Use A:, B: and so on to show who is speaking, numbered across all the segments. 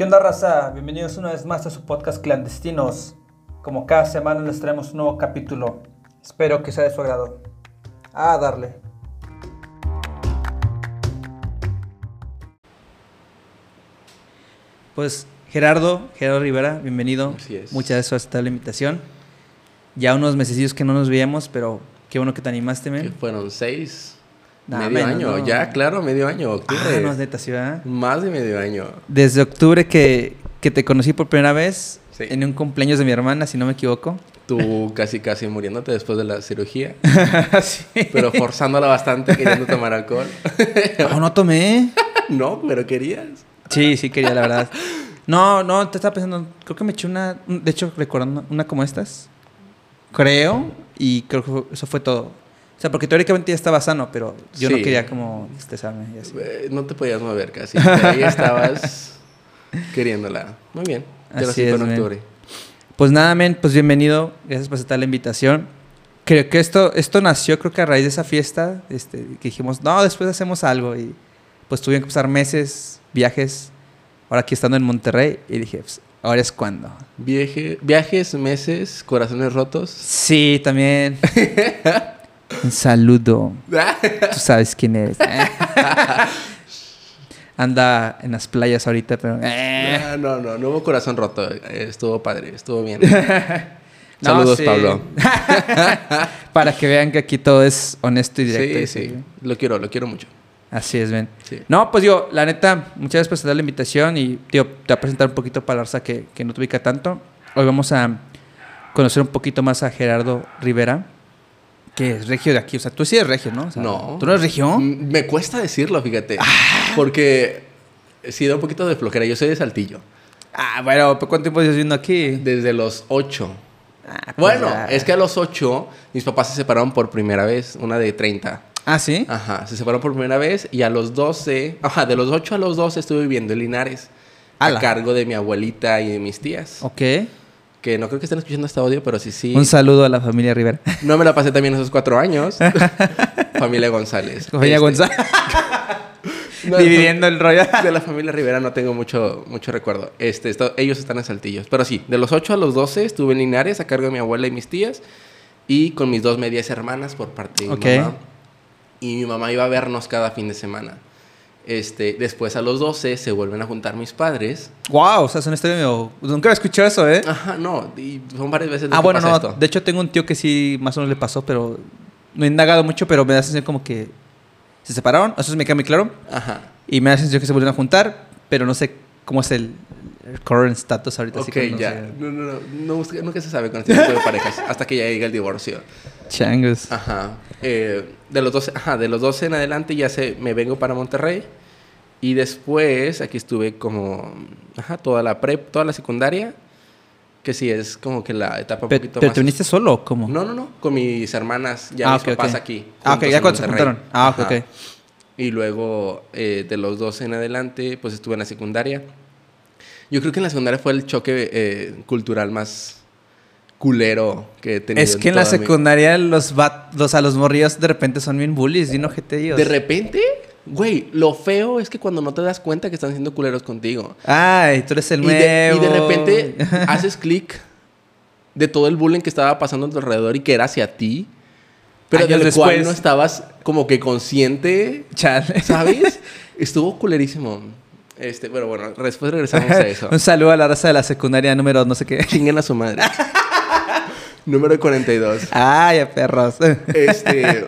A: ¿Qué onda, raza? Bienvenidos una vez más a su podcast Clandestinos. Como cada semana les traemos un nuevo capítulo. Espero que sea de su agrado. A darle. Pues Gerardo, Gerardo Rivera, bienvenido.
B: Así es.
A: Muchas gracias por aceptar la invitación. Ya unos mesecillos que no nos veíamos, pero qué bueno que te animaste,
B: Que
A: men.
B: fueron seis.
A: Nah,
B: medio
A: menos,
B: año,
A: no.
B: ya, claro, medio año, octubre.
A: Ah, no es neta, sí, ¿verdad?
B: Más de medio año.
A: Desde octubre que, que te conocí por primera vez
B: Sí.
A: en un cumpleaños de mi hermana, si no me equivoco.
B: Tú casi, casi muriéndote después de la cirugía,
A: sí.
B: pero forzándola bastante, queriendo tomar alcohol.
A: No, no tomé.
B: no, pero querías.
A: Sí, sí quería, la verdad. No, no, te estaba pensando, creo que me eché una, de hecho, recordando, una como estas. Creo, y creo que eso fue todo. O sea, porque teóricamente ya estaba sano, pero yo no
B: Sí.
A: quería como estresarme y así.
B: Eh, No te podías mover casi. Ahí estabas queriéndola. Muy bien. Te lo
A: Así
B: siento
A: es,
B: en octubre.
A: Pues nada, men, pues bienvenido. Gracias por aceptar la invitación. Creo que esto, esto nació, creo que a raíz de esa fiesta, este, que dijimos, no, después hacemos algo. Y pues tuvieron que pasar meses, viajes. Ahora aquí estando en Monterrey, y dije, pues, ahora es cuando.
B: Viaje, viajes, meses, corazones rotos.
A: Sí, también. Un saludo. Tú sabes quién eres. Anda en las playas ahorita, pero. eh.
B: Ah, no, no, no hubo corazón roto. Estuvo padre, estuvo bien.
A: No,
B: Saludos,
A: sí.
B: Pablo.
A: Para que vean que aquí todo es honesto y directo.
B: Sí, sí. Lo quiero, lo quiero mucho.
A: Así es, ven.
B: Sí.
A: No, pues digo, la neta, muchas gracias por aceptar la invitación y tío, te voy a presentar un poquito para la raza que, que no te ubica tanto. Hoy vamos a conocer un poquito más a Gerardo Rivera, que es regio de aquí. O sea, tú sí eres regio, ¿no? O sea,
B: No.
A: ¿Tú no eres regio?
B: Me cuesta decirlo, fíjate.
A: Ah.
B: Porque sí da un poquito de flojera. Yo soy de Saltillo.
A: Ah, bueno, ¿pero ¿cuánto tiempo llevas viviendo aquí?
B: Desde los ocho.
A: Ah, pues
B: Bueno,
A: ya.
B: es que a los ocho mis papás se separaron por primera vez. Una de 30.
A: Ah, ¿sí?
B: Ajá, se separaron por primera vez. Y a los 12... Ajá, de los 8 a los 12 estuve viviendo en Linares.
A: Ala.
B: A cargo de mi abuelita y de mis tías.
A: Ok.
B: Que no creo que estén escuchando este audio, pero sí, sí.
A: Un saludo a la familia Rivera.
B: No me la pasé también esos cuatro años. Familia González.
A: Familia
B: Este,
A: González.
B: no,
A: Dividiendo el rollo.
B: De la familia Rivera no tengo mucho, mucho recuerdo. Este, esto- ellos están en Saltillos. Pero sí, de los 8 a los 12 estuve en Linares a cargo de mi abuela y mis tías. Y con mis dos medias hermanas por parte de mi mamá. Y mi mamá iba a vernos cada fin de semana. Este, después a los 12 se vuelven a juntar mis padres.
A: Wow, o sea, es una historia medio... Nunca había escuchado eso, ¿eh?
B: Ajá, no, y son varias veces. de
A: Ah,
B: que
A: bueno,
B: pasa
A: no.
B: esto.
A: De hecho, tengo un tío que sí más o menos le pasó, pero no he indagado mucho, pero me da la sensación como que se separaron. Eso me queda muy claro.
B: Ajá.
A: Y me da la sensación que se volvieron a juntar, pero no sé cómo es el, el current status ahorita. así
B: Ok,
A: que no
B: ya.
A: sé.
B: No, no, no, nunca se sabe con este tipo de parejas hasta que ya llega el divorcio.
A: Changos.
B: Ajá. Eh, de los 12, ajá, de los 12 en adelante ya se, me vengo para Monterrey. Y después aquí estuve como, ajá, toda la prep, toda la secundaria. Que sí, es como que la etapa un poquito
A: ¿Pero
B: más...
A: te viniste solo o cómo?
B: No, no, no. Con mis hermanas, ya
A: Ah,
B: mis
A: ok,
B: papás
A: ok.
B: aquí.
A: Ah, ok, ya
B: en
A: cuando se juntaron. Ah, ok, ok.
B: Y luego, eh, de los 12 en adelante, pues estuve en la secundaria. Yo creo que en la secundaria fue el choque eh, cultural más culero que he tenido.
A: Es que en la
B: toda mi-
A: secundaria los, va- los a los morrillos de repente son bien bullies, bien objetivos.
B: De repente, güey, lo feo es que cuando no te das cuenta que están siendo culeros contigo.
A: Ay, tú eres el
B: Y de,
A: nuevo.
B: y de repente haces clic de todo el bullying que estaba pasando a tu alrededor y que era hacia ti. Pero
A: Años
B: del cual
A: después.
B: no estabas como que consciente,
A: Chale.
B: ¿sabes? Estuvo culerísimo. Este, pero bueno, después regresamos a eso.
A: Un saludo a la raza de la secundaria número no sé qué.
B: Chinguen a su madre. Número 42.
A: Ay, perros.
B: Este,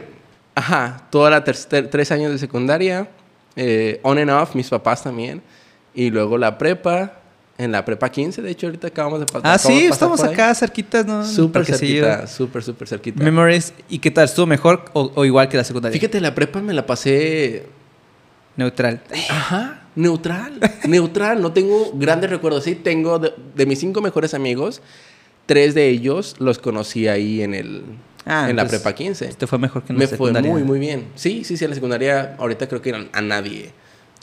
B: ajá, toda la ter- tres años de secundaria, eh, on and off, mis papás también, y luego la prepa, en la prepa 15, de hecho ahorita acabamos de pasar.
A: Ah, sí, estamos acá cerquitas, ¿no?
B: Súper cerquita, súper, súper cerquita.
A: Memories. ¿Y qué tal? ¿Estuvo mejor o, o igual que la secundaria?
B: Fíjate, la prepa me la pasé,
A: Neutral.
B: ajá, neutral, neutral, no tengo grandes recuerdos, sí, tengo de, de mis cinco mejores amigos, tres de ellos los conocí ahí en el,
A: Ah,
B: en la prepa 15.
A: Te fue mejor que en la
B: Me fue muy, muy bien. Sí, sí, sí, en la secundaria ahorita creo que a, a nadie.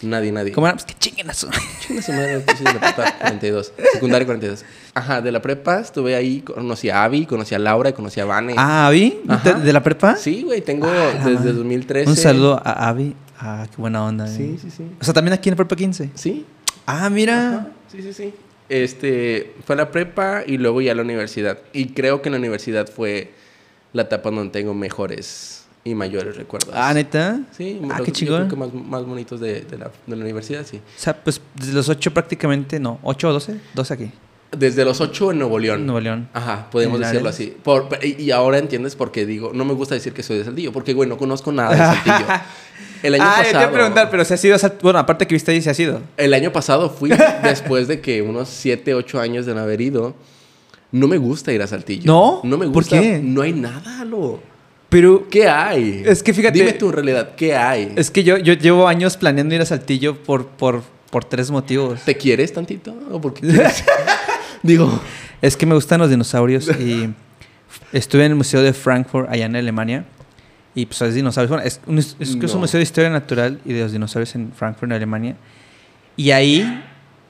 B: Nadie, nadie.
A: ¿Cómo era? Pues que chinguen a su...
B: Chinga su madre, sí, de la prepa 42. Secundaria 42. Ajá, de la prepa estuve ahí, conocí a Abby, conocí a Laura, conocí a Vane.
A: Ah, Avi, ¿de, la prepa?
B: Sí, güey, tengo
A: Ah,
B: desde
A: madre.
B: 2013.
A: Un saludo a Avi. Ah, qué buena onda.
B: Sí,
A: eh.
B: sí, sí.
A: O sea, también aquí en la prepa 15.
B: Sí.
A: Ah, mira.
B: Ajá, Sí, sí, sí. Este, fue la prepa y luego ya la universidad. Y creo que en la universidad fue la etapa donde tengo mejores y mayores recuerdos.
A: Ah, neta.
B: Sí,
A: Ah,
B: los-
A: qué
B: yo
A: chingón.
B: creo que más, más bonitos de, de la, de la universidad, sí.
A: O sea, pues desde los 8 prácticamente, no, 8 o 12, 12 aquí.
B: Desde los ocho en Nuevo León.
A: Nuevo León.
B: Ajá, podemos
A: ¿En
B: decirlo así. Por- y ahora entiendes por qué digo, no me gusta decir que soy de Saltillo, porque, güey, no conozco nada de Saltillo. El año
A: ah, yo te
B: pasado.
A: iba a preguntar, pero si has ido a Salt- Bueno, aparte que viste ahí, si has ido.
B: El año pasado fui después de que unos 7, 8 años de no haber ido. No me gusta ir a Saltillo.
A: ¿No?
B: No me
A: ¿Por
B: gusta.
A: qué?
B: No hay nada, lo.
A: Pero
B: ¿Qué hay?
A: Es que fíjate-
B: Dime tú en realidad, ¿qué hay?
A: es que yo, yo llevo años planeando ir a Saltillo por, por, por tres motivos.
B: ¿Te quieres tantito? ¿O por qué quieres? Digo.
A: Es que me gustan los dinosaurios y estuve en el Museo de Frankfurt, allá en Alemania. Y pues es dinosaurios. Bueno, es, un, es, que es un
B: No.
A: museo de historia natural y de los dinosaurios en Frankfurt, en Alemania. Y ahí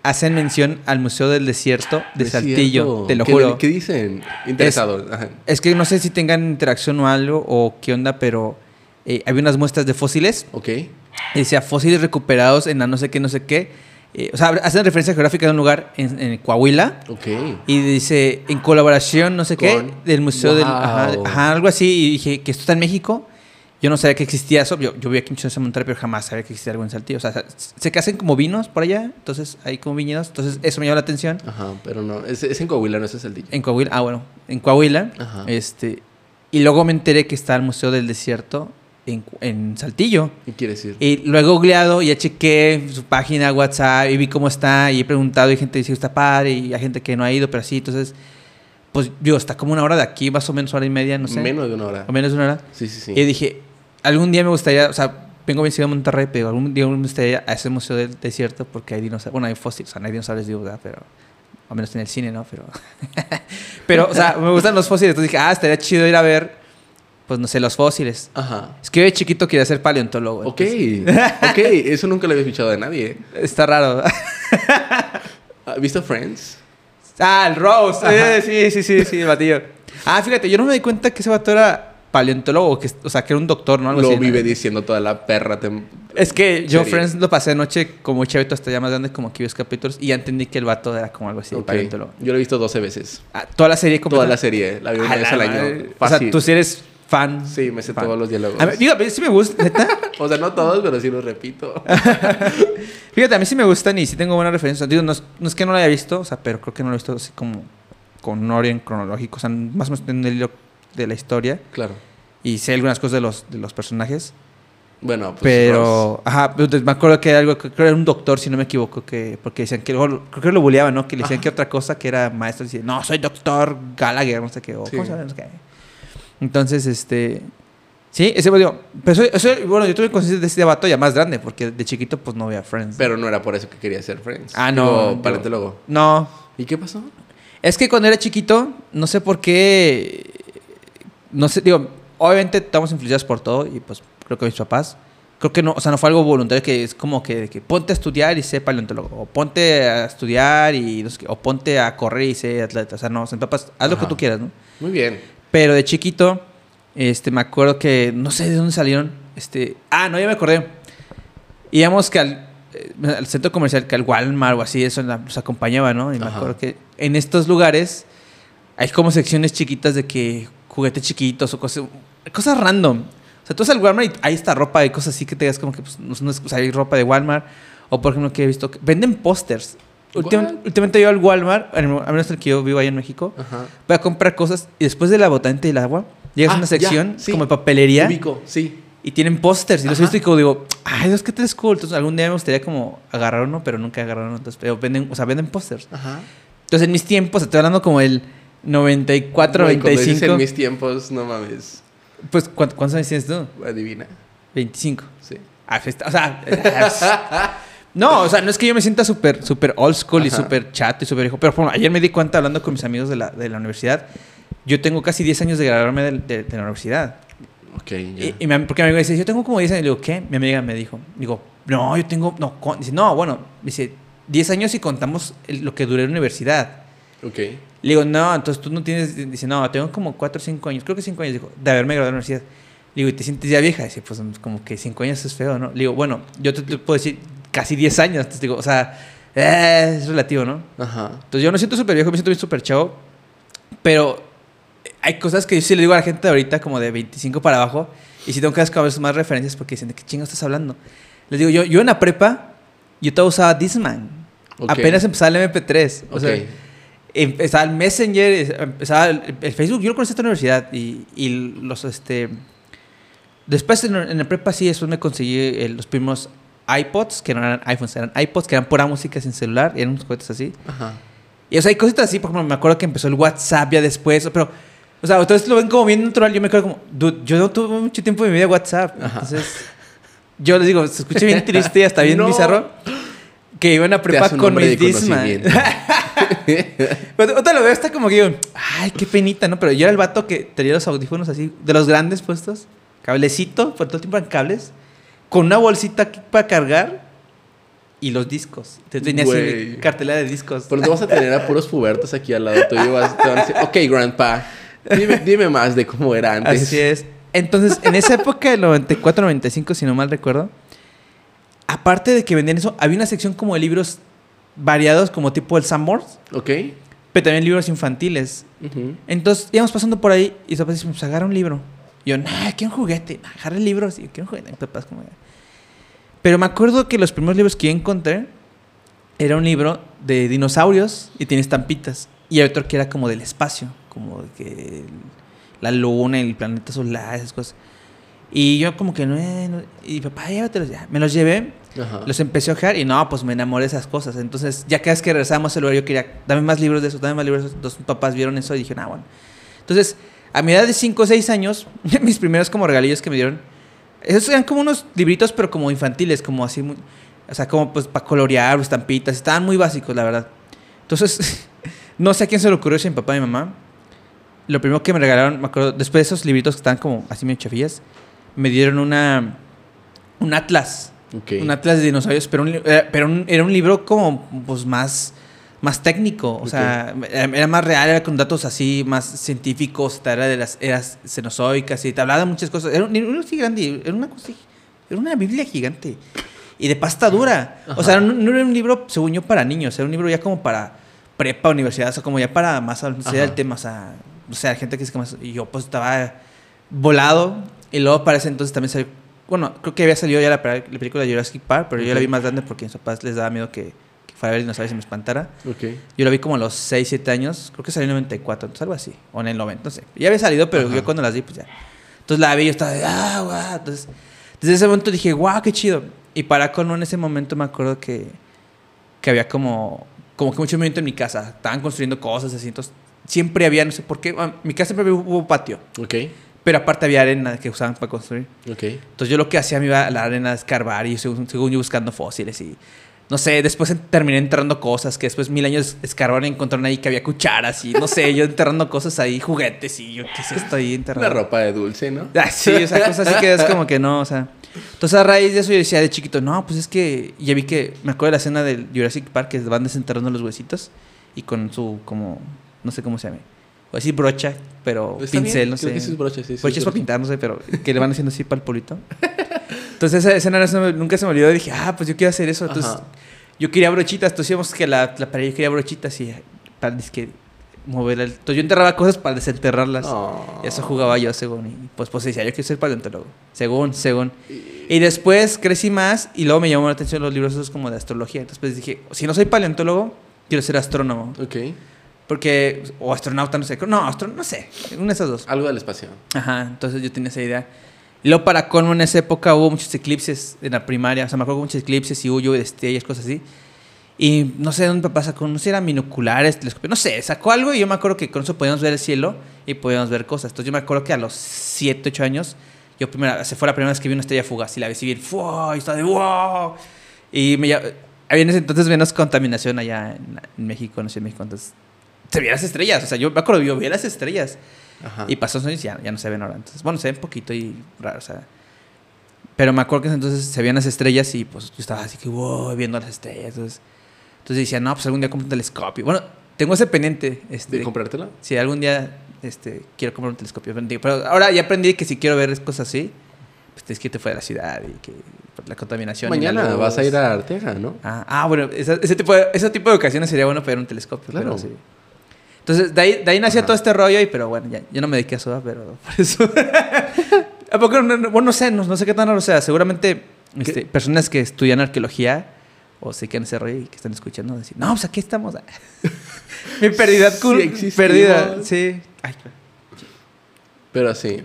A: hacen mención al Museo del Desierto de Saltillo, te lo
B: ¿Qué-
A: juro.
B: ¿Qué dicen? Interesados. Ajá.
A: Es que no sé si tengan interacción o algo o qué onda, pero eh, había unas muestras de fósiles.
B: Ok.
A: Y decía fósiles recuperados en la no sé qué, no sé qué. Eh, o sea, hacen referencia geográfica de un lugar en, en Coahuila.
B: Ok.
A: Y dice, en colaboración, no sé qué, del Museo del... Ajá, ajá, algo así. Y dije, que esto está en México. Yo no sabía que existía eso. Yo, yo vi aquí en Monterrey, pero jamás sabía que existía algo en Saltillo. O sea, se hacen como vinos por allá. Entonces, hay como viñedos. Entonces, eso me llamó la atención.
B: Ajá, pero no. Es, es en Coahuila, no es en Saltillo.
A: En Coahuila, ah, bueno, en Coahuila.
B: Ajá.
A: Este, y luego me enteré que está el Museo del Desierto en, en Saltillo.
B: ¿Qué quiere decir?
A: Y lo he googleado y ya chequé su página WhatsApp y vi cómo está y he preguntado y gente dice que está padre y hay gente que no ha ido, pero sí, entonces, pues digo, está como una hora de aquí, más o menos hora y media, no sé.
B: Menos de una hora.
A: O menos de una hora.
B: Sí, sí, sí.
A: Y dije, algún día me gustaría, o sea, vengo bien ciudad de Monterrey, pero algún día me gustaría a ese museo del desierto porque hay dinosaurios, bueno, hay fósiles, o sea, no hay dinosaurios, digo, ¿verdad? pero al menos en el cine, ¿no? Pero, pero, o sea, me gustan los fósiles, entonces dije, ah, estaría chido ir a ver, pues no sé, los fósiles.
B: Ajá.
A: Es que yo de chiquito quería ser paleontólogo.
B: Ok.
A: entonces-
B: ok. Eso nunca lo había escuchado de nadie.
A: Está raro.
B: ¿Has visto Friends?
A: ah, el Rose. Eh, sí, sí, sí, sí, el batillo. Ah, fíjate, yo no me di cuenta que ese vato era paleontólogo, que, o sea, que era un doctor, ¿no? Algo
B: Lo
A: así, ¿no?
B: vive diciendo toda la perra.
A: Es que yo
B: serie.
A: Friends lo pasé anoche como chavito hasta ya más grande, como que 10 capítulos, y ya entendí que el vato era como algo así,
B: Ok.
A: paleontólogo.
B: Yo lo he visto 12 veces.
A: Ah, toda la serie como
B: Toda la serie. La vi una vez
A: la
B: al año.
A: O sea, tú sí eres fan.
B: Sí, me sé
A: fan.
B: todos los diálogos.
A: A mí, digo, a mí sí me gusta, neta.
B: O sea, no todos, pero sí los repito.
A: Fíjate, a mí sí me gustan y sí tengo buenas referencias. Digo, no es, no es que no lo haya visto, o sea, pero creo que no lo he visto así como con un orden cronológico, o sea, más o menos en el hilo de la historia.
B: Claro.
A: Y sé algunas cosas de los, de los personajes.
B: Bueno, pues.
A: pero, ajá, pero me acuerdo que era algo, creo que era un doctor, si no me equivoco, que porque decían que, creo que lo bulleaban, ¿no? Que le decían
B: Ajá.
A: que otra cosa, que era maestro, y decía, no, soy doctor Gallagher, no sé qué, o
B: Sí.
A: ¿cómo se llama? No sé qué. Entonces, este, sí, ese, digo, pero eso, eso- bueno, yo tuve conciencia de ese debate ya más grande, porque de chiquito, pues, no veía Friends.
B: Pero no era por eso que quería ser Friends.
A: Ah, no,
B: Digo, paleontólogo.
A: no,
B: ¿Y qué pasó?
A: Es que cuando era chiquito, no sé por qué. No sé, digo, obviamente estamos influenciados por todo y pues creo que mis papás. Creo que no, o sea, no fue algo voluntario que es como que, que ponte a estudiar y sé paleontólogo. O ponte a estudiar y no sé qué, o ponte a correr y sé atleta. O sea, no, o sea, mis papás, haz lo que tú quieras, ¿no?
B: Muy bien.
A: Pero de chiquito, este, me acuerdo que, no sé de dónde salieron, este, ah, no, ya me acordé. Íbamos que al, eh, al centro comercial, que al Walmart o así, eso nos acompañaba, ¿no? Y me
B: Ajá.
A: acuerdo que en estos lugares hay como secciones chiquitas de que juguetes chiquitos o cosas, cosas random. O sea, tú vas al Walmart y ahí está ropa y cosas así que te digas como que, pues, no, es- o sea, hay ropa de Walmart. O, por ejemplo, que he visto, que venden pósters. Últimamente yo al Walmart, al menos el que yo vivo ahí en México,
B: Ajá.
A: voy a comprar cosas y después de la botante del agua llegas
B: Ah,
A: a una sección
B: ya, sí.
A: como de papelería
B: Ubico, sí.
A: y tienen pósters y los he visto y como digo, ay, es que te cool. Entonces algún día me gustaría como agarrar uno, pero nunca agarrar uno. Entonces, pero venden, o sea, venden pósters.
B: Ajá.
A: Entonces en mis tiempos, estoy hablando como el 94,
B: Güey, cuando dices
A: 95.
B: en mis tiempos, no mames.
A: Pues ¿cuánto- ¿cuántos años tienes tú?
B: Adivina.
A: 25.
B: Sí.
A: Ah, pues, o sea, no, o sea, no es que yo me sienta súper súper old school y súper chato y súper viejo, pero ayer me di cuenta hablando con mis amigos de la, de la universidad, yo tengo casi 10 años de graduarme de, de- de la universidad.
B: Ok, ya.
A: Y, y mi porque mi amigo dice, yo tengo como 10 años. Le digo, ¿qué? Mi amiga me dijo, digo, no, yo tengo, no, con- dice, no, bueno, dice, 10 años y contamos el- lo que duré en la universidad.
B: Ok.
A: Le digo, no, entonces tú no tienes, dice, no, tengo como 4 o 5 años, creo que 5 años, dijo, de haberme graduado de la universidad. Le digo, ¿y te sientes ya vieja? Dice, pues como que 5 años es feo, ¿no? Le digo, bueno, yo te, te puedo decir casi 10 años. Entonces digo, o sea, eh, es relativo, ¿no?
B: Ajá.
A: Entonces yo no siento súper viejo, me siento súper chavo. Pero hay cosas que yo sí le digo a la gente de ahorita, como de 25 para abajo, y si tengo que buscar más referencias porque dicen, ¿de qué chingo estás hablando? Les digo, yo, yo en la prepa, yo todo usaba Disman.
B: Ok.
A: Apenas empezaba el MP3. O
B: Ok.
A: sea, empezaba el Messenger, empezaba el, el Facebook. Yo lo conocí en la universidad y, y los, este... Después en, en la prepa sí, después me conseguí eh, los primeros iPods, que no eran iPhones, eran iPods, que eran pura música sin celular, y eran unos juguetes así.
B: Ajá.
A: Y o sea, hay cositas así, por ejemplo, me acuerdo que empezó el WhatsApp ya después, pero, o sea, ustedes lo ven como bien natural, yo me acuerdo como, dude, yo no tuve mucho tiempo de mi vida WhatsApp,
B: Ajá.
A: entonces, yo les digo, se escucha bien triste y hasta bien
B: No.
A: bizarro, que iba en la
B: Te
A: prepa con mis
B: conocimiento.
A: Pero ahorita lo veo, está como que digo, ay, qué penita, ¿no? Pero yo era el vato que tenía los audífonos así, de los grandes puestos, cablecito, por todo el tiempo eran cables, con una bolsita aquí para cargar y los discos. Entonces tenía así
B: Güey.
A: cartelera de discos.
B: Pero no vas a tener a puros pubertos aquí al lado tuyo. Vas, te van a decir, ok, grandpa, dime, dime más de cómo era antes.
A: Así es. Entonces, en esa época del 94, 95, si no mal recuerdo, aparte de que vendían eso, había una sección como de libros variados, como tipo el Sanborns,
B: Ok.
A: pero también libros infantiles. Entonces, íbamos pasando por ahí y papás decían, pues agarra un libro. Y yo, no, quiero un juguete. "Nah, Agarra el libro. Sí, quiero un juguete. Y papás como... Pero me acuerdo que los primeros libros que yo encontré era un libro de dinosaurios y tiene estampitas. Y otro que era como del espacio, como que la luna, el planeta solar, esas cosas. Y yo como que no, no- y papá, llévatelos ya. Me los llevé,
B: Ajá.
A: los empecé a ojear y no, pues me enamoré de esas cosas. Entonces, ya cada vez que regresábamos al lugar, yo quería, dame más libros de eso, dame más libros de eso. Papás vieron eso y dije, ah, bueno. Entonces, a mi edad de 5 o 6 años, mis primeros como regalillos que me dieron, esos eran como unos libritos, pero como infantiles, como así, muy, o sea, como pues para colorear estampitas. Estaban muy básicos, la verdad. Entonces, no sé a quién se le ocurrió, si a mi papá y mi mamá. Lo primero que me regalaron, me acuerdo, después de esos libritos que estaban como así medio chafillas, me dieron una, un atlas.
B: Ok.
A: Un atlas de dinosaurios, pero, un, eh, pero un- era un libro como pues más, más técnico. O sea, era, más real, era con datos así más científicos, era de las eras cenozoicas y te hablaba de muchas cosas. Era un libro así grande, era una cosa era una Biblia gigante. Y de pasta dura. O sea, no, no era un libro, según yo, para niños, era un libro ya como para prepa, universidad, o sea, como ya para más el tema. O sea, o sea, gente que es que más. Y yo pues estaba volado. Y luego para ese entonces también salió. Bueno, creo que había salido ya la, la película de Jurassic Park, pero yo la vi más grande porque a mis papás les daba miedo que, que fuera a ver dinosaurios y me espantara.
B: Ok.
A: Yo la vi como a los 6, 7 años, creo que salió en el 94, entonces algo así, o en el 90, no sé. Ya había salido, pero
B: Ajá.
A: yo cuando las vi, pues ya. Entonces la vi y yo estaba de, ah, guau. Entonces, desde ese momento dije, guau, qué chido. Y para colmo, en ese momento me acuerdo que, que había como, como que mucho movimiento en mi casa. Estaban construyendo cosas así, entonces siempre había, no sé por qué, en mi casa siempre hubo patio,
B: Ok.
A: Pero aparte había arena que usaban para construir.
B: Ok.
A: Entonces yo lo que hacía me iba a la arena a escarbar y según, según yo buscando fósiles y no sé, después terminé enterrando cosas que después mil años escarbaron y encontraron ahí que había cucharas y no sé, yo enterrando cosas ahí, juguetes y yo qué es esto ahí enterrando.
B: La ropa de dulce, ¿no?
A: Ah, sí, o sea, cosas así que es como que no, o sea. Entonces a raíz de eso yo decía de chiquito, no, pues es que ya vi que me acuerdo de la escena del Jurassic Park que van desenterrando los huesitos y con su como no sé cómo se llama. O así brocha, pero
B: Está
A: pincel,
B: bien,
A: no
B: creo
A: sé.
B: que sí es brocha, sí, sí
A: Brocha
B: es
A: es para pintar, no sé, pero que le van haciendo así para el polito. Entonces esa escena no nunca se me olvidó. Dije, ah, pues yo quiero hacer eso. Entonces
B: Ajá.
A: yo quería brochitas. Entonces íbamos que la, la pared, yo quería brochitas y para que mover el... Entonces yo enterraba cosas para desenterrarlas.
B: Oh.
A: Y eso jugaba yo, según. Y pues, pues decía, yo quiero ser paleontólogo. Según, según. Y después crecí más y luego me llamó la atención los libros esos como de astrología. Entonces pues, dije, si no soy paleontólogo, quiero ser astrónomo.
B: Ok.
A: Porque, o astronauta, no sé. No, astro, no sé. Una de esas dos.
B: Algo del espacio.
A: Ajá, entonces yo tenía esa idea. Y luego para colmo en esa época hubo muchos eclipses en la primaria. O sea, me acuerdo muchos eclipses y huyo de estrellas, cosas así. Y no sé dónde papá sacó, no sé, eran binoculares, telescopios, no sé, sacó algo y yo me acuerdo que con eso podíamos ver el cielo y podíamos ver cosas. Entonces yo me acuerdo que a los 7, 8 años, yo primera, se fue la primera vez que vi una estrella fugaz y la vi bien, ¡wow! Y estaba de ¡wow! Y me, había en ese entonces menos contaminación allá en, en México, no sé, en México, entonces se veían las estrellas, o sea, yo me acuerdo, yo veía las estrellas.
B: Ajá.
A: Y pasó años y ya, ya no se ven ahora. Entonces, bueno, se ven poquito y raro, o sea. Pero me acuerdo que entonces se veían las estrellas y pues yo estaba así que, wow, viendo las estrellas. Entonces, entonces decía, no, pues algún día compro un telescopio. Bueno, tengo ese pendiente. Este,
B: ¿De comprártela?
A: si algún día este, quiero comprar un telescopio. Pero ahora ya aprendí que si quiero ver cosas así, pues tienes que irte fuera de la ciudad y que la contaminación. y la
B: Mañana
A: luz.
B: vas a ir a Arteaga, ¿no?
A: Ah, ah, bueno, esa- ese, tipo de, ese tipo de ocasiones sería bueno pegar un telescopio.
B: Claro.
A: pero sí. Entonces, de ahí, de ahí nació todo este rollo, y pero bueno, ya, yo no me dediqué a eso, pero por eso. ¿A poco no, no- bueno, no sé, no, no sé qué tan raro sea. Seguramente este, personas que estudian arqueología o se quedan ese rollo y que están escuchando decir, no, pues aquí estamos. Mi pérdida,
B: Sí
A: perdida. Sí. Ay,
B: Pero sí.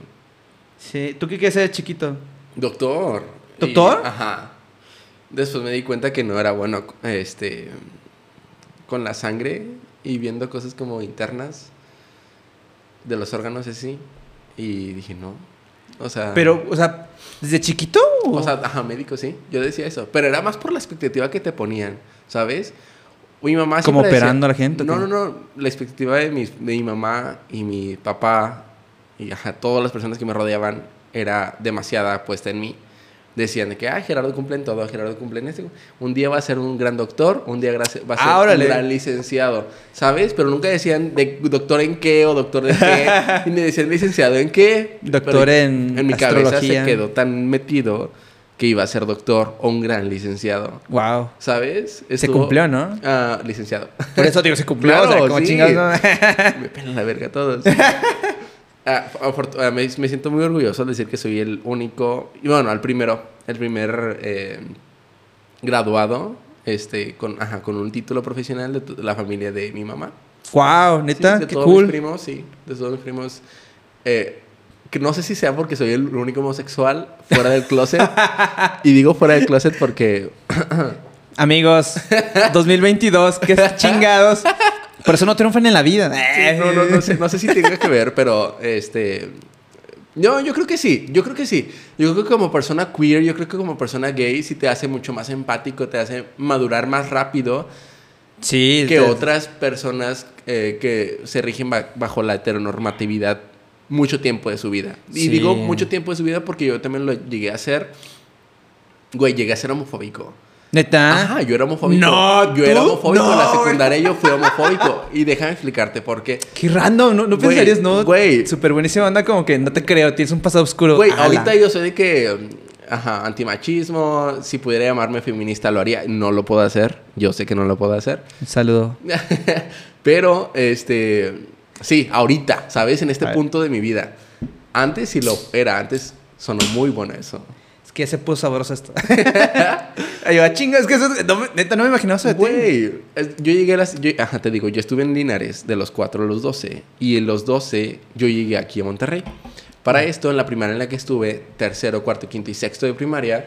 A: sí. ¿Tú qué quieres ser chiquito?
B: Doctor.
A: ¿Doctor?
B: Y- ajá. Después me di cuenta que no era bueno este con la sangre y viendo cosas como internas de los órganos así y dije, "No." O sea,
A: Pero, o sea, ¿desde chiquito?
B: o sea, ajá, médico sí. Yo decía eso, pero era más por la expectativa que te ponían, ¿sabes? Mi mamá
A: ¿Como
B: siempre decía-
A: operando a la gente o
B: No, no, no, la expectativa de mi, de mi mamá y mi papá y ajá, todas las personas que me rodeaban era demasiada puesta en mí. Decían de que, ah, Gerardo cumple en todo, Gerardo cumple en este. Un día va a ser un gran doctor, un día va a ser
A: Ah,
B: un gran licenciado, ¿sabes? Pero nunca decían de doctor en qué o doctor de qué, y me decían licenciado en qué.
A: Doctor
B: Pero
A: en
B: En mi cabeza se quedó tan metido que iba a ser doctor o un gran licenciado,
A: Wow.
B: ¿sabes?
A: Se cumplió, ¿no?
B: Ah, licenciado.
A: Por eso digo, se cumplió.
B: Claro,
A: o sea, como
B: sí.
A: chingados, ¿no?
B: me pelan la verga todos. Ah, ah, me, me siento muy orgulloso de decir que soy el único, y bueno, el primero, el primer eh, graduado este, con, ajá, con un título profesional de, la familia de mi mamá.
A: wow,
B: Sí,
A: neta,
B: de
A: qué
B: todos mis
A: cool.
B: primos, sí, de todos mis primos. Eh, que no sé si sea porque soy el único homosexual fuera del closet. y digo fuera del closet porque
A: Amigos, 2022, qué chingados. Por eso no triunfan en la vida.
B: Sí, no, no, no sé, no sé si tenga que ver, pero este. No, yo creo que sí, yo creo que sí. Yo creo que como persona queer, yo creo que como persona gay sí te hace mucho más empático, te hace madurar más rápido
A: Sí.
B: que
A: te-
B: otras personas eh, que se rigen ba- bajo la heteronormatividad mucho tiempo de su vida. Y
A: Sí.
B: digo mucho tiempo de su vida porque yo también lo llegué a hacer. Güey, llegué a ser homofóbico.
A: Neta.
B: Ajá, yo era homofóbico.
A: No,
B: yo era homofóbico. en la secundaria yo fui homofóbico. Y déjame explicarte por qué.
A: Qué random, no, no
B: Güey,
A: pensarías, ¿no?
B: güey.
A: Súper buenísima onda, como que no te creo, tienes un pasado oscuro.
B: Güey,
A: Ala.
B: ahorita yo soy de que, ajá, antimachismo, si pudiera llamarme feminista lo haría, no lo puedo hacer, yo sé que no lo puedo hacer,
A: Un saludo.
B: pero, este, sí, ahorita, ¿sabes? En este punto de mi vida. Antes sí lo era, antes sonó muy bueno eso.
A: Que se puso sabroso esto. Ay, va, chinga, es que eso, no neta, no me imaginaba eso de ti.
B: Güey, yo llegué a las, yo- ajá, te digo, yo estuve en Linares de los 4 a los 12 y en los 12 yo llegué aquí a Monterrey. Para esto, en la primaria en la que estuve, tercero, cuarto, quinto y sexto de primaria,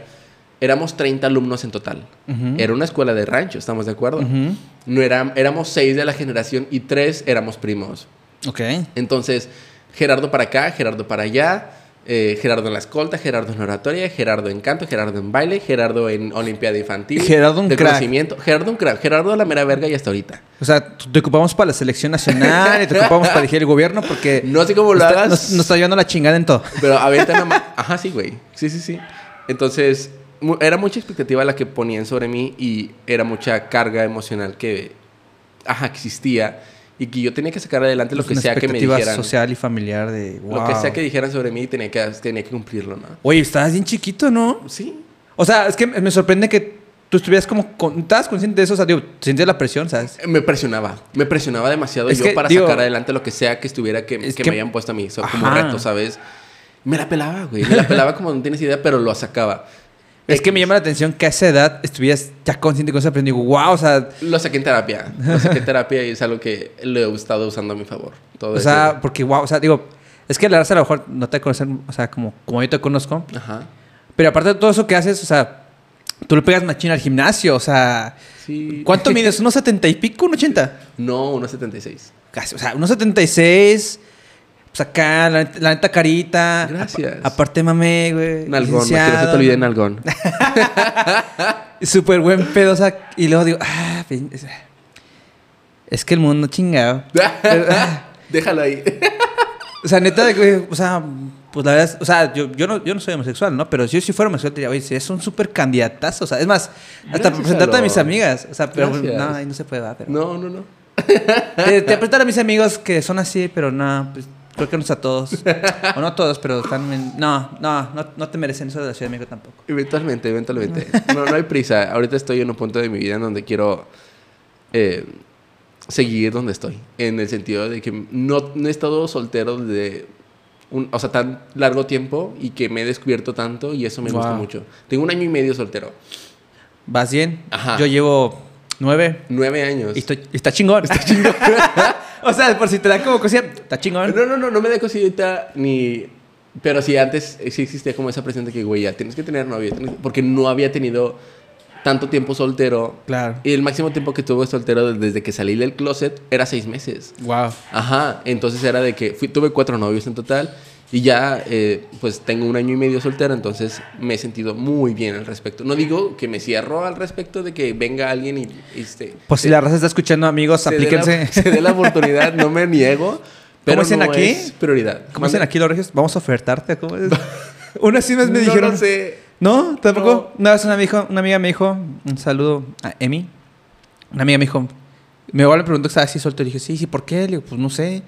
B: éramos 30 alumnos en total.
A: Ujú.
B: Era una escuela de rancho, ¿estamos de acuerdo?
A: Ujú.
B: no era, éramos seis de la generación y tres éramos primos.
A: Ok.
B: Entonces, Gerardo para acá, Gerardo para allá, eh, Gerardo en la escolta, Gerardo en oratoria, Gerardo en canto, Gerardo en baile, Gerardo en olimpiada infantil.
A: Gerardo un
B: de
A: crack.
B: conocimiento. Gerardo un crack. Gerardo la mera verga y hasta ahorita.
A: O sea, te ocupamos para la selección nacional y te ocupamos para elegir el gobierno porque
B: No sé cómo lo
A: está,
B: hagas.
A: nos, nos está llevando la chingada en todo.
B: Pero nada más. Ajá, sí, güey. Sí, sí, sí. Entonces, mu- era mucha expectativa la que ponían sobre mí y era mucha carga emocional que, ajá, existía y que yo tenía que sacar adelante lo que sea que me dijeran.
A: social y familiar de
B: Lo que sea que dijeran sobre mí tenía que, tenía que cumplirlo, ¿no?
A: Oye, estabas bien chiquito, ¿no?
B: Sí.
A: O sea, es que me sorprende que tú estuvieras como... Con, ¿Estabas consciente de eso? O sea, digo, sientes la presión, ¿sabes?
B: Me presionaba. Me presionaba demasiado
A: Es
B: yo
A: que,
B: para
A: digo,
B: sacar adelante lo que sea que estuviera que,
A: es
B: que
A: que-
B: me hayan puesto a mí. Como reto, ¿sabes? Me la pelaba, güey. Me la pelaba como no tienes idea, pero lo sacaba.
A: Es que me llama la atención que a esa edad estuvieras ya consciente con eso, pero digo, wow, o sea...
B: Lo saqué en terapia. Lo saqué en terapia y es algo que lo he estado usando a mi favor. Todo
A: O
B: ese-
A: sea, porque wow, o sea, digo... Es que la raza a lo mejor no te conocen, o sea, como, como yo te conozco.
B: Ajá.
A: Pero aparte de todo eso que haces, o sea, tú le pegas machín al gimnasio, o sea...
B: Sí.
A: ¿Cuánto mides? ¿Unos 70 y pico? ¿Un 80?
B: No, 1.76.
A: Casi, o sea, unos 76. Pues acá, la, neta- la neta carita.
B: Gracias.
A: Apa- aparte mamé, güey.
B: Nalgón, que no se
A: licenciado,
B: te olvide Nalgón.
A: Súper buen pedo, o sea, y luego digo, ah, es- que el mundo chingado. Pero, ah,
B: Déjalo ahí.
A: o sea, neta, güey, o sea, pues la verdad, es- o sea, yo, yo, no, yo no soy homosexual, ¿no? Pero si yo si fuera homosexual, te diría, oye, si es un súper candidatazo, o sea, es más, hasta
B: Gracias,
A: para presentarte a mis amigas, o sea, pero
B: Gracias.
A: no, ahí no se puede, pero...
B: No, no, no.
A: Te, te presentar a mis amigos que son así, pero no, pues Creo que no a todos. o no a todos, pero están... en- No, no, no, no te merecen eso de la Ciudad de México tampoco.
B: Eventualmente, eventualmente. No, no hay prisa. Ahorita estoy en un punto de mi vida en donde quiero eh, seguir donde estoy. En el sentido de que no, no he estado soltero desde un, o sea, tan largo tiempo y que me he descubierto tanto y eso me gusta mucho. Tengo un año y medio soltero.
A: ¿Vas bien?
B: Ajá.
A: Yo llevo nueve.
B: Nueve años.
A: Y estoy- está chingón. Está chingón. o sea, por si te da como cosilla, está chingón.
B: No, no, no, no me da cosita ni... Pero sí, antes sí existía como esa presión de que, güey, ya tienes que tener novia. tienes Porque no había tenido tanto tiempo soltero.
A: Claro.
B: Y el máximo tiempo que tuve soltero desde que salí del closet era seis meses.
A: Wow.
B: Ajá, entonces era de que fui- tuve cuatro novios en total y ya eh, pues tengo un año y medio soltero, entonces me he sentido muy bien al respecto. No digo que me cierro al respecto de que venga alguien y... y este,
A: Pues si la raza está escuchando, amigos,
B: se dé la-
A: aplíquense.
B: Se dé la oportunidad, no me niego, pero
A: dicen
B: no
A: aquí?
B: es prioridad.
A: ¿Cómo dicen aquí los regios? Vamos a ofertarte. ¿Cómo es? Una sí me
B: No
A: dijeron.
B: sé.
A: ¿No? ¿Tampoco? Una vez una, dijo- una amiga me dijo, un saludo a Emi. Una amiga me dijo, me igual me preguntó que estaba así suelto. Le dije, sí, sí, ¿por qué? Le digo, pues no sé.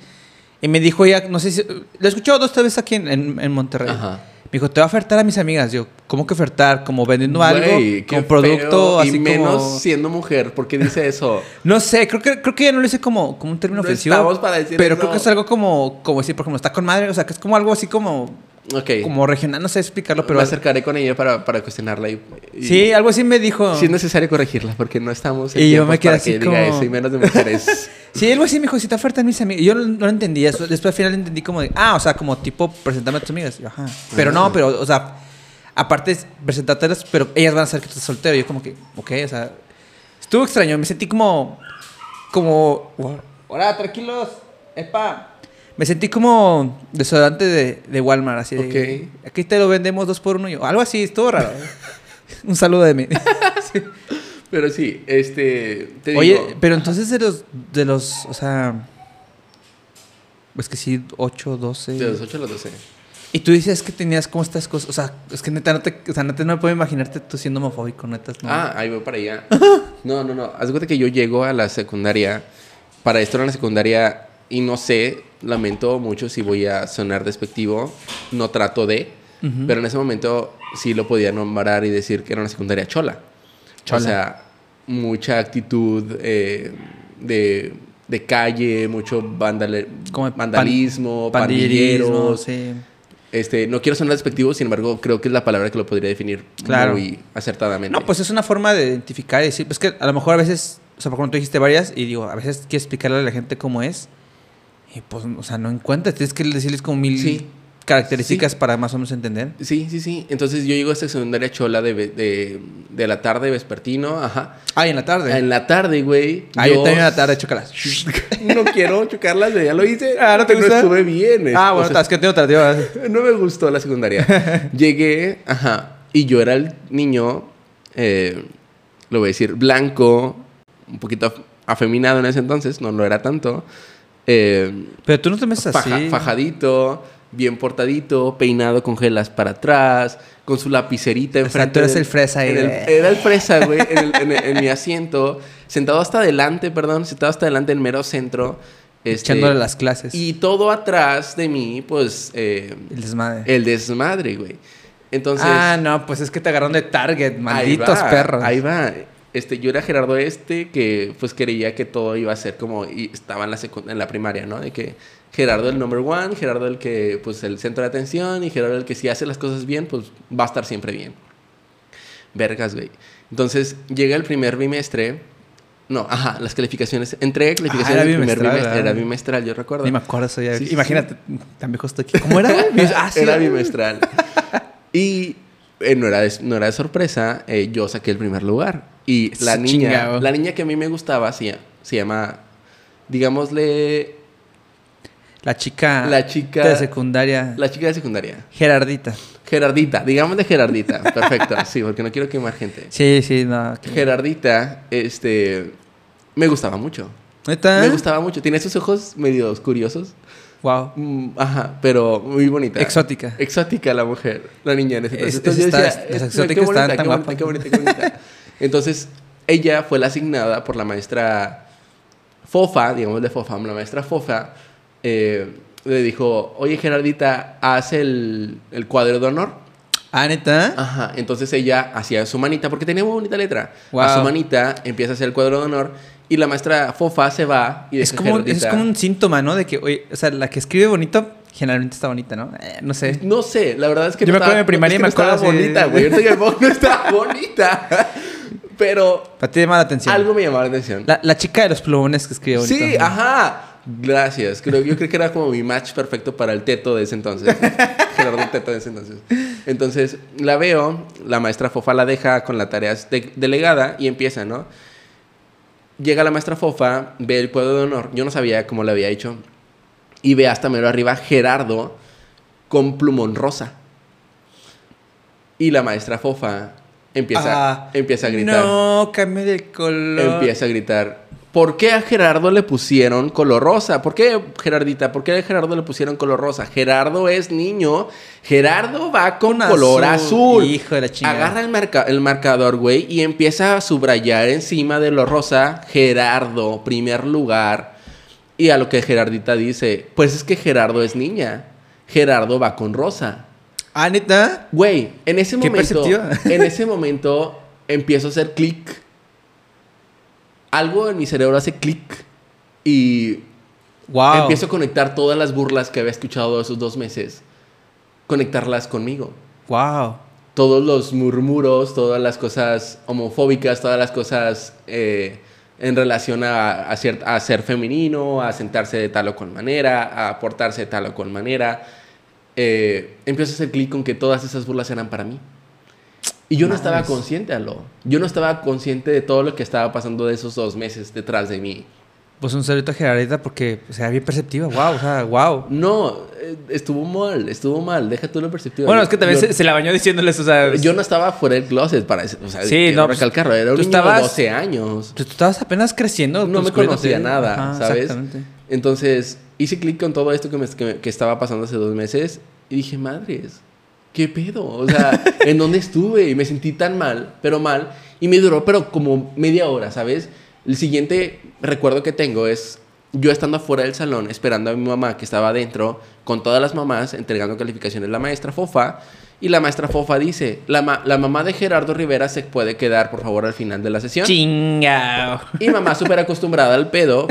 A: Y me dijo ella, no sé si. Lo he escuchado dos tres veces aquí en, en- en Monterrey.
B: Ajá.
A: Me dijo, te voy a ofertar a mis amigas. Yo, ¿cómo que ofertar? ¿Como vendiendo algo?
B: Qué
A: ¿Como producto? así
B: y menos
A: como.
B: siendo mujer, ¿por qué dice eso?
A: No sé, creo que, creo que ella no lo dice como, como un término
B: No
A: ofensivo.
B: estamos para decir
A: Pero
B: eso.
A: creo que es algo como, como decir, por ejemplo, está con madre. O sea, que es como algo así como,
B: Ok.
A: como regional. No sé explicarlo, pero.
B: me acercaré con ella para, para cuestionarla y, y-
A: Sí, algo así me dijo.
B: Si es necesario corregirla, porque no estamos en
A: Y yo me quedé
B: para que
A: así
B: diga
A: como-
B: eso, y menos de mujeres.
A: Sí, algo así me dijo, si te ofertan mis amigas. Yo no, lo entendía. Después al final entendí como de, ah, o sea, como tipo presentarme a tus amigas. Yo, ajá. Pero
B: Ah.
A: no, pero, o sea, aparte es presentártelas, pero ellas van a saber que estás soltero. Yo como que, ok, o sea, estuvo extraño. Me sentí como, como, hola, tranquilos, epa. Me sentí como desodorante de, de Walmart, así de, aquí te lo vendemos dos por uno. Y yo, algo así, estuvo raro. Un saludo de mí.
B: Pero sí, este. Te
A: Oye,
B: digo,
A: pero entonces de los, de los, o sea, es que sí, 8, 12.
B: De los 8 a los 12.
A: Y tú dices que tenías como estas cosas, o sea, es que neta no te, o sea, neta no me puedo imaginarte tú siendo homofóbico, neta. No.
B: Ah, ahí voy para allá. No, no, no. Haz cuenta que yo llego a la secundaria. Para esto era la secundaria. Y no sé, lamento mucho si voy a sonar despectivo. No trato de. Pero en ese momento sí lo podía nombrar y decir que era una secundaria chola.
A: Chola.
B: O sea, mucha actitud eh, de, de calle, mucho vandale-
A: Como pan-
B: vandalismo,
A: pandillerismo, sí.
B: Este, no quiero sonar despectivo, sin embargo, creo que es la palabra que lo podría definir
A: Claro.
B: muy acertadamente.
A: No, pues es una forma de identificar y decir, pues que a lo mejor a veces, o sea, por ejemplo, tú dijiste varias y digo, a veces quieres explicarle a la gente cómo es y pues, o sea, no encuentras, tienes que decirles como mil
B: Sí.
A: características para más o menos entender.
B: Sí, sí, sí. Entonces yo llego a esta secundaria chola de, de, de la tarde, vespertino, ajá.
A: Ah, en la tarde.
B: En la tarde, güey.
A: Ah, yo también en la tarde, chócalas.
B: no quiero chocarlas, ya lo hice.
A: Ah, ¿no te
B: pero
A: gusta?
B: estuve bien.
A: Ah,
B: o
A: bueno,
B: sea,
A: es que tengo
B: no me gustó la secundaria. Llegué, ajá, y yo era el niño, eh, lo voy a decir, blanco, un poquito af- afeminado en ese entonces, no lo era tanto. Eh,
A: Pero tú no te metes así.
B: faja- fajadito, bien portadito, peinado con gelas para atrás, con su lapicerita
A: sea,
B: enfrente.
A: tú eres
B: del-
A: el fresa ahí,
B: el- era el fresa, güey, en, el- en el- en mi asiento, sentado hasta adelante, perdón, sentado hasta adelante en mero centro. este,
A: Echándole las clases.
B: y todo atrás de mí, pues, eh,
A: el desmadre.
B: el desmadre, güey. Entonces.
A: ah, no, pues es que te agarraron de Target,
B: ahí
A: malditos
B: va,
A: perros.
B: Ahí va. Este, yo era Gerardo Este, que pues creía que todo iba a ser como. Y estaba en la, en la primaria, ¿no? De que Gerardo el number one, Gerardo el que, pues, el centro de atención, y Gerardo el que si hace las cosas bien, pues va a estar siempre bien. Vergas, güey. Entonces, llega el primer bimestre. No, ajá, las calificaciones. Entrega calificaciones
A: Ah, era
B: del primer. Era bimestral, yo recuerdo.
A: Ni me acuerdo eso ya.
B: Sí, sí,
A: Imagínate, tan viejo estoy aquí. ¿Cómo era? ah, sí.
B: era bimestral. y eh, no, era de, no era de sorpresa, eh, yo saqué el primer lugar. Y la
A: Sí,
B: niña,
A: chingado.
B: la niña que a mí me gustaba se, se llama, digámosle,
A: La chica.
B: La chica-
A: De secundaria.
B: la chica de secundaria.
A: Gerardita.
B: Gerardita, digámosle Gerardita. Perfecto, sí, porque no quiero quemar gente.
A: Sí, sí, no. que-
B: Gerardita, este, me gustaba mucho.
A: ¿Neta?
B: Me gustaba mucho. Tiene esos ojos medio curiosos.
A: Wow.
B: Mm, ajá, pero muy bonita.
A: Exótica.
B: Exótica la mujer, la niña en ese
A: Es-
B: entonces.
A: es-
B: yo
A: está-
B: decía,
A: las
B: "Es-
A: exóticas
B: qué bonita,
A: están tan
B: qué bonita,
A: guapas".
B: Qué bonita, qué bonita. Entonces, ella fue la asignada por la maestra Fofa, digamos de Fofa, la maestra Fofa, eh, le dijo, oye Gerardita, haz el, el cuadro de honor.
A: Ah, neta.
B: Ajá, entonces ella hacía su manita, porque tenía muy bonita letra.
A: Wow.
B: A su manita empieza a hacer el cuadro de honor y la maestra Fofa se va y
A: Es como, es como un síntoma, ¿no? De que, oye, o sea, la que escribe bonito generalmente está bonita, ¿no? Eh, no sé.
B: No sé, la verdad es que
A: Yo
B: no
A: me acuerdo en primaria
B: que
A: me
B: no estaba
A: acuerdo así-
B: bonita, güey. Ahorita que pongo, no estaba bonita. Pero
A: Para ti llama la atención.
B: algo me llamaba la atención.
A: La, la chica de los plumones que escribe bonito.
B: Sí, ajá. Gracias. Creo, yo creo que era como mi match perfecto para el teto de ese entonces. Gerardo Teto de ese entonces. Entonces, la veo, la maestra Fofa la deja con la tarea de- delegada y empieza, ¿no? Llega la maestra Fofa, ve el cuadro de honor. Yo no sabía cómo lo había hecho. Y ve hasta mero arriba Gerardo con plumón rosa. Y la maestra Fofa empieza,
A: Ah,
B: empieza a gritar
A: No, cambia de color.
B: empieza a gritar. ¿Por qué a Gerardo le pusieron color rosa? ¿Por qué, Gerardita? ¿Por qué a Gerardo le pusieron color rosa? Gerardo es niño. Gerardo va con
A: Con
B: color
A: azul.
B: azul.
A: Hijo de la chingada.
B: Agarra el, marca- el marcador, güey, y empieza a subrayar encima de lo rosa. Gerardo, primer lugar. Y a lo que Gerardita dice, pues es que Gerardo es niña. Gerardo va con rosa.
A: Ah, neta.
B: Güey, en ese
A: Qué
B: momento,
A: perceptiva.
B: en ese momento empiezo a hacer clic. Algo en mi cerebro hace clic y
A: Wow.
B: empiezo a conectar todas las burlas que había escuchado esos dos meses, conectarlas conmigo.
A: Wow.
B: Todos los murmuros, todas las cosas homofóbicas, todas las cosas eh, en relación a, a cier- a ser femenino, a sentarse de tal o cual manera, a portarse de tal o cual manera. Eh, empiezo a hacer clic con que todas esas burlas eran para mí. Y yo no estaba
A: Nice.
B: consciente, Alo. Yo no estaba consciente de todo lo que estaba pasando de esos dos meses detrás de mí.
A: Pues un saludo a Gerardita porque o sea, bien perceptiva. Wow, o sea, wow.
B: No, eh, estuvo mal, estuvo mal. Deja tú lo perceptivo.
A: Bueno, es que también
B: Yo-
A: se, se la bañó diciéndoles, o sea.
B: Yo no estaba fuera del closet para eso. O sea,
A: Sí, no, pues,
B: recalcarlo. Era un niño de
A: estabas-
B: 12 años.
A: Tú, tú estabas apenas creciendo.
B: No me
A: descubriéndote.
B: conocía nada,
A: Ajá,
B: ¿sabes?
A: Exactamente.
B: Entonces, hice clic con todo esto que, me- que que estaba pasando hace dos meses y dije, madres, ¿qué pedo? O sea, ¿en dónde estuve? Y me sentí tan mal, pero mal. Y me duró, pero como media hora, ¿sabes? El siguiente recuerdo que tengo es yo estando afuera del salón esperando a mi mamá que estaba adentro con todas las mamás entregando calificaciones a la maestra Fofa. Y la maestra Fofa dice, la, ma- la mamá de Gerardo Rivera se puede quedar, por favor, al final de la sesión.
A: Chingao.
B: Y mamá súper acostumbrada al pedo.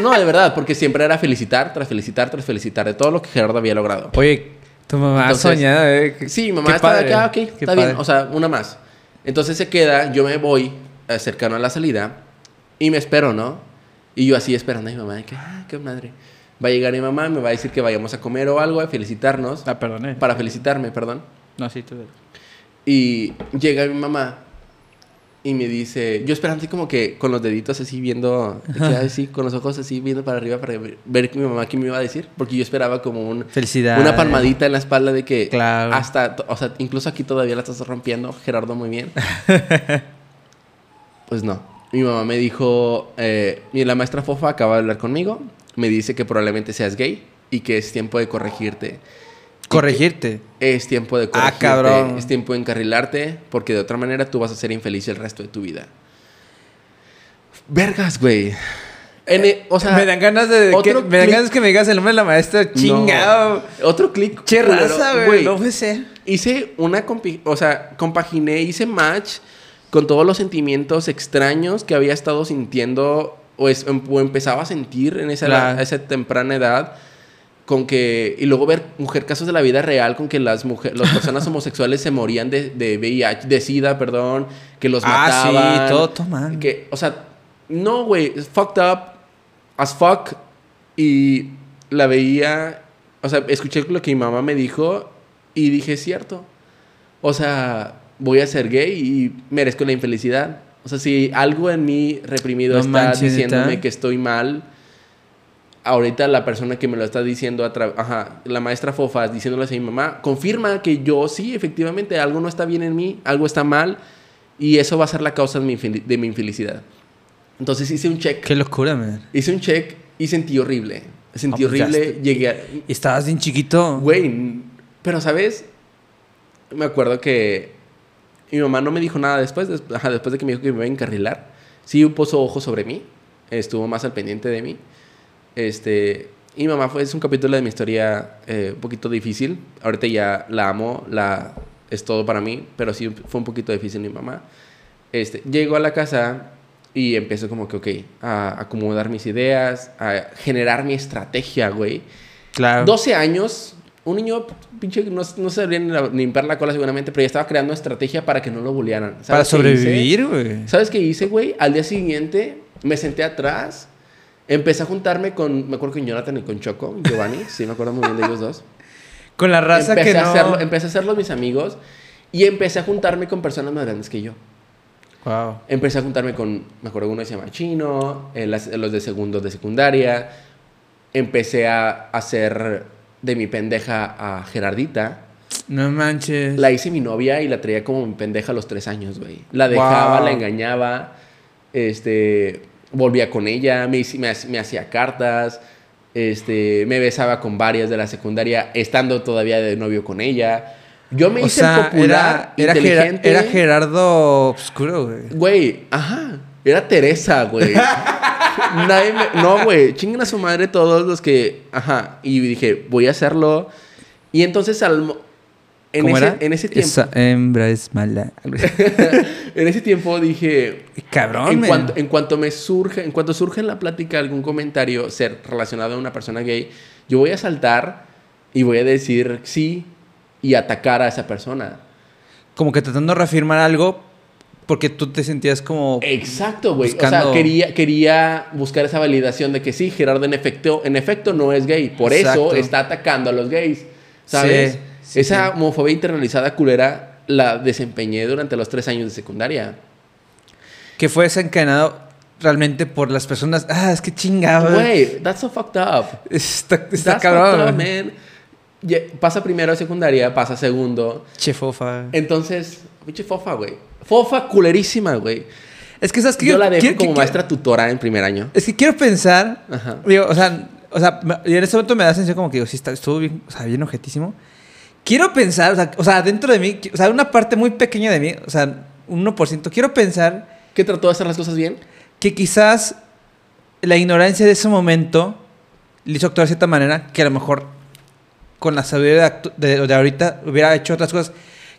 B: No, de verdad, porque siempre era felicitar, tras felicitar, tras felicitar de todo lo que Gerardo había logrado.
A: Oye, tu mamá
B: Entonces,
A: soñada, eh. Qué-
B: Sí, mamá está
A: padre,
B: acá, ok, está bien. O sea, una más. Entonces se queda, yo me voy eh, cercano a la salida y me espero, ¿no? Y yo así esperando a mi mamá, de que, ah, qué madre. Va a llegar mi mamá, me va a decir que vayamos a comer o algo, a felicitarnos.
A: Ah, perdón, eh.
B: Para felicitarme, perdón.
A: No, sí, tú.
B: Y llega mi mamá y me dice, yo esperando así como que con los deditos así viendo, que, así, con los ojos así viendo para arriba para ver, ver mi mamá qué me iba a decir, porque yo esperaba como un,
A: Felicidad.
B: una palmadita en la espalda de que
A: Claro.
B: hasta, o sea, incluso aquí todavía la estás rompiendo, Gerardo, muy bien. pues no. Mi mamá me dijo, eh, la maestra Fofa acaba de hablar conmigo, me dice que probablemente seas gay y que es tiempo de corregirte.
A: Corregirte.
B: Es tiempo de
A: Ah,
B: corregirte.
A: cabrón.
B: Es tiempo de encarrilarte porque de otra manera tú vas a ser infeliz el resto de tu vida. Vergas, güey. En e- o sea,
A: me dan ganas de. que, me dan ganas que me digas el nombre de la maestra. Chingado.
B: no. Otro clic.
A: Che raza, güey. No ser.
B: Hice una. compi- O sea, compaginé, hice match con todos los sentimientos extraños que había estado sintiendo o, es- o empezaba a sentir en esa,
A: Claro.
B: esa temprana edad. Con que. Y luego ver mujer casos de la vida real con que las mujeres, las personas homosexuales se morían de, de VIH, de SIDA, perdón, que los
A: Ah, sí,
B: mataban.
A: todo, todo.
B: Que, o sea, no, güey, fucked up as fuck. Y la veía, o sea, escuché lo que mi mamá me dijo y dije, es cierto. O sea, voy a ser gay y merezco la infelicidad. O sea, si algo en mí reprimido
A: No
B: está
A: manches,
B: diciéndome que estoy mal, ahorita la persona que me lo está diciendo, a ajá, la maestra Fofas diciéndole a mi mamá, confirma que yo sí, efectivamente, algo no está bien en mí, algo está mal y eso va a ser la causa de mi, infeli- de mi infelicidad. Entonces hice un check,
A: Qué locura, man.
B: hice un check y sentí horrible. Sentí
A: Ah, pues
B: horrible, llegué a...
A: Estabas bien chiquito.
B: Güey, pero ¿sabes? Me acuerdo que mi mamá no me dijo nada después, des- ajá, después de que me dijo que me iba a encarrilar. Sí puso ojos sobre mí, estuvo más al pendiente de mí. Este, Y mamá fue, es un capítulo de mi historia eh, un poquito difícil. Ahorita ya la amo, la, es todo para mí, pero sí fue un poquito difícil mi mamá. Este, llego a la casa y empiezo como que, ok, a acomodar mis ideas, a generar mi estrategia, güey.
A: Claro.
B: 12 años, un niño, pinche, no, no sabría ni limpiar la cola seguramente, pero ya estaba creando estrategia para que no lo bullearan. ¿Sabes
A: Para sobrevivir, güey.
B: ¿Sabes qué hice, güey? Al día siguiente me senté atrás, empecé a juntarme con, me acuerdo con Jonathan y con Choco, Giovanni, sí, me acuerdo muy bien de ellos dos.
A: Con la raza
B: empecé,
A: que
B: a
A: no...
B: hacerlo, empecé a hacerlos mis amigos y empecé a juntarme con personas más grandes que yo.
A: Wow.
B: Empecé a juntarme con, me acuerdo uno que se llama Chino, eh, las- los de segundo de secundaria. Empecé a hacer de mi pendeja a Gerardita.
A: No manches.
B: La hice mi novia y la traía como mi pendeja a los tres años, güey. La dejaba,
A: Wow.
B: la engañaba, este, volvía con ella, me, me, me hacía cartas, este, me besaba con varias de la secundaria, estando todavía de novio con ella. Yo me
A: o
B: hice
A: sea,
B: popular,
A: era, era, era Gerardo Obscuro, güey.
B: Güey, ajá. Era Teresa, güey. Nadie me- No, güey. Chinguen a su madre todos los que. Ajá. Y dije, voy a hacerlo. Y entonces al. En
A: ¿Cómo
B: ese,
A: era?
B: en ese tiempo.
A: Esa hembra es mala.
B: en ese tiempo dije.
A: Cabrón,
B: En cuanto, en cuanto me surge, en cuanto surge en la plática algún comentario ser relacionado a una persona gay, yo voy a saltar y voy a decir sí y atacar a esa persona.
A: Como que tratando de reafirmar algo porque tú te sentías como...
B: Exacto, güey. O
A: Buscando-
B: sea, quería, quería buscar esa validación de que sí, Gerardo en efecto, en efecto no es gay. Por
A: Exacto.
B: eso está atacando a los gays. ¿Sabes?
A: Sí, sí,
B: esa homofobia internalizada culera la desempeñé durante los tres años de secundaria.
A: Que fue desencadenado realmente por las personas... Ah, es que chingado.
B: Güey, that's so fucked up.
A: Está, está
B: That's
A: cabrón.
B: fucked up, man. Pasa primero a secundaria, pasa segundo.
A: Che, fofa.
B: Entonces, pinche fofa, güey. Fofa culerísima, güey.
A: Es que, ¿sabes qué?
B: Yo la dejo
A: quiero-
B: como
A: quiero-
B: maestra tutora en primer año.
A: Es que quiero pensar...
B: Ajá.
A: Digo, o sea, o sea, y en este momento me da sensación como que digo, sí, está, estuvo bien, o sea, bien objetísimo. Quiero pensar, o sea, o sea, dentro de mí, o sea, una parte muy pequeña de mí, o sea, un 1%, quiero pensar
B: ¿Qué trató de hacer las cosas bien?
A: que quizás la ignorancia de ese momento le hizo actuar de cierta manera que a lo mejor con la sabiduría de, actu- de, de ahorita hubiera hecho otras cosas.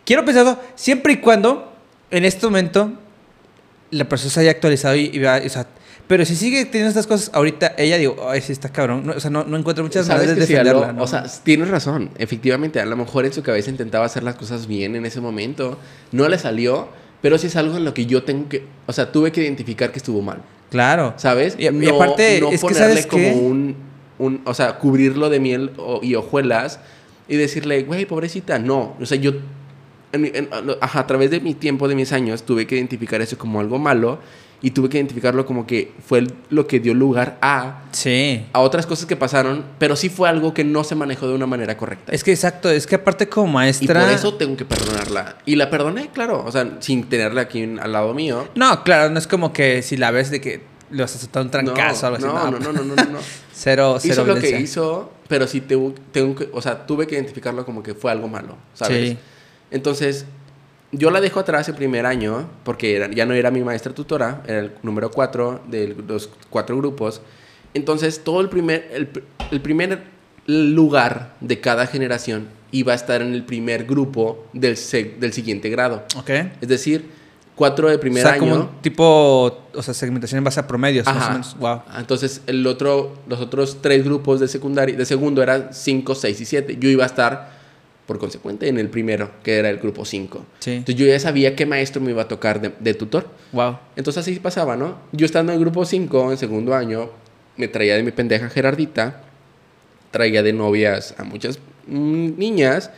A: Quiero pensar eso siempre y cuando en este momento la persona se haya actualizado y, y o sea, pero si sigue teniendo estas cosas ahorita, ella digo, ay, sí está cabrón. No, o sea, no, no encuentro muchas
B: ¿Sabes
A: maneras de
B: que
A: defenderla.
B: algo-
A: ¿no?
B: O sea, tienes razón. Efectivamente, a lo mejor en su cabeza intentaba hacer las cosas bien en ese momento. No le salió, pero sí es algo en lo que yo tengo que... O sea, tuve que identificar que estuvo mal.
A: claro.
B: ¿Sabes?
A: Y- y aparte, es que,
B: ponerle
A: ¿sabes
B: como
A: qué?
B: un, un... O sea, cubrirlo de miel y hojuelas y decirle, güey, pobrecita, no. O sea, yo... en mi- en- ajá, a través de mi tiempo, de mis años, tuve que identificar eso como algo malo y tuve que identificarlo como que fue lo que dio lugar a
A: Sí.
B: a otras cosas que pasaron, pero sí fue algo que no se manejó de una manera correcta.
A: Es que exacto, es que aparte como
B: y
A: maestra...
B: por eso tengo que perdonarla. Y la perdoné, claro, o sea, sin tenerla aquí al lado mío.
A: No, claro, no es como que si la ves de que le vas a soltar un trancazo o algo así.
B: no, no, no, no, no, no, no.
A: Cero, cero
B: hizo lo que hizo, pero sí tengo, tengo que, o sea, tuve que identificarlo como que fue algo malo, ¿sabes?
A: Sí.
B: Entonces, yo la dejo atrás el primer año, porque era- ya no era mi maestra tutora, era el número cuatro de los cuatro grupos. Entonces, todo el primer, el, el primer lugar de cada generación iba a estar en el primer grupo del, del siguiente grado.
A: Ok.
B: Es decir, cuatro de primer
A: o sea,
B: año.
A: como un tipo, o sea, segmentación en base a promedios, más o
B: Ajá.
A: menos. Wow.
B: Entonces, el otro, los otros tres grupos de secundaria, de segundo eran 5, 6 y 7. Yo iba a estar, por consecuente, en el primero, que era el grupo 5.
A: Sí.
B: Entonces, yo ya sabía qué maestro me iba a tocar de, de tutor.
A: Wow.
B: Entonces, así pasaba, ¿no? Yo estando en el grupo 5, en segundo año, me traía de mi pendeja Gerardita, traía de novias a muchas mm, niñas.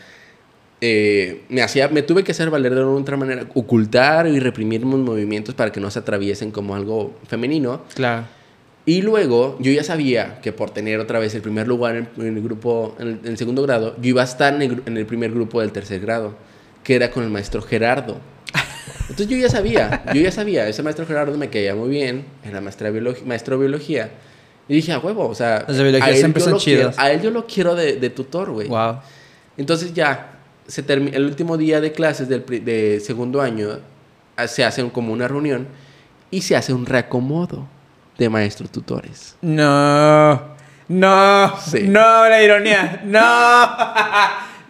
B: eh, me, hacía, me tuve que hacer valer de otra manera, ocultar y reprimir mis movimientos para que no se atraviesen como algo femenino.
A: Claro.
B: Y luego yo ya sabía que por tener otra vez el primer lugar en, en el grupo, en el, en el segundo grado, yo iba a estar en el, en el primer grupo del tercer grado, que era con el maestro Gerardo. Entonces yo ya sabía, yo ya sabía, ese maestro Gerardo me caía muy bien, era maestra de biología, maestro de biología. Y dije, a huevo, o sea, a él yo
A: son
B: lo quiero- a él yo lo quiero de, de tutor, güey.
A: Wow.
B: Entonces ya, se el último día de clases del de segundo año, se hace como una reunión y se hace un reacomodo de maestros tutores.
A: No. No,
B: Sí.
A: no, la ironía, no.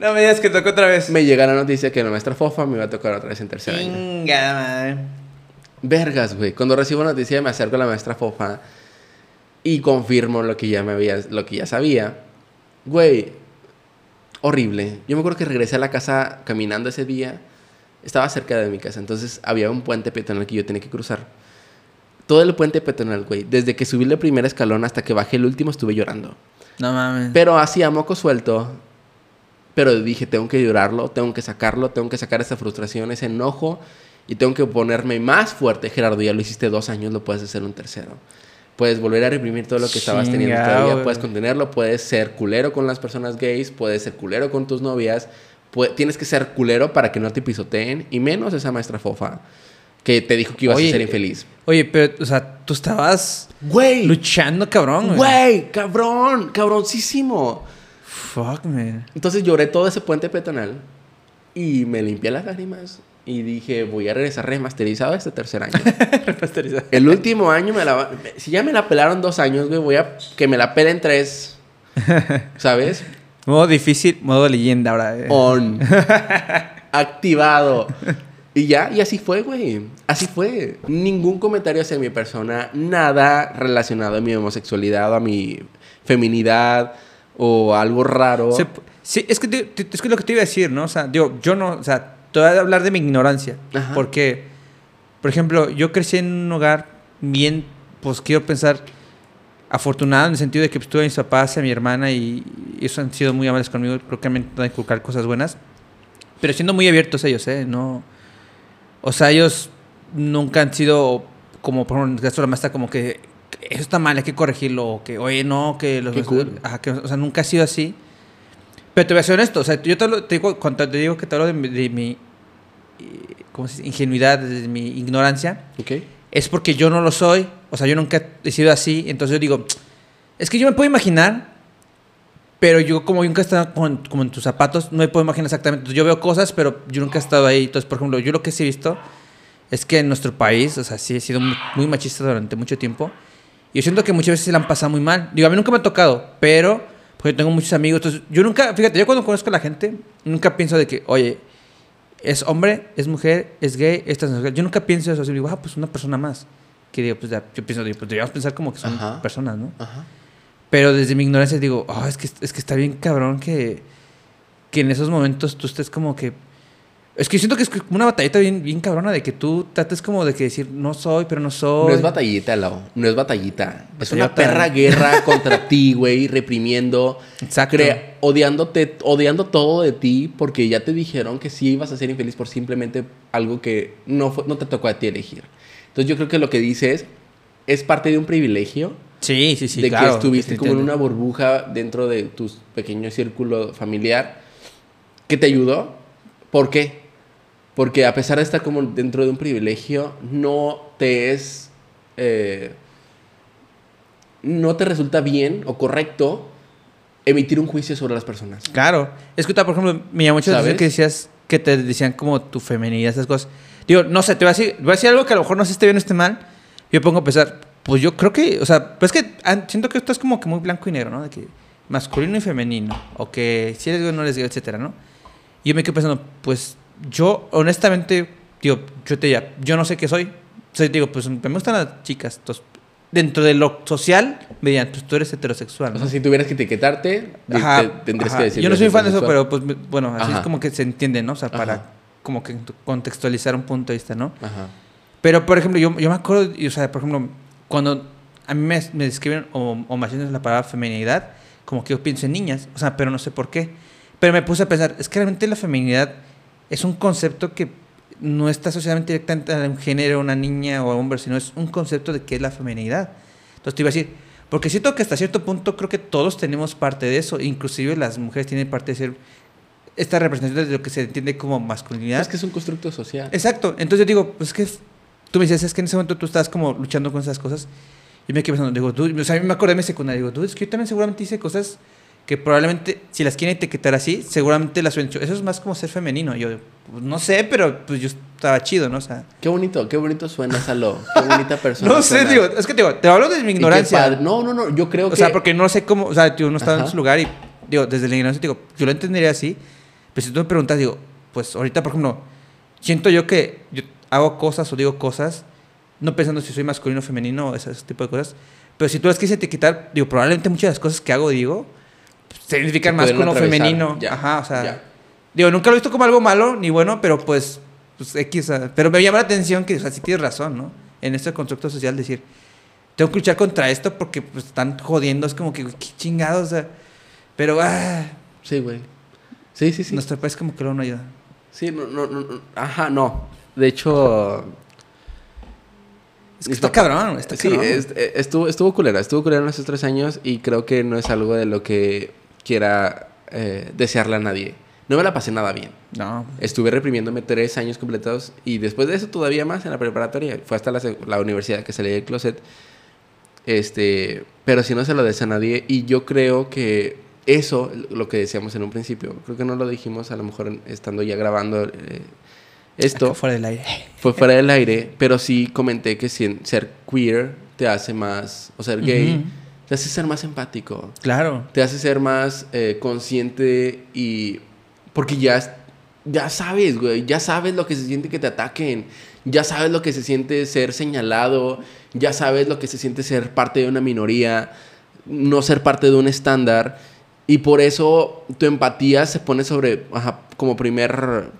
A: no me digas que tocó otra vez.
B: Me llega la noticia que la maestra Fofa me iba a tocar otra vez en tercer año.
A: Chingada madre.
B: Vergas, güey. Cuando recibo la noticia me acerco a la maestra Fofa y confirmo lo que ya me había, lo que ya sabía. Güey, horrible. Yo me acuerdo que regresé a la casa caminando ese día. Estaba cerca de mi casa, entonces había un puente peatonal que yo tenía que cruzar. Todo el puente peatonal, güey. Desde que subí el primer escalón hasta que bajé el último estuve llorando.
A: No mames.
B: Pero así a moco suelto. Pero dije, tengo que llorarlo, tengo que sacarlo, tengo que sacar esa frustración, ese enojo. Y tengo que ponerme más fuerte. Gerardo, ya lo hiciste dos años, lo puedes hacer un tercero. Puedes volver a reprimir todo lo que estabas teniendo todavía. Puedes contenerlo, puedes ser culero con las personas gays, puedes ser culero con tus novias. tienes que ser culero para que no te pisoteen. Y menos esa maestra fofa que te dijo que ibas
A: Oye,
B: a ser infeliz.
A: Oye, pero, o sea, tú estabas
B: Güey,
A: luchando, cabrón, güey.
B: güey, cabrón, cabroncísimo.
A: Fuck, man.
B: Entonces lloré todo ese puente peatonal y me limpié las lágrimas y dije, voy a regresar remasterizado este tercer año. El último año me la... va- Si ya me la pelaron dos años, güey, voy a que me la pelen tres. ¿Sabes?
A: Modo difícil, modo leyenda ahora. eh.
B: On. Activado. Y ya, y así fue, güey. Así fue. Ningún comentario hacia mi persona, nada relacionado a mi homosexualidad a mi feminidad o algo raro.
A: Se- sí, es que, te- te- es que lo que te iba a decir, ¿no? O sea, digo, yo no, o sea, te voy a hablar de mi ignorancia.
B: Ajá.
A: Porque, por ejemplo, yo crecí en un hogar bien, pues quiero pensar, afortunado en el sentido de que pues, tuve a mis papás y a mi hermana y, y eso han sido muy amables conmigo. Creo que me han inculcar cosas buenas. Pero siendo muy abiertos ellos, ¿eh? No, o sea, ellos nunca han sido como, por ejemplo, en el caso de la maestra, como que eso está mal, hay que corregirlo. O que, oye, no, que los.
B: Cool.
A: Ajá, que, o sea, nunca ha sido así. Pero te voy a ser honesto, o sea, yo te, te digo, cuando te digo que te hablo de mi, de mi, ¿cómo se dice? ingenuidad, de mi ignorancia,
B: ¿Ok?
A: es porque yo no lo soy, o sea, yo nunca he sido así, entonces yo digo, es que yo me puedo imaginar, pero yo como nunca he estado como en, como en tus zapatos, no me puedo imaginar exactamente, yo veo cosas, pero yo nunca he estado ahí, entonces, por ejemplo, yo lo que sí he visto es que en nuestro país, o sea, sí he sido muy, muy machista durante mucho tiempo, y yo siento que muchas veces se la han pasado muy mal, digo, a mí nunca me ha tocado, pero, porque tengo muchos amigos, entonces, yo nunca, fíjate, yo cuando conozco a la gente, nunca pienso de que, oye, es hombre, es mujer, es gay, es transexual. Yo nunca pienso eso. Así digo, ah, pues una persona más. Que digo, pues ya, yo pienso, digo, pues deberíamos pensar como que son
B: Ajá.
A: personas, ¿no?
B: Ajá.
A: Pero desde mi ignorancia digo, ah, es, que, es que está bien cabrón que, que en esos momentos tú estés como que... Es que siento que es una batallita bien, bien cabrona de que tú trates como de que decir, no soy, pero no soy.
B: No es batallita, Lau. No es batallita. Es una perra guerra contra ti, güey, reprimiendo,
A: Exacto.
B: odiándote, odiando todo de ti porque ya te dijeron que sí ibas a ser infeliz por simplemente algo que no, fue- no te tocó a ti elegir. Entonces yo creo que lo que dices es parte de un privilegio
A: Sí, sí, sí,
B: de
A: claro.
B: que estuviste
A: te
B: como en una burbuja dentro de tu pequeño círculo familiar que te ayudó. ¿Por qué? Porque a pesar de estar como dentro de un privilegio, no te es... eh, no te resulta bien o correcto emitir un juicio sobre las personas.
A: Claro. Es que, por ejemplo, me llamó mucho la que decías que te decían como tu femenidad, esas cosas. Digo, no sé, te voy a decir, voy a decir algo que a lo mejor no sé si esté bien o esté mal. Yo pongo a pensar, pues yo creo que, o sea, pues es que siento que esto es como que muy blanco y negro, ¿no? De que masculino y femenino, o que si eres gay o no eres gay, etcétera, ¿no? Y yo me quedo pensando, pues yo, honestamente, digo, yo te diría, yo no sé qué soy. O sea, digo, pues me gustan las chicas. Entonces, dentro de lo social, me dirían, pues tú eres heterosexual.
B: O
A: ¿no?
B: sea, si tuvieras que etiquetarte,
A: Ajá,
B: te- tendrías
A: ajá.
B: que decir...
A: Yo no soy fan de eso, pero pues bueno, así
B: Ajá.
A: es como que se entiende, ¿no? O sea, para como que contextualizar un punto de vista, ¿no?
B: Ajá.
A: Pero, por ejemplo, yo, yo me acuerdo, y, o sea, por ejemplo, cuando a mí me, me describen o, o me hacen la palabra feminidad, como que yo pienso en niñas, o sea, pero no sé por qué. Pero me puse a pensar, es que realmente la feminidad es un concepto que no está asociadamente directamente a un género, una niña o a un hombre, sino es un concepto de qué es la feminidad. Entonces te iba a decir, porque siento que hasta cierto punto creo que todos tenemos parte de eso, inclusive las mujeres tienen parte de ser esta representación de lo que se entiende como masculinidad.
B: Es que es un constructo social.
A: Exacto. Entonces yo digo, pues que tú me dices, es que en ese momento tú estás como luchando con esas cosas. Y me quedé pensando, digo, tú, o sea, a mí me acordé de mi secundaria, digo, tú, es que yo también seguramente hice cosas que probablemente si las quieren etiquetar así, seguramente las hubieran eso es más como ser femenino. Yo, pues, no sé, pero pues yo estaba chido, ¿no? O sea,
B: Qué bonito, qué bonito suena Salo. Qué bonita persona.
A: no sé,
B: suena.
A: digo, es que te digo, te hablo de mi ignorancia.
B: No, no, no, yo creo que...
A: O sea, porque no sé cómo, o sea, yo no estaba en ese lugar y, digo, desde la ignorancia, digo, yo lo entendería así, pero si tú me preguntas, digo, pues ahorita, por ejemplo, siento yo que yo hago cosas o digo cosas, no pensando si soy masculino o femenino o ese, tipo de cosas, pero si tú las quieres etiquetar, digo, probablemente muchas de las cosas que hago, digo, significan masculino o femenino.
B: Ya,
A: Ajá, o sea,
B: ya.
A: digo, nunca lo he visto como algo malo ni bueno, pero pues, pues X, o sea, pero me llama la atención que, o sea, sí tienes razón, ¿no? En este constructo social decir, tengo que luchar contra esto porque pues, están jodiendo. Es como que, qué chingados. O sea, pero, ah,
B: Sí, güey. Sí, sí, sí.
A: nuestro país como que luego no ayuda.
B: Sí, no, no, no. Ajá, no. De hecho...
A: Es que está cabrón, está
B: sí,
A: cabrón.
B: es- eh, estuvo, estuvo culera. Estuvo culera en esos tres años y creo que no es algo de lo que quiera eh, desearle a nadie. No me la pasé nada bien.
A: No.
B: Estuve reprimiéndome tres años completos y después de eso todavía más en la preparatoria. Fue hasta la, la universidad que salí del closet. Este, pero si no se lo desea a nadie y yo creo que eso, lo que decíamos en un principio, creo que no lo dijimos a lo mejor estando ya grabando eh, esto,
A: Acá fuera del aire.
B: fue fuera del aire, pero sí comenté que ser queer te hace más, o ser gay,
A: Ujú.
B: te hace ser más empático
A: Claro.
B: te hace ser más eh, consciente y porque ya ya sabes, güey, ya sabes lo que se siente que te ataquen, ya sabes lo que se siente ser señalado, ya sabes lo que se siente ser parte de una minoría, no ser parte de un estándar y por eso tu empatía se pone sobre ajá, como primer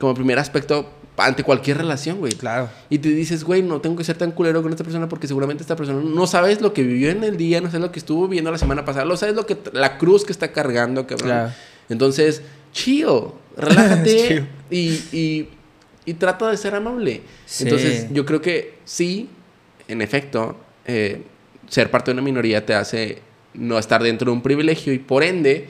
B: como primer aspecto ante cualquier relación, güey.
A: Claro.
B: Y te dices, güey, no tengo que ser tan culero con esta persona porque seguramente esta persona no sabes lo que vivió en el día, no sabes lo que estuvo viviendo la semana pasada, no sabes lo que la cruz que está cargando, cabrón.
A: Claro.
B: Entonces, chill, relájate y, y, y trata de ser amable.
A: Sí.
B: Entonces, yo creo que sí, en efecto, eh, ser parte de una minoría te hace no estar dentro de un privilegio y por ende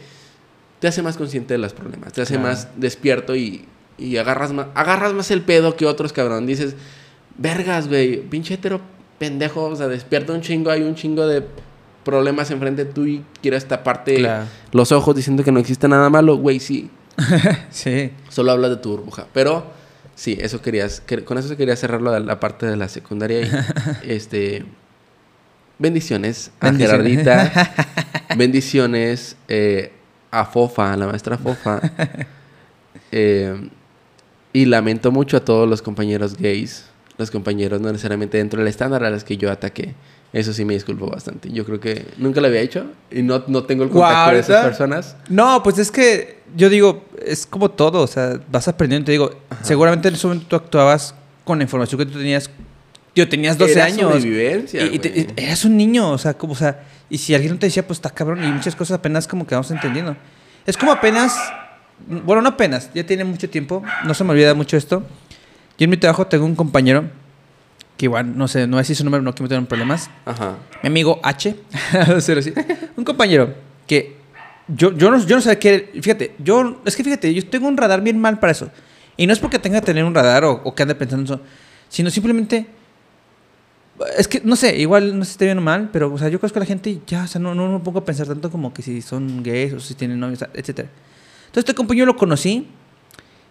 B: te hace más consciente de los problemas, te hace
A: Claro.
B: más despierto y, y agarras, más, agarras más el pedo que otros, cabrón. Dices, vergas, güey, pinche hetero pendejo, o sea, despierta un chingo, hay un chingo de problemas enfrente de tú y quieres taparte
A: Claro.
B: los ojos diciendo que no existe nada malo, güey, sí,
A: Sí.
B: solo hablas de tu burbuja. Pero sí, eso querías, que- con eso quería cerrar de la parte de la secundaria. Y, este, bendiciones a
A: Bendiciones.
B: Gerardita, bendiciones eh, a Fofa, a la maestra Fofa. Eh, y lamento mucho a todos los compañeros gays, los compañeros no necesariamente dentro del estándar a los que yo ataqué. Eso sí me disculpo bastante. Yo creo que nunca lo había hecho y no, no tengo el contacto de esas personas.
A: No, pues es que yo digo, es como todo, o sea, vas aprendiendo. Te digo, seguramente en ese momento tú actuabas con la información que tú tenías. Yo tenías 12
B: Era
A: años. Y, y te- y eras un niño, o sea, como, o sea, y si alguien no te decía, pues está cabrón, y muchas cosas apenas como que vamos entendiendo. Es como apenas, bueno, no apenas, ya tiene mucho tiempo, no se me olvida mucho esto. Yo en mi trabajo tengo un compañero que igual, no sé, no sé si su número no quiero meter en problemas.
B: Ajá.
A: Mi amigo H, un compañero que yo, yo, no, yo no sabía qué. Fíjate, yo, es que fíjate, yo tengo un radar bien mal para eso. Y no es porque tenga que tener un radar o, o que ande pensando en eso, sino simplemente. Es que, no sé, igual no sé si esté bien o mal, pero, o sea, yo conozco a la gente y ya, o sea, no, no me pongo a pensar tanto como que si son gays o si tienen novios, etcétera. Entonces, este compañero lo conocí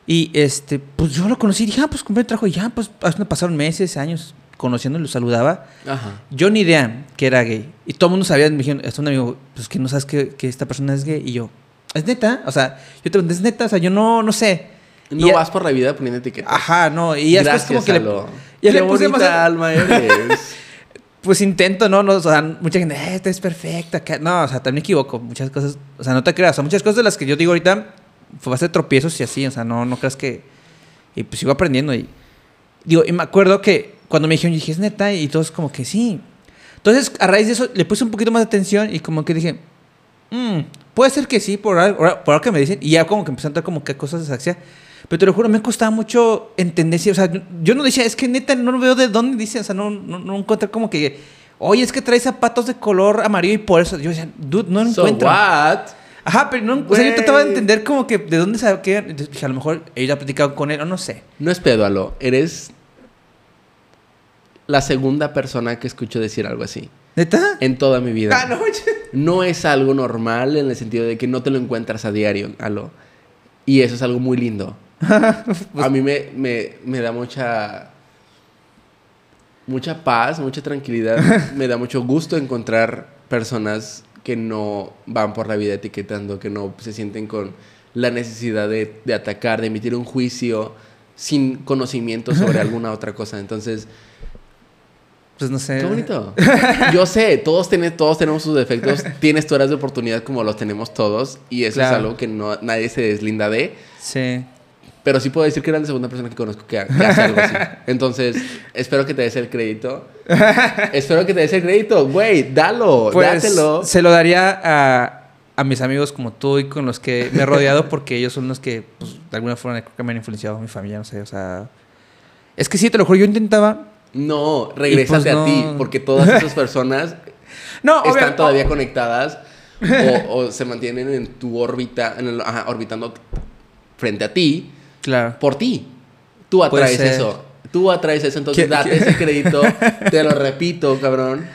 A: y, este, pues yo lo conocí y dije, ah, pues compré el trabajo y ya, pues pasaron meses, años conociéndolo, lo saludaba.
B: Ajá.
A: Yo ni idea que era gay. Y todo el mundo sabía, me dijeron, es un amigo, pues que no sabes que, que esta persona es gay. Y yo, ¿es neta? O sea, yo te ¿es neta? O sea, yo no, no sé.
B: No
A: Y ya-
B: vas por la vida poniendo etiquetas.
A: Ajá, no. Y ya después
B: Gracias,
A: como que le, ya
B: Qué
A: le puse
B: bonita
A: más-
B: alma eres.
A: Pues intento, ¿no? no o sea, mucha gente, eh, esta es perfecta. acá". No, o sea, también me equivoco. Muchas cosas, o sea, no te creas. O sea, muchas cosas de las que yo digo ahorita fue base tropiezos y así. O sea, no, no creas que... Y pues sigo aprendiendo y... Digo, y me acuerdo que cuando me dijeron, dije, es neta, y todos como que sí. Entonces, a raíz de eso, le puse un poquito más de atención y como que dije, "Mm, puede ser que sí, por algo, por algo que me dicen. Y ya como que empezó a entrar como que cosas de saxia. Pero te lo juro, me costaba mucho entender o sea, yo, no decía, es que neta no veo de dónde dice, o sea, no, no, no encontré como que, oye, es que trae zapatos de color amarillo y por eso. Yo decía, dude, no lo
B: so
A: encuentro.
B: what?
A: Ajá, pero no, o sea, yo trataba de entender como que de dónde sabía que, dije, a lo mejor ella ha platicado con él, o no sé.
B: No es pedo, Alo. Eres la segunda persona que escucho decir algo así.
A: ¿Neta?
B: En toda mi vida.
A: Ah, no,
B: no es algo normal en el sentido de que no te lo encuentras a diario, algo. Y eso es algo muy lindo. a mí me, me, me da mucha mucha paz, mucha tranquilidad. me da mucho gusto encontrar personas que no van por la vida etiquetando, que no se sienten con la necesidad de, de atacar, de emitir un juicio sin conocimiento sobre alguna otra cosa. Entonces,
A: pues no sé.
B: Qué bonito. Yo sé, todos, tiene, todos tenemos sus defectos. Tienes tu horas de oportunidad como los tenemos todos. Y eso es algo que no, nadie se deslinda de.
A: Sí.
B: Pero sí puedo decir que eres la segunda persona que conozco que, hace algo así. Entonces, espero que te des el crédito. espero que te des el crédito. Güey, dalo, pues, dátelo.
A: Se lo daría a, a, mis amigos como tú y con los que me he rodeado porque ellos son los que, pues, de alguna forma, me han influenciado a mi familia, no sé, o sea... Es que sí, te lo juro, yo intentaba...
B: No, regrésate pues, a ti, porque todas esas personas no, están todavía conectadas o, se mantienen en tu órbita, en el, ajá, orbitando frente a ti
A: Claro.
B: Por ti. Tú atraes eso. Tú atraes eso. Entonces, date ese crédito. Te lo repito, cabrón.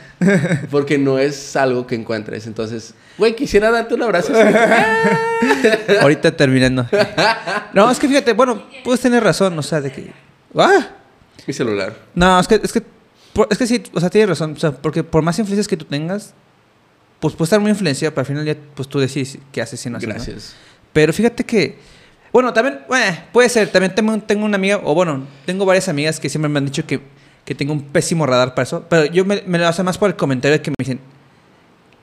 B: Porque no es algo que encuentres. Entonces, güey, quisiera darte un abrazo.
A: Ahorita terminando. No, es que fíjate, bueno, puedes tener razón, o sea, de que. ¡Ah!
B: Mi celular.
A: No, es que, es que, es que sí, o sea, tienes razón. O sea, porque por más influencias que tú tengas, pues puedes estar muy influenciado, pero al final ya, pues tú decides qué haces y no haces.
B: Gracias.
A: Pero fíjate que bueno, también, bueno, puede ser. También tengo, tengo, una amiga, o bueno, tengo varias amigas que siempre me han dicho que, que tengo un pésimo radar para eso. Pero yo me, me lo hace más por el comentario de que me dicen,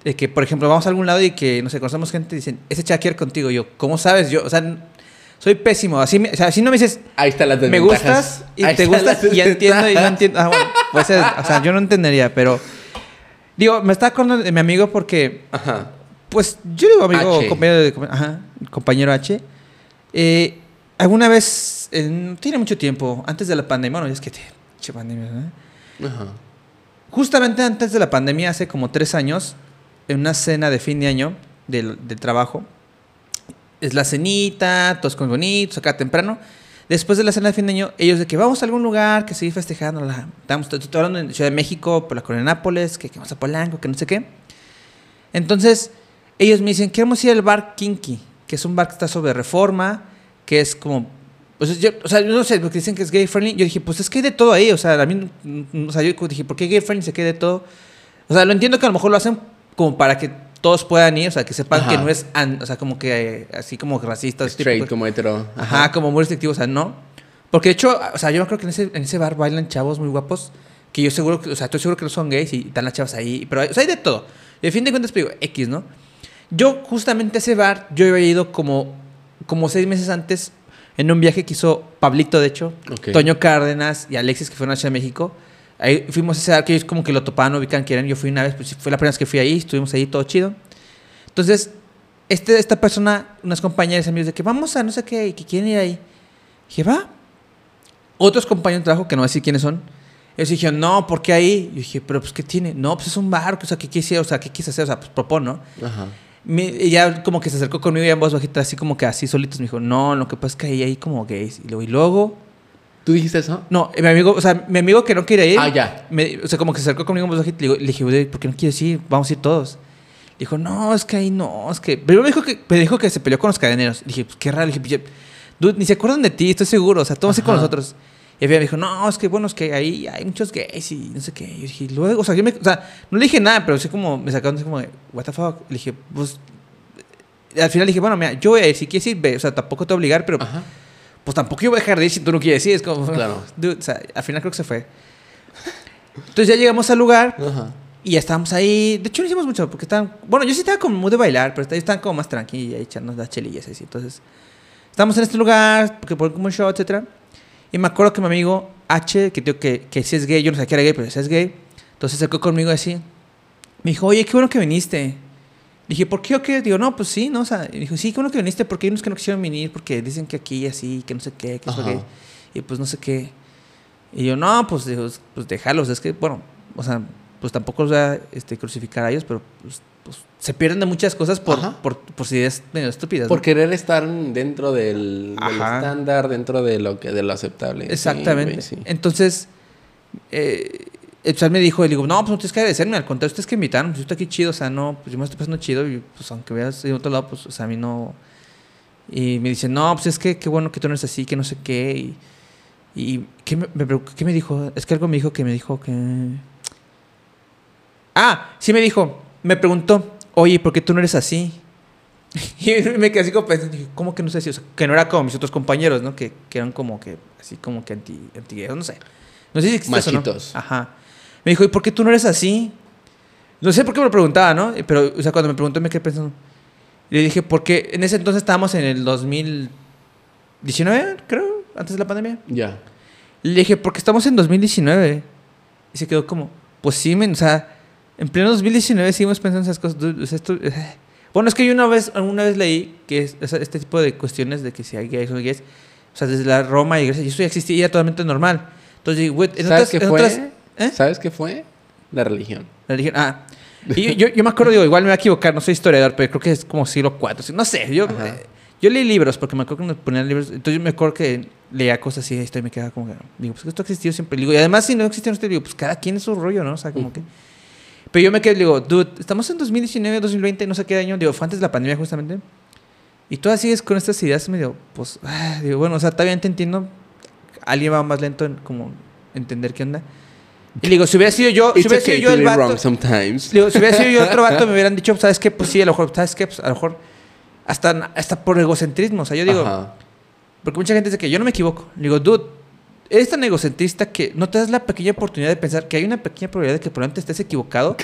A: de que, por ejemplo, vamos a algún lado y que, no sé, conocemos gente y dicen, ese chava quiere contigo. yo, ¿cómo sabes? Yo, o sea, soy pésimo. Así, o sea, si no me dices,
B: ahí está la
A: me gustas y te gustas y ya entiendo y no entiendo. Ah, bueno, pues, o sea, yo no entendería, pero digo, me está acordando de mi amigo porque,
B: Ajá.
A: pues yo digo amigo, compañero, de, ajá, compañero H. Eh, alguna vez, tiene mucho tiempo, antes de la pandemia, bueno, es que te, pandemia, Justamente antes de la pandemia, hace como tres años, en una cena de fin de año del, trabajo, es la cenita, todos con bonitos, acá temprano. Después de la cena de fin de año, ellos de que vamos a algún lugar que seguir festejando. La, estamos, hablando en Ciudad de México, por la Colonia Nápoles, que, que, vamos a Polanco, que no sé qué. Entonces, ellos me dicen, queremos ir al bar Kinky que es un bar que está sobre reforma, que es como... O sea, yo, o sea, no sé, porque dicen que es gay friendly. Yo dije, pues es que hay de todo ahí. O sea, a mí, o sea, yo dije, ¿por qué gay friendly se quede de todo? O sea, lo entiendo que a lo mejor lo hacen como para que todos puedan ir, o sea, que sepan que no es, o sea, como que así como racistas.
B: Straight, como hetero.
A: Ajá. como muy restrictivo, o sea, no. Porque de hecho, o sea, yo creo que en ese, en ese bar bailan chavos muy guapos, que yo seguro, que, o sea, estoy seguro que no son gays y están las chavas ahí, pero o sea, hay de todo. Y de fin de cuentas, pues, digo, X, ¿no? Yo, justamente ese bar, yo había ido como, como seis meses antes en un viaje que hizo Pablito, de hecho, Toño Cárdenas y Alexis, que fueron a Ciudad de México. Ahí fuimos a ese bar que ellos como que lo topaban, ubican, quieren. Yo fui una vez, pues fue la primera vez que fui ahí, estuvimos ahí todo chido. Entonces, este, esta persona, unas compañeras amigos de que vamos a no sé qué y que quieren ir ahí. Dije, va. Otros compañeros de trabajo, que no voy a decir quiénes son, ellos dijeron, no, ¿por qué ahí? Yo dije, pero pues, ¿qué tiene? No, pues es un bar, o sea, ¿qué quise, o sea, ¿qué quise hacer? O sea, pues propone, ¿no? Ajá ya como que se acercó conmigo y en voz bajita, así como que así solitos, me dijo, no, lo que pasa es que ahí hay como gays. Y luego, y luego...
B: ¿Tú dijiste eso?
A: No, mi amigo, o sea, mi amigo que no quiere ir.
B: Ah, ya.
A: o sea, como que se acercó conmigo en voz bajita y le, dije, ¿por qué no quieres ir? Vamos a ir todos. Dijo, no, es que ahí no, es que... Pero me dijo que, me dijo que se peleó con los cadeneros. Dije, pues qué raro. Le dije, dude, ni se acuerdan de ti, estoy seguro. O sea, todos así con nosotros. Y ella me dijo, no, es que bueno, es que ahí hay muchos gays y no sé qué. Y dije, luego, o sea, yo me, o sea, no le dije nada, pero así como me sacaron así como, what the fuck. Le dije, pues al final dije, bueno, mira, yo voy a ir, si quieres ir, ve. O sea, tampoco te voy a obligar, pero pues tampoco yo voy a dejar de ir si tú no quieres ir. Es como, claro. o sea, al final creo que se fue. Entonces ya llegamos al lugar y ya estábamos ahí. De hecho, no hicimos mucho porque estaban. Bueno, yo sí estaba como muy de bailar, pero ellos estaban como más tranquilos y echarnos las chelillas así. Entonces, estamos en este lugar porque por como un show, etcétera. Y me acuerdo que mi amigo H, que digo que, que sí es gay, yo no sabía que era gay, pero sí es gay. Entonces se acercó conmigo así. Me dijo, oye, qué bueno que viniste. Dije, ¿por qué o qué? Digo, no, pues sí, ¿no? O sea, dijo, sí, qué bueno que viniste, porque hay unos que no quisieron venir, porque dicen que aquí así, que no sé qué, que sé qué. Y pues no sé qué. Y yo, no, pues, digo, pues déjalos, es que, bueno, o sea, pues tampoco los voy a este, crucificar a ellos, pero pues, pues se pierden de muchas cosas por, por, por ideas medio estúpidas.
B: Por querer estar dentro del, estándar, dentro de lo que de lo aceptable.
A: Exactamente. Entonces, eh, él me dijo, le digo, no, pues no tienes que agradecerme, al contrario, ustedes que invitaron, pues yo estoy aquí chido, o sea, no, pues yo me estoy pasando chido, y pues aunque veas de otro lado, pues, o sea, a mí no... Y me dice, no, pues es que qué bueno que tú no eres así, que no sé qué, y... y ¿qué, me, me ¿Qué me dijo? Es que algo me dijo que me dijo que... Ah, sí me dijo, me preguntó, oye, ¿por qué tú no eres así? Y me quedé así como pensando, dije, ¿cómo que no sé si? O sea, que no era como mis otros compañeros, ¿no? Que, que eran como que, así como que anti, anti no sé. No sé si existe eso, ¿no?
B: Machitos.
A: Ajá. Me dijo, ¿y por qué tú no eres así? No sé por qué me lo preguntaba, ¿no? Pero, o sea, cuando me preguntó me quedé pensando. Le dije, porque en ese entonces estábamos en el 2019, creo, antes de la pandemia.
B: Ya.
A: Le dije, porque estamos en 2019. Y se quedó como, pues sí, men, o sea, en pleno 2019 seguimos pensando en esas cosas. dude, o sea, esto- eh. Bueno, es que yo una vez, alguna vez leí que es- es- este tipo de cuestiones de que si hay gays o no gays, o sea, desde la Roma y Grecia, y eso ya existía ya totalmente normal. Entonces, güey, en
B: ¿Sabes
A: otras,
B: qué
A: en
B: fue?
A: otras- ¿eh?
B: ¿Sabes qué fue? La religión.
A: La religión, ah. Y yo, yo, yo me acuerdo, digo, igual me voy a equivocar, no soy historiador, pero creo que es como siglo IV. No sé, yo, eh, yo leí libros, porque me acuerdo que me ponían libros. Entonces yo me acuerdo que leía cosas así, esto y me quedaba como que, digo, pues esto ha existido siempre. Digo, y además, si no existiera esto, digo, pues cada quien es su rollo, ¿no? O sea, como que. Pero yo me quedé, digo, dude, estamos en 2019, 2020, no sé qué año, digo, fue antes de la pandemia justamente. Y tú sigues con estas ideas, me digo, pues, ah, digo, bueno, o sea, también te entiendo. Alguien va más lento en como entender qué onda. Y le digo, si hubiera sido yo, si hubiera
B: okay
A: sido yo el vato.
B: wrong sometimes.
A: Digo, si hubiera sido yo otro vato, me hubieran dicho, ¿sabes qué? Pues sí, a lo mejor, ¿sabes qué? Pues a lo mejor hasta, hasta por egocentrismo. O sea, yo digo,
B: Ajá.
A: porque mucha gente dice que yo no me equivoco. Le digo, dude, eres tan egocentrista que no te das la pequeña oportunidad de pensar que hay una pequeña probabilidad de que probablemente estés equivocado.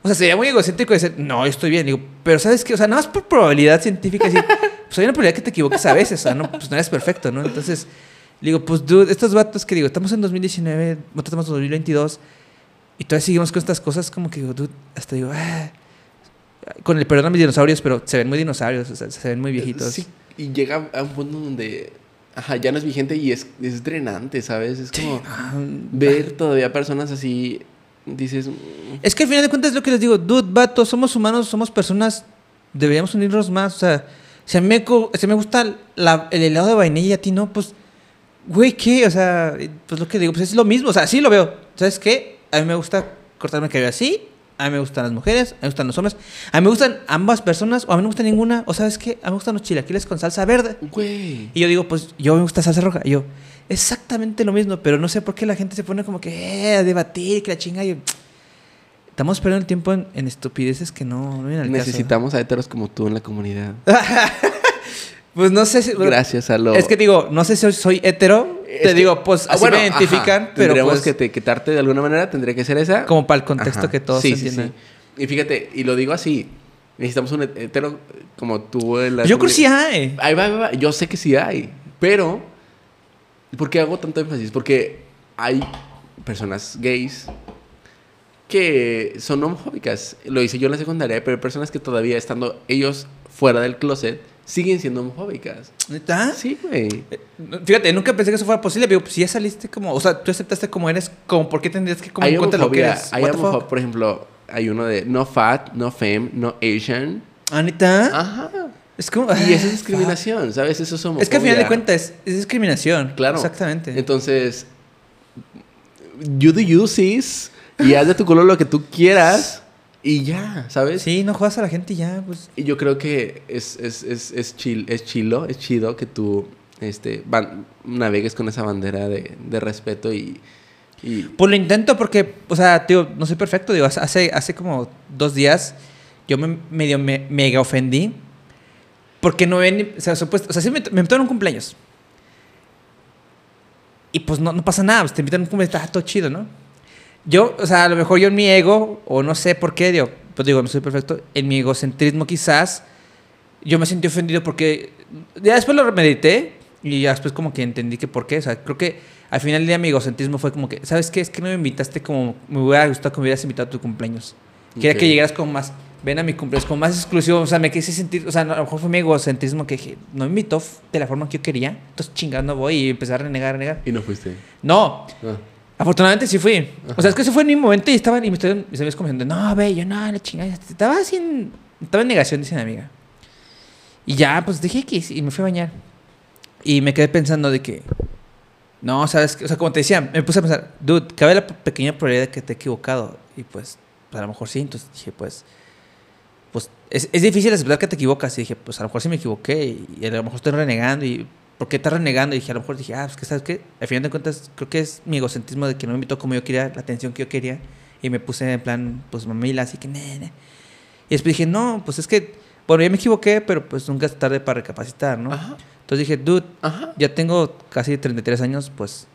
A: O sea, sería muy egocéntrico decir, no, estoy bien. Digo, pero ¿sabes qué? O sea, nada más por probabilidad científica, decir, pues hay una probabilidad que te equivoques a veces. O sea, no, pues no eres perfecto, ¿no? Entonces, digo, pues, dude, estos vatos que digo, estamos en 2019, nosotros estamos en 2022, y todavía seguimos con estas cosas, como que dude, hasta digo, ah, con el perdón a mis dinosaurios, pero se ven muy dinosaurios, se ven muy viejitos.
B: Sí, y llega a un punto donde ajá, ya no es vigente y es, es drenante, ¿sabes? Es como
A: Ah,
B: ver todavía personas así, dices, mm,
A: Es que al final de cuentas es lo que les digo, dude, vato, somos humanos, somos personas, deberíamos unirnos más. O sea, si a mí me, si me gusta la- el helado de vainilla y a ti no, pues, güey, ¿qué? O sea, pues lo que digo, pues es lo mismo. O sea, sí lo veo. ¿Sabes qué? A mí me gusta cortarme el cabello así. A mí me gustan las mujeres, a mí me gustan los hombres. A mí me gustan ambas personas, o a mí no me gusta ninguna. O ¿sabes qué? A mí me gustan los chilaquiles con salsa verde.
B: güey.
A: Y yo digo, pues yo me gusta salsa roja. Y yo, exactamente lo mismo, pero no sé por qué la gente se pone como que eh, a debatir, que la chinga. Y yo, estamos perdiendo el tiempo en, en estupideces que no, no vienen al caso.
B: Necesitamos a heteros como tú en la comunidad.
A: Pues no sé si.
B: Gracias a lo...
A: Es que digo, no sé si soy hetero. Te
B: que-
A: digo, pues
B: Ah,
A: así
B: bueno,
A: me identifican,
B: ajá.
A: pero
B: Tendríamos
A: pues,
B: que te quitarte de alguna manera, tendría que ser esa.
A: como para el contexto
B: Ajá.
A: que todos
B: sí,
A: se
B: sí, sí. Y fíjate, y lo digo así, necesitamos un hetero como tú en la
A: Yo creo que sí hay.
B: Ahí va, ahí va. Yo sé que sí hay. Pero, ¿por qué hago tanto énfasis? Porque hay personas gays que son homofóbicas. Lo hice yo en la secundaria, pero hay personas que todavía estando ellos fuera del closet siguen siendo homofóbicas.
A: ¿Neta?
B: Sí, güey.
A: Eh, Fíjate, nunca pensé que eso fuera posible. Pero pues, si ya saliste como. O sea, tú aceptaste como eres, como, ¿por qué tendrías que como cuenta lo que
B: homofobia.
A: eres?
B: Hay
A: What the
B: homofo-
A: fuck?
B: por ejemplo, hay uno de no fat, no femme, no Asian.
A: ¿Ah, neta?
B: Ajá.
A: Es como.
B: Y eso es discriminación, ¿sabes? Eso es homofobia.
A: Es que al final de cuentas es, es discriminación.
B: Claro.
A: Exactamente.
B: Entonces, you do you, sis. Y haz de tu color lo que tú quieras. Y ya, ¿sabes?
A: sí, no juegas a la gente y ya, pues.
B: Y yo creo que es, es, es, es, chill, es chilo, es chido que tú este, van- navegues con esa bandera de, de respeto y, y
A: Pues lo intento porque, o sea, tío, no soy perfecto. Digo, hace, hace como dos días yo me medio me, mega ofendí porque no ven, o sea, supuesto, o sea, sí me, me invitaron a un cumpleaños. Y pues no, no pasa nada, pues te invitan a un cumpleaños, está todo chido, ¿no? Yo, o sea, a lo mejor yo en mi ego, o no sé por qué, digo, pues digo, no soy perfecto, en mi egocentrismo quizás, yo me sentí ofendido porque ya después lo medité y ya después como que entendí que por qué, o sea, creo que al final del día mi egocentrismo fue como que, ¿sabes qué? Es que no me invitaste como me hubiera gustado que me hubieras invitado a tu cumpleaños. Quería que llegaras como más, ven a mi cumpleaños, como más exclusivo, o sea, me quise sentir, o sea, a lo mejor fue mi egocentrismo que dije, no me invitó de la forma que yo quería, entonces chingando voy y empezar a renegar, a renegar.
B: y no fuiste.
A: No,
B: Ah.
A: Afortunadamente sí fui. O sea, es que eso fue en mi momento y estaban y me estaban mis amigos como diciendo, no, ve, yo no, la chingada. Estaba en, estaba en negación, dice mi amiga. Y ya, pues dije X y me fui a bañar. Y me quedé pensando de que, No, sabes, que- o sea, como te decía, me puse a pensar, dude, cabe la pequeña probabilidad de que te he equivocado. Y pues, a lo mejor sí. Entonces dije, pues, pues es, es difícil aceptar que te equivocas. Y dije, pues a lo mejor sí me equivoqué. Y, y a lo mejor estoy renegando. Y ¿por qué estás renegando? Y dije, a lo mejor dije, ah, pues que sabes qué, al final de cuentas, creo que es mi egocentrismo de que no me invitó como yo quería, la atención que yo quería. Y me puse en plan, pues mamila, así que, nene. Y después dije, no, pues es que, bueno, ya me equivoqué, pero pues nunca es tarde para recapacitar, ¿no?
B: Ajá.
A: Entonces dije, dude,
B: Ajá.
A: ya tengo casi 33 años, pues,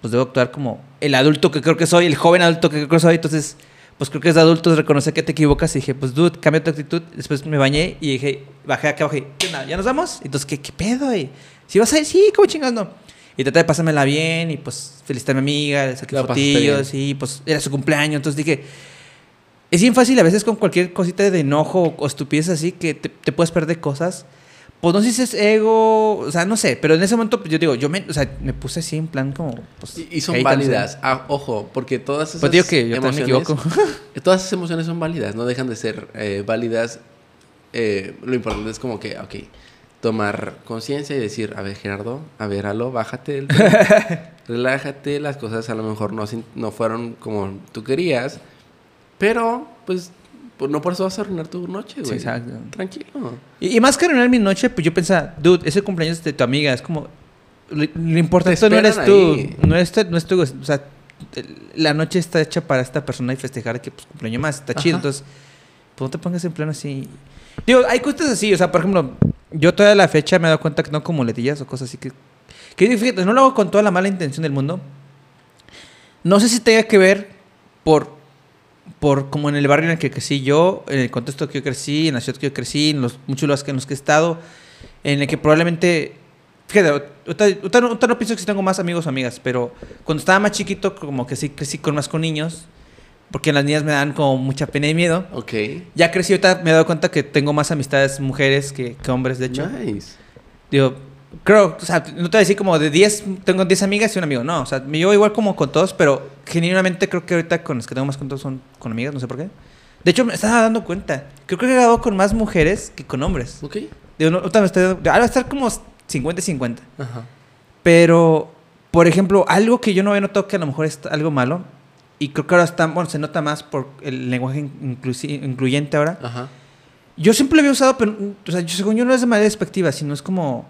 A: pues debo actuar como el adulto que creo que soy, el joven adulto que creo que soy. Entonces, pues creo que es de adultos reconocer que te equivocas. Y dije, pues, dude, cambia tu actitud. Después me bañé y dije, bajé acá abajo y dije, ¿qué onda? ¿Ya nos vamos? Entonces, ¿qué, qué pedo? Y, si vas a ir, sí, ¿cómo chingas no? Y traté de pasármela bien y pues felicitar a mi amiga, le saqué fotillos y pues era su cumpleaños. Entonces dije, es bien fácil a veces con cualquier cosita de enojo o estupidez así que te, te puedes perder cosas. Pues no sé si es ego, o sea, no sé, pero en ese momento pues, yo digo, yo me, o sea, me puse así en plan como... Pues,
B: Y, y son válidas. Ah, ojo, porque todas esas
A: Pues digo que yo también me
B: emociones-
A: equivoco.
B: Todas esas emociones son válidas, no dejan de ser eh, válidas. Eh, lo importante es como que, ok, tomar conciencia y decir, a ver, Gerardo, a ver, aló, bájate tren, relájate, las cosas a lo mejor no, no fueron como tú querías, pero pues, pues no por eso vas a arruinar tu noche, güey.
A: Sí, exacto.
B: Tranquilo.
A: Y, y más que arruinar mi noche, pues yo pensaba, dude, ese cumpleaños de tu amiga, es como... Lo, importante
B: Te
A: no eres
B: esperan
A: tú,
B: ahí.
A: no es, tu- no es. O sea, la noche está hecha para esta persona y festejar que pues cumpleaños más, está chido. Entonces, pues no te pongas en plano así. Digo, hay cosas así, o sea, por ejemplo, yo toda la fecha me he dado cuenta que no con muletillas o cosas así que... Que fíjate, no lo hago con toda la mala intención del mundo. No sé si tenga que ver por por como en el barrio en el que crecí yo, en el contexto que yo crecí, en la ciudad que yo crecí, en los muchos lugares en los que he estado, en el que probablemente, fíjate, ahorita, no, pienso que tengo más amigos o amigas, pero cuando estaba más chiquito, como que sí crecí con más con niños, porque las niñas me dan como mucha pena y miedo.
B: Ok.
A: Ya crecí, ahorita me he dado cuenta que tengo más amistades mujeres que, que hombres, de hecho.
B: Nice.
A: Digo, creo, o sea, no te voy a decir como de 10, tengo 10 amigas y un amigo. No, o sea, me llevo igual como con todos, pero genuinamente creo que ahorita con los que tengo más con todos son con amigas, no sé por qué. De hecho, me estaba dando cuenta. Creo que he grabado con más mujeres que con hombres.
B: Ok.
A: Digo, no, ahorita me estoy, ahora va a estar como 50-50.
B: Ajá.
A: Pero, por ejemplo, algo que yo no había notado que a lo mejor es algo malo, y creo que ahora está, bueno, se nota más por el lenguaje incluyente ahora.
B: Ajá.
A: Yo siempre lo había usado, pero, o sea, yo, según yo no es de manera despectiva, sino es como,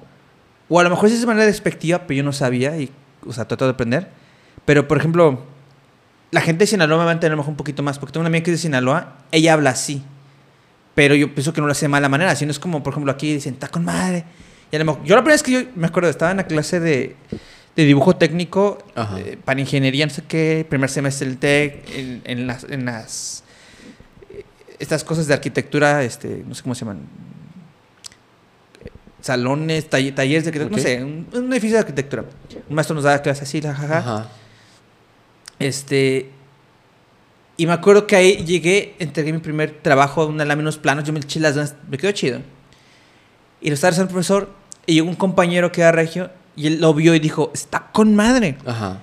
A: o a lo mejor sí es de manera despectiva, pero yo no sabía y, o sea, trato de aprender. Pero, por ejemplo, la gente de Sinaloa me va a entender a lo mejor un poquito más, porque tengo una amiga que es de Sinaloa, ella habla así, pero yo pienso que no lo hace de mala manera, sino es como, por ejemplo, aquí dicen, está con madre. Y a lo mejor, yo la primera vez que yo me acuerdo, estaba en la clase de, de dibujo técnico eh, para ingeniería, no sé qué, primer semestre del TEC, en, en las, en las eh, estas cosas de arquitectura, este, no sé cómo se llaman, salones, talle- talleres de arquitectura,
B: Ok.
A: no sé, un, un edificio de arquitectura. Un maestro nos daba clases así, jajaja.
B: Ajá.
A: Este. Y me acuerdo que ahí llegué, entregué mi primer trabajo, una lámina, unos planos, yo me eché las ganas, me quedó chido. Y lo estaba haciendo el profesor, y llegó un compañero que era regio, y él lo vio y dijo, está con madre.
B: Ajá.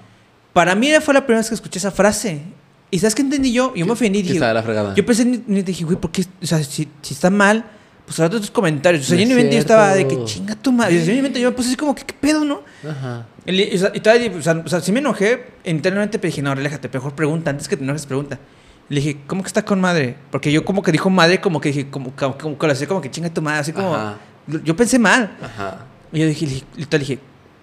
A: Para mí fue la primera vez que escuché esa frase. ¿Y sabes qué entendí yo? Yo me ofendí dije,
B: la fregada.
A: yo pensé, ni, ni dije, güey, ¿por qué? O sea, si, si está mal, pues ahora tus comentarios. O sea,
B: No
A: yo
B: es
A: en mi mente yo estaba de que chinga tu madre. Mi mente yo me puse así como, ¿qué, qué pedo, no?
B: Ajá.
A: Y, o sea, y todavía, o sea, o sea, sí me enojé internamente, dije, no, relájate, mejor pregunta, antes que te enojes, pregunta. Le dije, ¿cómo que está con madre? Porque yo como que dijo madre, como que dije, como, como, como, que hacía como que chinga tu madre, así como...
B: Ajá.
A: Yo pensé mal.
B: Ajá.
A: Y yo dije, le dije, literal, dije,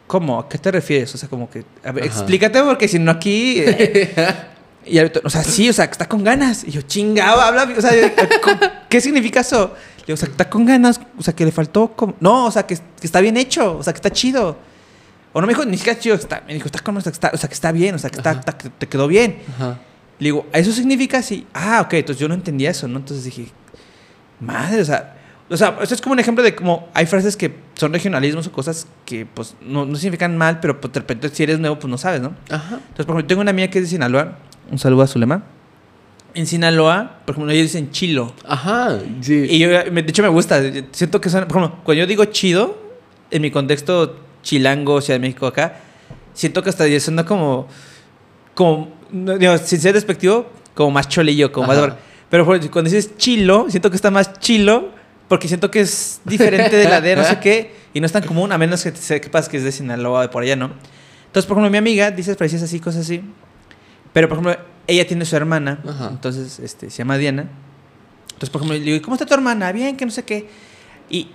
A: ¿cómo? ¿A qué te refieres? O sea, como que, a ver,
B: Ajá.
A: explícate porque si no aquí... eh, y o sea, sí, o sea, que está con ganas. Y yo, chingaba, habla, o sea, ¿con- ¿qué significa eso? Digo, o sea, que está con ganas, o sea, que le faltó, como... no, o sea, que, que está bien hecho, o sea, que está chido. O no me dijo, ni siquiera chido, está, me dijo, está con, o sea, que está, o sea, que está bien, o sea, que está, está- que te quedó bien.
B: Ajá.
A: Le digo, ¿eso significa así? Ah, ok, entonces yo no entendía eso, ¿no? Entonces dije, madre, o sea, o sea, eso es como un ejemplo de cómo hay frases que son regionalismos o cosas que, pues, no, no significan mal, pero pues, de repente si eres nuevo, pues no sabes, ¿no?
B: Ajá.
A: Entonces, por ejemplo, tengo una amiga que es de Sinaloa, un saludo a Zulema. En Sinaloa, por ejemplo, ellos dicen chilo.
B: Ajá. Sí.
A: Y yo, me- de hecho, me gusta. Siento que son, por ejemplo, cuando yo digo chido, en mi contexto chilango, Ciudad de México acá, siento que hasta suena como, como, no, digo, sin ser despectivo, como más cholillo, como más...
B: Ajá.
A: Pero por- cuando dices chilo, siento que está más chilo, porque siento que es diferente de la de no sé qué, y no es tan común, a menos que sepas que es de Sinaloa, de por allá, ¿no? Entonces, por ejemplo, mi amiga dice frases así, cosas así. Pero, por ejemplo, ella tiene su hermana.
B: Ajá.
A: Entonces, este, se llama Diana. Entonces, por ejemplo, le digo, ¿cómo está tu hermana? Bien, que no sé qué. Y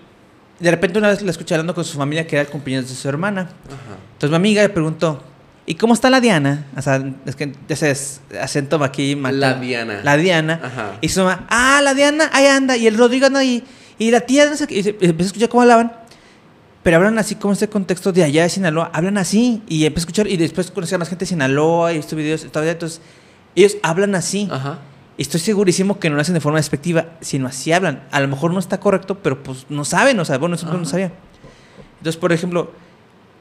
A: de repente una vez la escuché hablando con su familia que era el cumpleaños de su hermana.
B: Ajá.
A: Entonces mi amiga le preguntó, ¿y cómo está la Diana? O sea, es que ese es acento aquí. mata-
B: La Diana.
A: La Diana.
B: Ajá.
A: Y su mamá, ah, la Diana, ahí anda. Y el Rodrigo anda ahí. Y la tía, no sé qué. Y empecé a escuchar cómo hablaban. Pero hablan así como este contexto de allá de Sinaloa. Hablan así. Y empecé a escuchar. Y después conocí a más gente de Sinaloa. Y estos videos. todavía, Entonces, ellos hablan así.
B: Ajá.
A: Y Estoy segurísimo que no lo hacen de forma despectiva, sino así hablan. A lo mejor no está correcto, pero pues no saben, o sea, bueno, eso no sabía. Entonces, por ejemplo,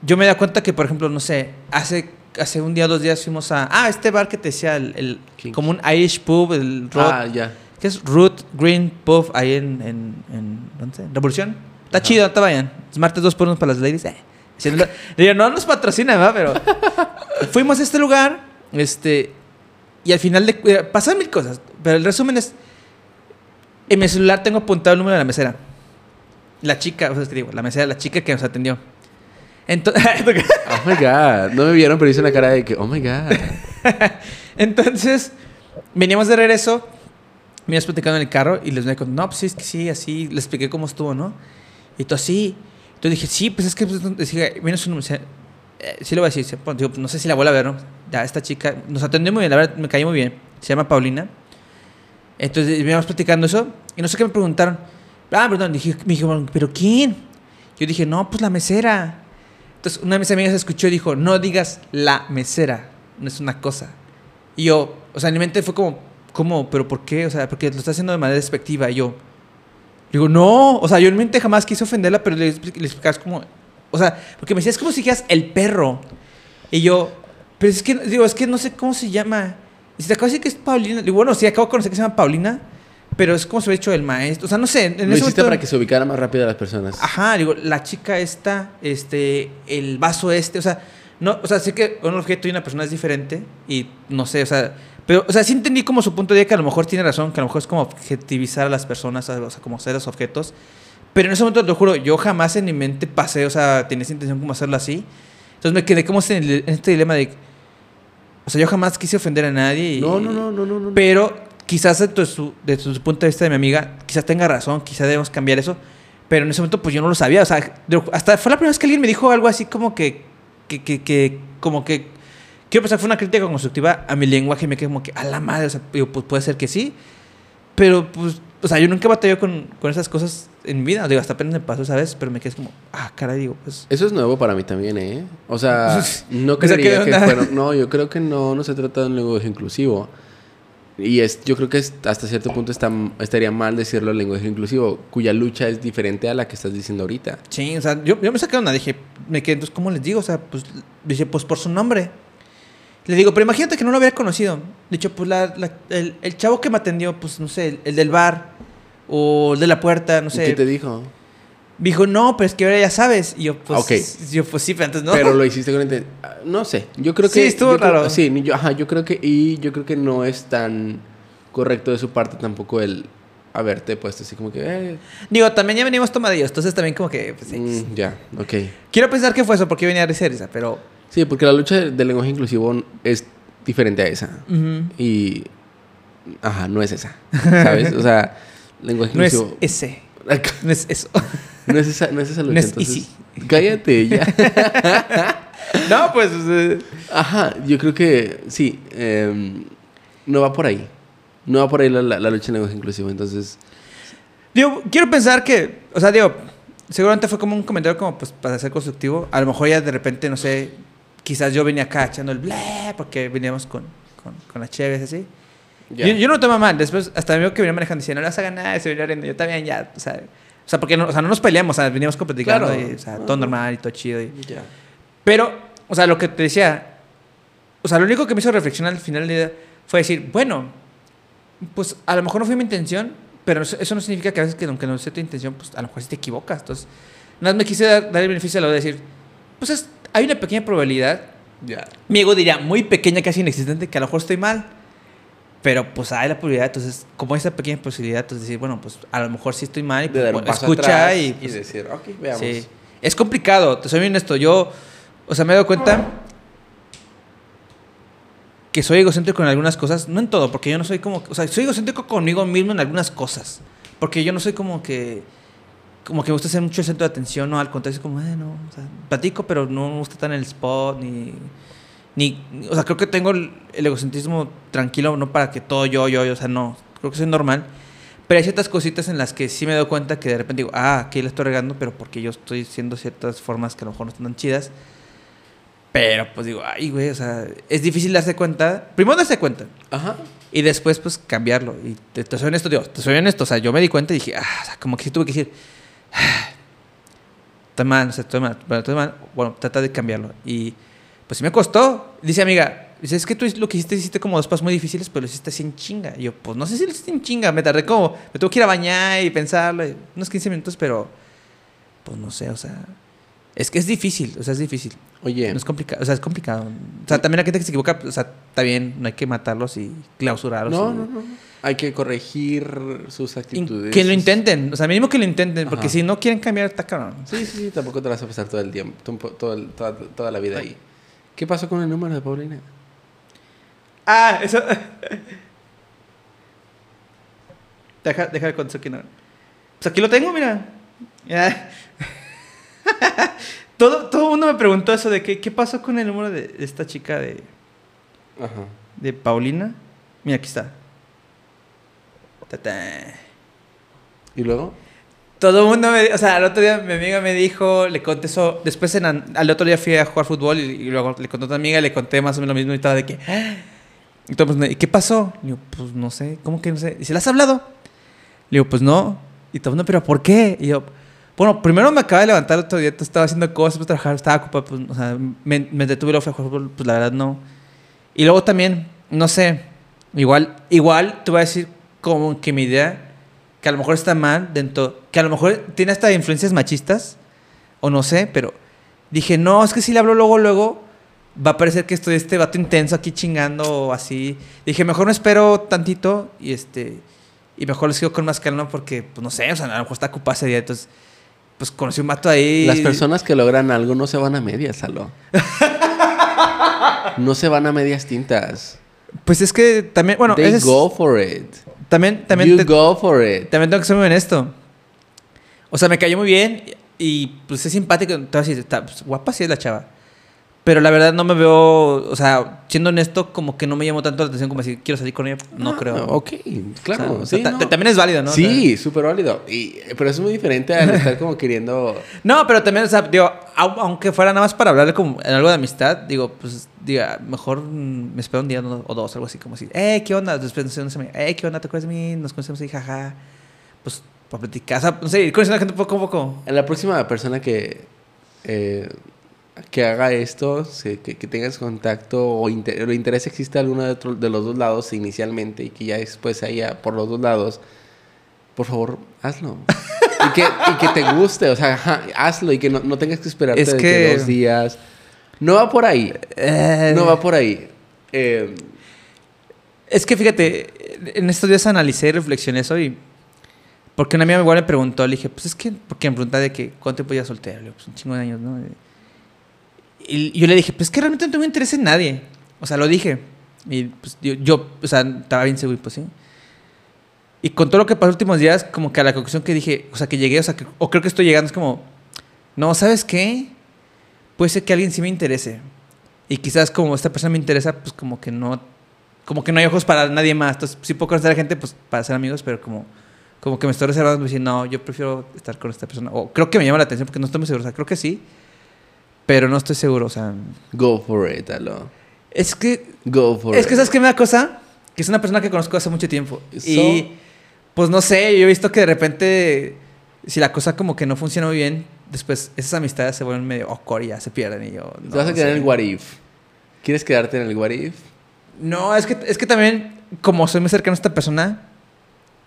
A: yo me da cuenta que, por ejemplo, no sé, hace, hace un día o dos días fuimos a, ah, este bar que te decía, el, el- como un Irish pub, el Root,
B: Ah, ya.
A: que es Root Green Pub, ahí en, en, en ¿dónde? Revolución. Está chido, te vayan. Es martes dos por uno para las ladies. Eh. Digo, no nos patrocina, ¿verdad? Pero fuimos a este lugar, este, y al final de, eh, pasaron mil cosas, pero el resumen es, en mi celular tengo apuntado el número de la mesera. La chica, o sea, es que digo, la mesera, la chica que nos atendió. Entonces,
B: Oh my god. No me vieron, pero hice una cara de que, oh my god.
A: Entonces, veníamos de regreso, me ibas platicando en el carro y les me no, pues sí, es que sí, así, les expliqué cómo estuvo, ¿no? Y tú así. Entonces dije, sí, pues es que, pues, dije, viene su número. Eh, sí lo voy a decir, pues, no sé si la vuelvo a ver, ¿no? Ya, esta chica nos atendió muy bien, la verdad, me cayó muy bien. Se llama Paulina. Entonces, veníamos platicando eso y no sé qué me preguntaron. Ah, perdón, dije, me dijeron, ¿pero quién? Yo dije, no, pues la mesera. Entonces, una de mis amigas escuchó y dijo, no digas la mesera, no es una cosa. Y yo, o sea, en mi mente fue como, ¿cómo? ¿Pero por qué? O sea, porque lo está haciendo de manera despectiva. Y yo, digo, no, o sea, yo en mi mente jamás quise ofenderla, pero le, le explicabas como, o sea, porque me decías como si dijeras el perro. Y yo, pero es que, digo, es que no sé cómo se llama. Y si te acabo de decir que es Paulina, digo, bueno, sí, acabo de conocer que se llama Paulina, pero es como se había hecho el maestro. O sea, no sé. En
B: Lo
A: ese
B: hiciste
A: momento-
B: para que se ubicara más rápido a las personas.
A: Ajá, digo, la chica esta, este, el vaso este, o sea, no, o sea, sé que un objeto y una persona es diferente y no sé, o sea, pero, o sea, sí entendí como su punto de vista que a lo mejor tiene razón, que a lo mejor es como objetivizar a las personas, o sea, como seres objetos, pero en ese momento, te lo juro, yo jamás en mi mente pasé, o sea, tenía esa intención como hacerlo así, entonces me quedé como en, este dilema de, o sea, yo jamás quise ofender a nadie y,
B: No, no, no, no, no. no.
A: pero quizás desde su, desde su punto de vista de mi amiga, quizás tenga razón, quizás debemos cambiar eso. Pero en ese momento, pues yo no lo sabía. O sea, hasta fue la primera vez que alguien me dijo algo así como que, que, que, que- como que, quiero pensar, fue una crítica constructiva a mi lenguaje y me quedé como que, a la madre, o sea, digo, pues puede ser que sí. Pero, pues, o sea, yo nunca batallé con, con esas cosas en mi vida. Digo, hasta apenas me pasó, ¿sabes? Pero me quedé como, ah, caray, digo, pues.
B: Eso es nuevo para mí también, ¿eh? O sea, no
A: O sea, ¿qué
B: creería que fueron... No, yo creo que no, no se trata de un lenguaje inclusivo. Y es, yo creo que es- hasta cierto punto está, estaría mal decirlo lenguaje inclusivo, cuya lucha es diferente a la que estás diciendo ahorita.
A: Sí, o sea, yo, yo me saqué una, dije, me quedé, entonces, ¿cómo les digo? O sea, pues, dije, pues por su nombre. Le digo, pero imagínate que no lo hubiera conocido. Dicho, pues la, la- el, el chavo que me atendió, pues no sé, el, el del bar o el de la puerta, no
B: ¿Y
A: sé.
B: ¿Qué te dijo?
A: Me dijo, no, pero es que ahora ya sabes. Y yo, pues,
B: Ok.
A: yo, pues sí, pero antes no.
B: Pero lo hiciste con inten- ah, No sé, yo creo que...
A: Sí, estuvo
B: yo creo-
A: raro.
B: sí, ni yo, ajá, yo creo que... Y yo creo que no es tan correcto de su parte tampoco el haberte puesto así como que... eh,
A: Digo, también ya venimos tomadillos, entonces también como que, pues, sí.
B: mm, ya, ok.
A: Quiero pensar que fue eso, porque yo venía risa, risa, pero...
B: Sí, porque la lucha del lenguaje inclusivo es diferente a esa. Y. Ajá, no es esa. ¿Sabes? O sea, lenguaje
A: No es
B: inclusivo.
A: ese, no es eso.
B: no, es esa, no es esa lucha.
A: No es
B: entonces,
A: easy.
B: Cállate ya.
A: no, pues... eh,
B: Ajá, yo creo que sí. em, no va por ahí. No va por ahí la, la- la lucha del lenguaje inclusivo. Entonces.
A: Digo, quiero pensar que, o sea, digo, seguramente fue como un comentario como pues para ser constructivo. A lo mejor ya de repente, no sé, quizás yo venía acá echando el bleh porque veníamos con, con, con las cheves así.
B: ya.
A: Yo, yo no lo tomo mal. Después, hasta mi amigo que venía manejando decía, no le vas a ganar, se venía riendo. Yo también ya, o sea, o sea, porque no, o sea, no nos peleamos, o sea, veníamos platicando
B: Claro.
A: y, o sea, todo
B: Ajá.
A: normal y todo chido. Y,
B: Ya.
A: pero, o sea, lo que te decía, o sea, lo único que me hizo reflexionar al final del día fue decir, bueno, pues a lo mejor no fue mi intención, pero eso, no significa que a veces que aunque no sea tu intención, pues a lo mejor sí te equivocas. Entonces, nada más me quise dar, dar el beneficio de la de decir, pues es- hay una pequeña probabilidad,
B: Ya.
A: mi ego diría muy pequeña, casi inexistente, que a lo mejor estoy mal. Pero pues hay la probabilidad, entonces, como esa pequeña posibilidad, entonces decir, bueno, pues a lo mejor sí estoy mal y pues, bueno, escucha y, pues,
B: decir, ok, veamos.
A: Sí. Es complicado, te soy bien honesto. Yo, o sea, me he dado cuenta que soy egocéntrico en algunas cosas, no en todo, porque yo no soy como, o sea, soy egocéntrico conmigo mismo en algunas cosas, porque yo no soy como que, como que me gusta ser mucho el centro de atención, no, al contrario, es como, bueno, o sea, platico, pero no me gusta estar en el spot, ni, ni, o sea, creo que tengo el, el egocentrismo tranquilo, no para que todo yo, yo, yo, o sea, no, creo que soy normal. Pero hay ciertas cositas en las que sí me doy cuenta que de repente digo, ah, aquí le estoy regando, pero porque yo estoy haciendo ciertas formas que a lo mejor no están tan chidas. Pero pues digo, ay, güey, o sea, es difícil darse cuenta. Primero darse cuenta.
B: Ajá.
A: Y después, pues, cambiarlo. Y te, te soy honesto, digo, te soy honesto. O sea, yo me di cuenta y dije, ah, o sea, como que sí tuve que decir, está mal, o sea, estoy mal, bueno, estoy mal. Bueno, trata de cambiarlo. Y pues sí me costó. Dice amiga, dice, es que tú lo que hiciste, hiciste como dos pasos muy difíciles, pero lo hiciste así en chinga. Y yo, pues no sé si lo hiciste en chinga. Me tardé como, me tuve que ir a bañar y pensarlo. y unos 15 minutos, pero pues no sé, o sea, es que es difícil, o sea, es difícil.
B: Oye,
A: No es complicado, o sea, es complicado. O sea, también la gente que se equivoca, o sea, está bien, no hay que matarlos y clausurarlos.
B: no, no, no. Hay que corregir sus actitudes.
A: que lo intenten, o sea, mínimo que lo intenten, porque si no quieren cambiar, está cabrón.
B: Sí, sí, sí, tampoco te vas a pasar todo el tiempo, todo- el- toda, toda la vida ahí. ¿Qué pasó con el número de Paulina?
A: Ah, eso. deja, deja de contar aquí, no. Pues aquí lo tengo, mira. Ya. todo, todo el mundo me preguntó eso de que, qué pasó con el número de esta chica de,
B: Ajá.
A: de Paulina. Mira, aquí está. Ta-ta.
B: ¿Y luego?
A: Todo el mundo me... O sea, al otro día mi amiga me dijo, le conté eso... Después en, al otro día fui a jugar fútbol y, y luego le conté a otra amiga, le conté más o menos lo mismo y estaba de que... "Ah". Y todo, pues, ¿y qué pasó? Le digo, pues no sé, ¿cómo que no sé? ¿Y se le has hablado? Le digo, pues no. Y todo el mundo, ¿pero por qué? Y yo, bueno, primero me acaba de levantar el otro día, estaba haciendo cosas, pues trabajar, estaba ocupado, pues, o sea, me, me detuve y luego fui a jugar fútbol, pues la verdad no. Y luego también, no sé, igual, igual te voy a decir como que mi idea, que a lo mejor está mal dentro, que a lo mejor tiene hasta influencias machistas, o no sé, pero dije, no, es que si le hablo luego, luego, va a parecer que estoy este vato intenso aquí chingando o así. Dije, mejor no espero tantito y este, y mejor les sigo con más calma porque, pues no sé, o sea, a lo mejor está ocupado ese día, entonces, pues conocí un vato ahí.
B: Las personas que logran algo no se van a medias, Salo. no se van a medias tintas.
A: Pues es que también, bueno,
B: They
A: ese es-
B: go for it.
A: También, también,
B: you
A: te-
B: go for it.
A: también tengo que ser muy honesto. O sea, me cayó muy bien y pues es simpático. Decir, está pues, guapa sí es la chava. Pero la verdad no me veo, o sea, siendo honesto, como que no me llamó tanto la atención como decir, quiero salir con ella. No
B: Ah,
A: creo.
B: Ok, claro.
A: O sea,
B: sí, no.
A: También es válido, ¿no?
B: Sí, súper válido. Y, pero es muy diferente al estar como queriendo...
A: no, pero también, o sea, digo, au- aunque fuera nada más para hablarle como en algo de amistad, digo, pues, diga, mejor me espero un día o dos, algo así, como así, eh, ¿qué onda? Después, no sé, eh, ¿qué onda? ¿Te acuerdas de mí? Nos conocemos ahí, jaja. Pues, para platicar, o sea, no sé, ir conociendo a la gente poco a poco.
B: La próxima persona que, eh, que haga esto, que, que tengas contacto o inter- el interés existe alguno de, otro- de los dos lados inicialmente y que ya después haya por los dos lados, por favor, hazlo. y, que, y que te guste, o sea, ajá, hazlo y que no, no tengas que esperarte
A: Es
B: que- dos días. No va por ahí.
A: Eh,
B: No va por ahí. Eh,
A: Es que fíjate, en estos días analicé y reflexioné eso y... Porque una amiga igual me preguntó, le dije, pues es que, porque me preguntaba de que, ¿cuánto tiempo ya soltero? Le digo, pues un chingo de años, ¿no? Y yo le dije, pues es que realmente no tengo interés en nadie. O sea, lo dije. Y pues yo, yo, o sea, estaba bien seguro, pues sí. Y con todo lo que pasó los últimos días, como que a la conclusión que dije, o sea, que llegué, o sea, que, o creo que estoy llegando, es como, no, ¿sabes qué? Puede ser que alguien sí me interese. Y quizás como esta persona me interesa, pues como que no, como que no hay ojos para nadie más. Entonces, sí puedo conocer a gente, pues para ser amigos, pero como, como que me estoy reservando, me no, yo prefiero estar con esta persona. O creo que me llama la atención porque no estoy muy seguro. O sea, creo que sí, pero no estoy seguro. O sea,
B: go for it, Alo.
A: es que
B: Go for
A: es
B: it.
A: que, ¿sabes qué me da cosa? Que es una persona que conozco hace mucho tiempo.
B: So-
A: Y, pues no sé, yo he visto que de repente, si la cosa como que no funciona muy bien, después esas amistades se vuelven medio awkward y ya se pierden. Y yo,
B: Te vas a
A: no
B: quedar
A: sé.
B: en el what if. ¿Quieres quedarte en el what if?
A: No, es que, es que también, como soy muy cercano a esta persona,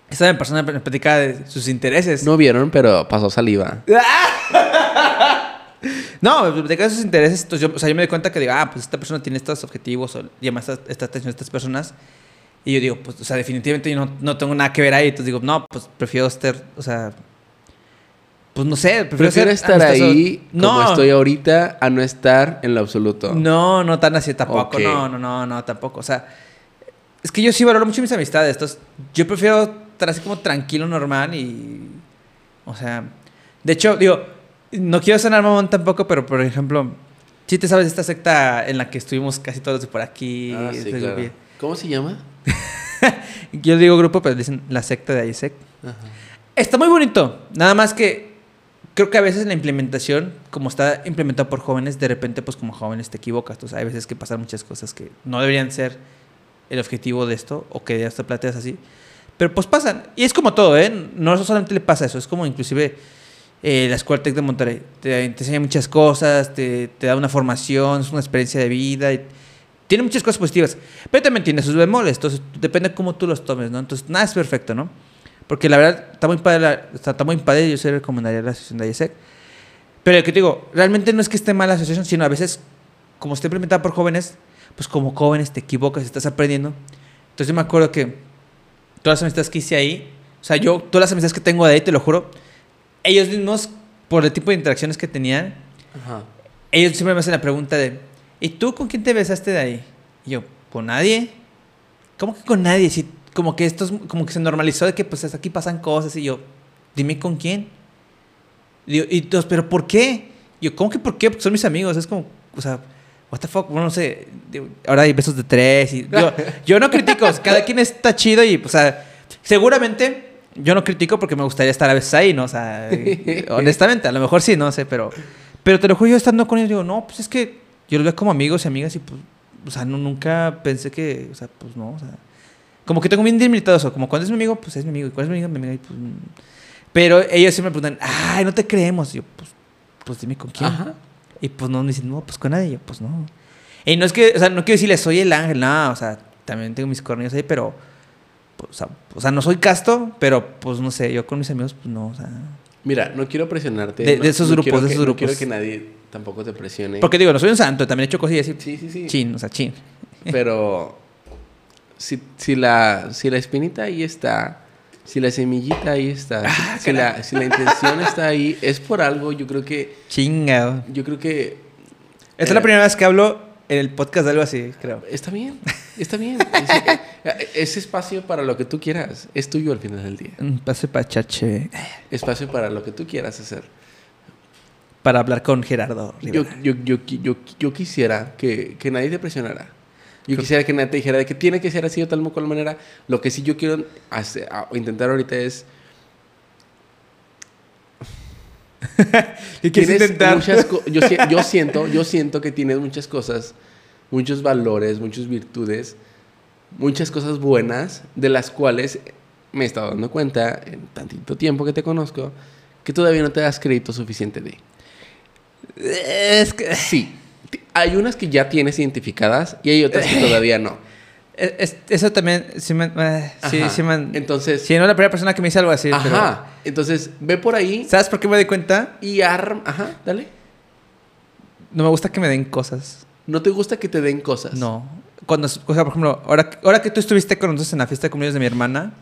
A: esta persona me platica de sus intereses.
B: No vieron, pero pasó saliva.
A: No, me platica de sus intereses. Entonces yo, o sea, yo me doy cuenta que digo, ah, pues esta persona tiene estos objetivos o llama esta, esta atención a estas personas. Y yo digo, pues, o sea, definitivamente yo no, no tengo nada que ver ahí. Entonces digo, no, pues prefiero estar, o sea, Pues no sé,
B: prefiero,
A: ser
B: estar ahí como estoy ahorita a no estar en lo absoluto.
A: No, no tan así tampoco. No, no, no, no, tampoco. O sea, es que yo sí valoro mucho mis amistades. Entonces, yo prefiero estar así como tranquilo, normal y. O sea. De hecho, digo, no quiero sonar mamón tampoco, pero por ejemplo, si te sabes esta secta en la que estuvimos casi todos de por aquí.
B: Ah, sí, claro. ¿Cómo se llama?
A: yo digo grupo, pero dicen la secta de Isaac. Está muy bonito. Nada más que creo que a veces la implementación, como está implementado por jóvenes, de repente, pues como jóvenes te equivocas. Entonces, hay veces que pasan muchas cosas que no deberían ser el objetivo de esto o que ya te planteas así. Pero pues pasan. Y es como todo, ¿eh? No solamente le pasa eso, es como inclusive eh, la Escuela Tech de Monterrey. Te, enseña muchas cosas, te, te, da una formación, es una experiencia de vida. Y tiene muchas cosas positivas. Pero también tiene sus bemoles. Entonces, depende de cómo tú los tomes, ¿no? Entonces, nada es perfecto, ¿no? Porque la verdad, está muy padre, está, muy padre yo se recomendaría la asociación de IESEC. Pero lo que te digo, realmente no es que esté mal la asociación, sino a veces, como está implementada por jóvenes, pues como jóvenes te equivocas, estás aprendiendo. Entonces yo me acuerdo que todas las amistades que hice ahí, o sea, yo, todas las amistades que tengo de ahí, te lo juro, ellos mismos, por el tipo de interacciones que tenían, ellos siempre me hacen la pregunta de, ¿y tú con quién te besaste de ahí? Y yo, ¿con nadie? ¿Cómo que con nadie? Si como que esto es, como que se normalizó de que pues aquí pasan cosas y yo, dime con quién. Y, y entonces, pero ¿por qué? yo, ¿cómo que por qué? Porque son mis amigos, es como, o sea, what the fuck, bueno, no sé, ahora hay besos de tres y yo, yo no critico, cada quien está chido y, o sea, seguramente yo no critico porque me gustaría estar a veces ahí, ¿no? O sea, honestamente, a lo mejor sí, no sé, pero, pero te lo juro, yo estando con ellos digo, no, pues es que yo los veo como amigos y amigas y pues, o sea, no, nunca pensé que, o sea, pues no, o sea, como que tengo bien delimitado eso. Como cuando es mi amigo, pues es mi amigo. Y cuando es mi amiga, mi amiga. Pues, mm. pero ellos siempre me preguntan, ay, no te creemos. Y yo, pues, pues dime con quién. Y pues no, me dicen, no, pues con nadie. Y yo, pues no. Y no es que, o sea, no quiero decirle, soy el ángel, nada. O sea, también tengo mis cornillos ahí, pero. Pues, o, sea, no soy casto, pero pues no sé, yo con mis amigos, pues no, o sea.
B: Mira, no quiero presionarte.
A: De, esos grupos, de esos grupos.
B: No quiero que nadie tampoco te presione.
A: Porque digo, no soy un santo, también he hecho cosillas
B: así. Sí, sí, sí.
A: Chin, o sea, chin.
B: Pero si, si, la, si la espinita ahí está, si la semillita ahí está, ah, si, la, si, la, intención está ahí, es por algo, yo creo que...
A: Chingado.
B: Yo creo que...
A: Esta es la eh, primera vez que hablo en el podcast de algo así, creo.
B: Está bien, está bien. ese espacio para lo que tú quieras es tuyo al final del día.
A: Espacio para chache.
B: Espacio para lo que tú quieras hacer.
A: Para hablar con Gerardo.
B: Yo, yo, yo, yo, yo, quisiera que, que nadie te presionara yo quisiera que nadie te dijera de que tiene que ser así de tal o cual manera. Lo que sí yo quiero hacer, intentar ahorita es.
A: ¿Qué quieres intentar?
B: yo, yo, siento, yo siento que tienes muchas cosas, muchos valores, muchas virtudes, muchas cosas buenas, de las cuales me he estado dando cuenta en tantito tiempo que te conozco, que todavía no te das crédito suficiente de.
A: Es que.
B: Sí hay unas que ya tienes identificadas y hay otras que todavía no.
A: eso también, sí, me, eh, sí, sí
B: Entonces...
A: Sí, no la primera persona que me dice algo así.
B: Ajá. Entonces, ve por ahí.
A: ¿Sabes por qué me doy cuenta?
B: Y arm... Ajá, dale.
A: No me gusta que me den cosas.
B: ¿No te gusta que te den cosas?
A: No. Cuando, o sea, por ejemplo, ahora, ahora que tú estuviste con nosotros en la fiesta de cumpleaños de mi hermana.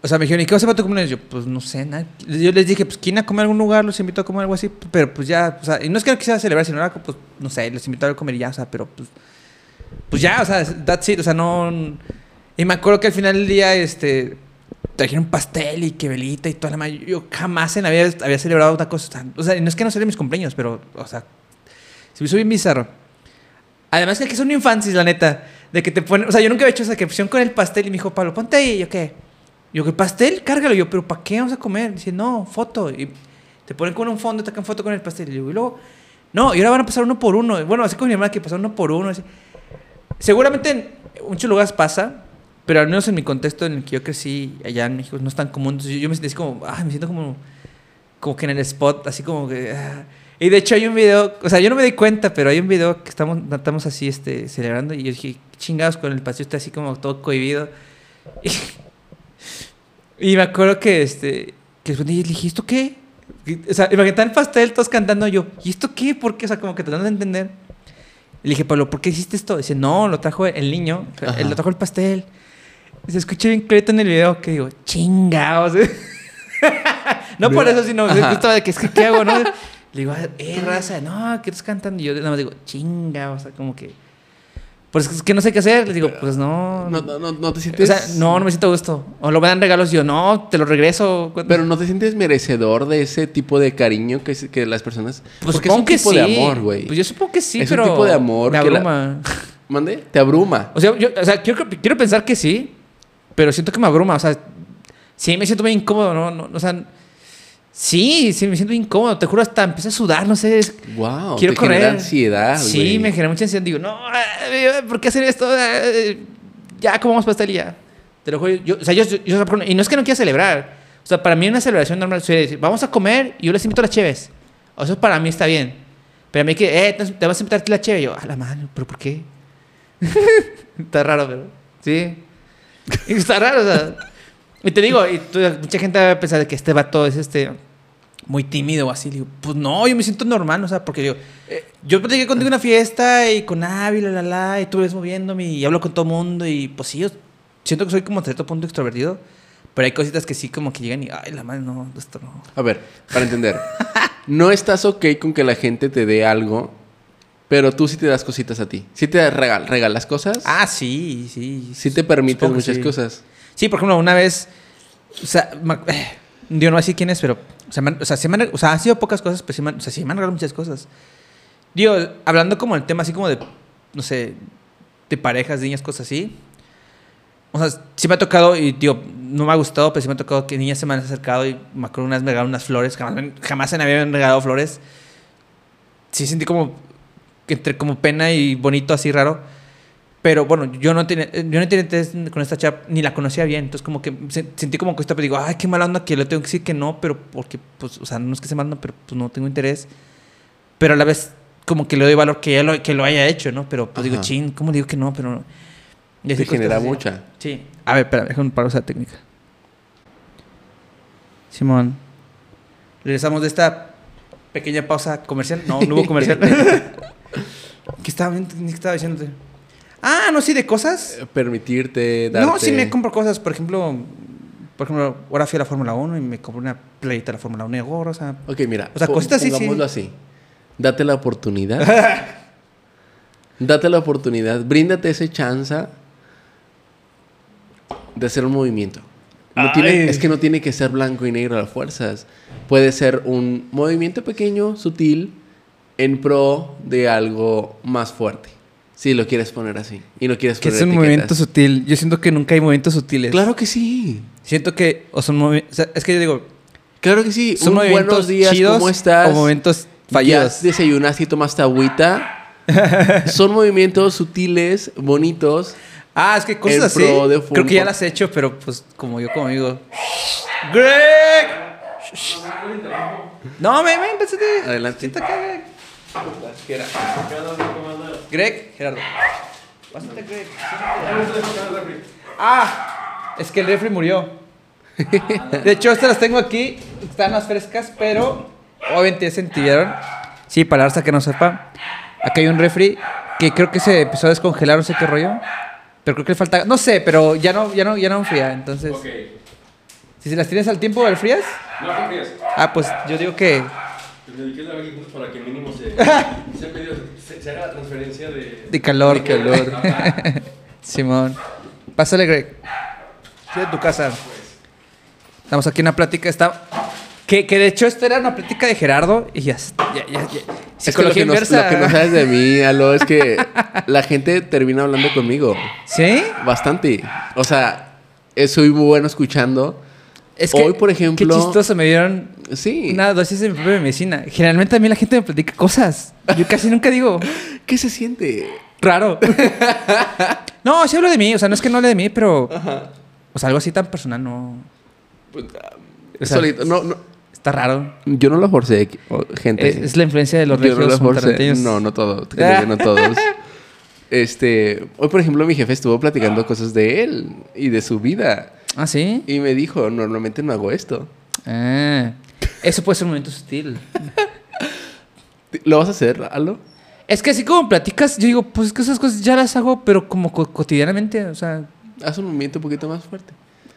A: O sea, me dijeron, ¿y qué vas a hacer para tu cumpleaños? Yo, pues no sé, nada. Yo les dije, pues, ¿quién a comer algún lugar? Los invito a comer algo así. Pero pues ya, o sea, y no es que no quisiera celebrar, sino era, pues, no sé, los invito a comer y ya, o sea, pero pues, pues ya, o sea, that's it, o sea, no. Y me acuerdo que al final del día, este, trajeron pastel y que velita y toda la madre. Yo jamás en la había celebrado una cosa O sea, no es que no celebre mis cumpleaños, pero, o sea, se me hizo bien bizarro. Además que aquí son infancias, la neta. De que te ponen. O sea, yo nunca había hecho esa que con el pastel y me dijo, Pablo, ponte ahí. Y yo, ¿qué? Yo, ¿qué pastel? Cárgalo. Yo, ¿pero para qué vamos a comer? Dice, no, foto. Y te ponen con un fondo, te sacan foto con el pastel. Y, yo, luego, no, y ahora van a pasar uno por uno. Bueno, así con mi hermana que pasar uno por uno. Seguramente en muchos lugares pasa, pero al menos en mi contexto en el que yo crecí, allá en México, no es tan común. Entonces yo me siento así como, ah, me siento como, como que en el spot, así como que... Ah. Y de hecho hay un video, o sea, yo no me di cuenta, pero hay un video que estamos, estamos así este, celebrando y yo dije, chingados con el pastel, está así como todo cohibido. Y, y me acuerdo que, este, que después le dije, ¿esto qué? O sea, imagínate el pastel, todos cantando yo, ¿y esto qué? ¿Por qué? O sea, como que tratando de entender. le dije, Pablo, ¿por qué hiciste esto? Dice, no, lo trajo el niño, él lo trajo el pastel. Se escucha bien clarito en el video que digo, chingados. no por eso, sino yo estaba de que es que, ¿qué hago, no? Le digo, eh, raza, no, ¿qué estás cantando? Y yo nada más digo, chinga, o sea, como que. Pues es que no sé qué hacer. Le digo, pues no.
B: No, no, no, te
A: o
B: sientes...
A: sea, no, no me siento gusto. O lo me dan regalos y yo, no, te lo regreso.
B: Pero no te sientes merecedor de ese tipo de cariño que, que las personas...
A: pues
B: porque es un
A: supongo que
B: tipo
A: sí.
B: de amor, güey.
A: Pues yo supongo que sí,
B: Es un
A: pero.
B: tipo de amor
A: Me
B: que la-
A: abruma.
B: ¿Mande? Te abruma.
A: O sea, yo, o sea quiero, quiero pensar que sí, pero siento que me abruma. O sea, sí, me siento muy incómodo, ¿no? no o sea, sí, sí, me siento incómodo. Te juro, hasta empecé a sudar, no sé. es-
B: Wow.
A: quiero
B: te
A: correr.
B: genera ansiedad,
A: Sí, me genera mucha ansiedad. Digo, no, eh, ¿por qué hacer esto? Eh, Ya comamos pastel y ya. Te lo juro. Yo, o sea, yo, yo- y no es que no quiera celebrar. O sea, para mí una celebración normal sería decir, vamos a comer y yo les invito a las cheves. O eso para mí está bien. Pero a mí que, eh, te vas a invitar a ti la cheve. Y yo, a la mano, ¿pero por qué? está raro, pero. Sí. Está raro, o sea. Y te digo, y tú- mucha gente va a pensar que este vato es este muy tímido o así. Le digo, pues no, yo me siento normal, o sea, porque digo, eh, yo platiqué contigo una fiesta y con Avi, la, la, la, y tú ves moviéndome y hablo con todo el mundo y pues sí, yo siento que soy como a cierto punto extrovertido, pero hay cositas que sí como que llegan y, ay, la madre, no, esto no.
B: A ver, para entender. no estás ok con que la gente te dé algo, pero tú sí te das cositas a ti. Sí te regal, regalas cosas.
A: Ah, sí, sí.
B: sí te permites muchas
A: sí.
B: cosas.
A: Sí, por ejemplo, una vez, o sea, me- eh, yo no decir quién es, pero, o sea, han- o sea, sí o sea, han sido pocas cosas, pero sí me, han- regalado muchas cosas. Digo, hablando como el tema así como de, no sé, de parejas, niñas, cosas así. O sea, sí me ha tocado, y digo, no me ha gustado, pero sí me ha tocado que niñas se me han acercado y me acuerdo una vez me regalaron unas flores, jamás, jamás se me habían regalado flores. Sí sentí como, entre como pena y bonito, así raro. Pero bueno, yo no tenía, yo no tenía interés con esta chava, ni la conocía bien. Entonces, como que se- sentí como que esta, pero digo, ay, qué mala onda que le tengo que decir que no, pero porque, pues, o sea, no es que se manda, pero pues no tengo interés. Pero a la vez, como que le doy valor que, ella lo, que lo haya hecho, ¿no? Pero pues digo, chin, ¿cómo le digo que no? Pero. y así
B: Te genera mucha.
A: Sí. A ver, espera, déjame parar esa técnica. Simón. Regresamos de esta pequeña pausa comercial. No, no hubo comercial. ¿Qué estaba, ¿Qué estaba diciéndote? Ah, no, sí, de cosas.
B: Eh, Permitirte, darte...
A: No, sí me compro cosas. Por ejemplo, por ejemplo, ahora fui a la Fórmula 1 y me compré una playita de la Fórmula 1 y gorro, o sea...
B: Ok, mira.
A: O sea, cositas sí, sí.
B: así. Date la oportunidad. Date la oportunidad. Bríndate ese chance de hacer un movimiento. No
A: Ay.
B: tiene, es que no tiene que ser blanco y negro a las fuerzas. Puede ser un movimiento pequeño, sutil, en pro de algo más fuerte. Si lo quieres poner así. Y no quieres
A: Que
B: poner
A: es un
B: etiquetas.
A: movimiento sutil. Yo siento que nunca hay movimientos sutiles.
B: Claro que sí.
A: Siento que... O son movi- o sea, es que yo digo...
B: Claro que sí.
A: Son
B: Un
A: movimientos
B: buenos días,
A: chidos
B: ¿cómo estás?
A: o momentos
B: Ya
A: fallidos.
B: desayunaste y tomaste agüita. Son movimientos sutiles, bonitos.
A: Ah, es que cosas
B: En
A: así.
B: pro de
A: Creo que ya las he hecho, pero pues como yo como amigo. ¡Greg! No, me, me, empecé
B: Adelante.
A: Siéntate acá, Greg. Greg, Gerardo. Pásate, Greg. Ah, es que el refri murió. De hecho, estas las tengo aquí. Están más frescas, pero obviamente ya se entibiaron. Sí, para Arsa que no sepa. Acá hay un refri que creo que se empezó a descongelar, no sé qué rollo. Pero creo que le falta. No sé, pero ya no, ya no, ya no enfría. Entonces,
C: Ok.
A: si se las tienes al tiempo, ¿el frías?
C: No frías.
A: Ah, pues yo digo que.
C: Te dediqué la justo para que mínimo se, se, pedido- se, se haga la transferencia de...
A: De calor.
B: De calor.
A: Simón. Pásale, Greg. Sí, de tu casa. Estamos aquí en una plática. Está... Que, que de hecho, esto era una plática de Gerardo. Y ya. ya, ya, ya.
B: Es que lo
A: Psicología
B: que, lo que no sabes de mí, Alo, es que la gente termina hablando conmigo.
A: ¿Sí?
B: Bastante. O sea, eh, soy muy bueno escuchando.
A: Es que,
B: Hoy, por ejemplo-
A: Qué chistoso. Me dieron
B: Sí.
A: una dosis de mi propia medicina. Generalmente a mí la gente me platica cosas. Yo casi nunca digo.
B: ¿Qué se siente?
A: Raro. no, sí hablo de mí. O sea, no es que no hable de mí, pero. O sea, algo así tan personal no.
B: Pues, ah,
A: O sea,
B: solito. No, no.
A: Está raro.
B: Yo no lo forcé, gente.
A: Es, es la influencia de los
B: Yo no lo forcé. No, no todos. creo que no todos. Este, hoy por ejemplo mi jefe estuvo platicando cosas de él y de su vida
A: Ah, sí.
B: y me dijo, normalmente no hago esto.
A: Ah, eso puede ser un momento sutil.
B: ¿Lo vas a hacer, Alo?
A: Es que así como platicas, yo digo, pues es que esas cosas ya las hago, pero como co- cotidianamente, o sea,
B: Haz un movimiento un poquito más fuerte.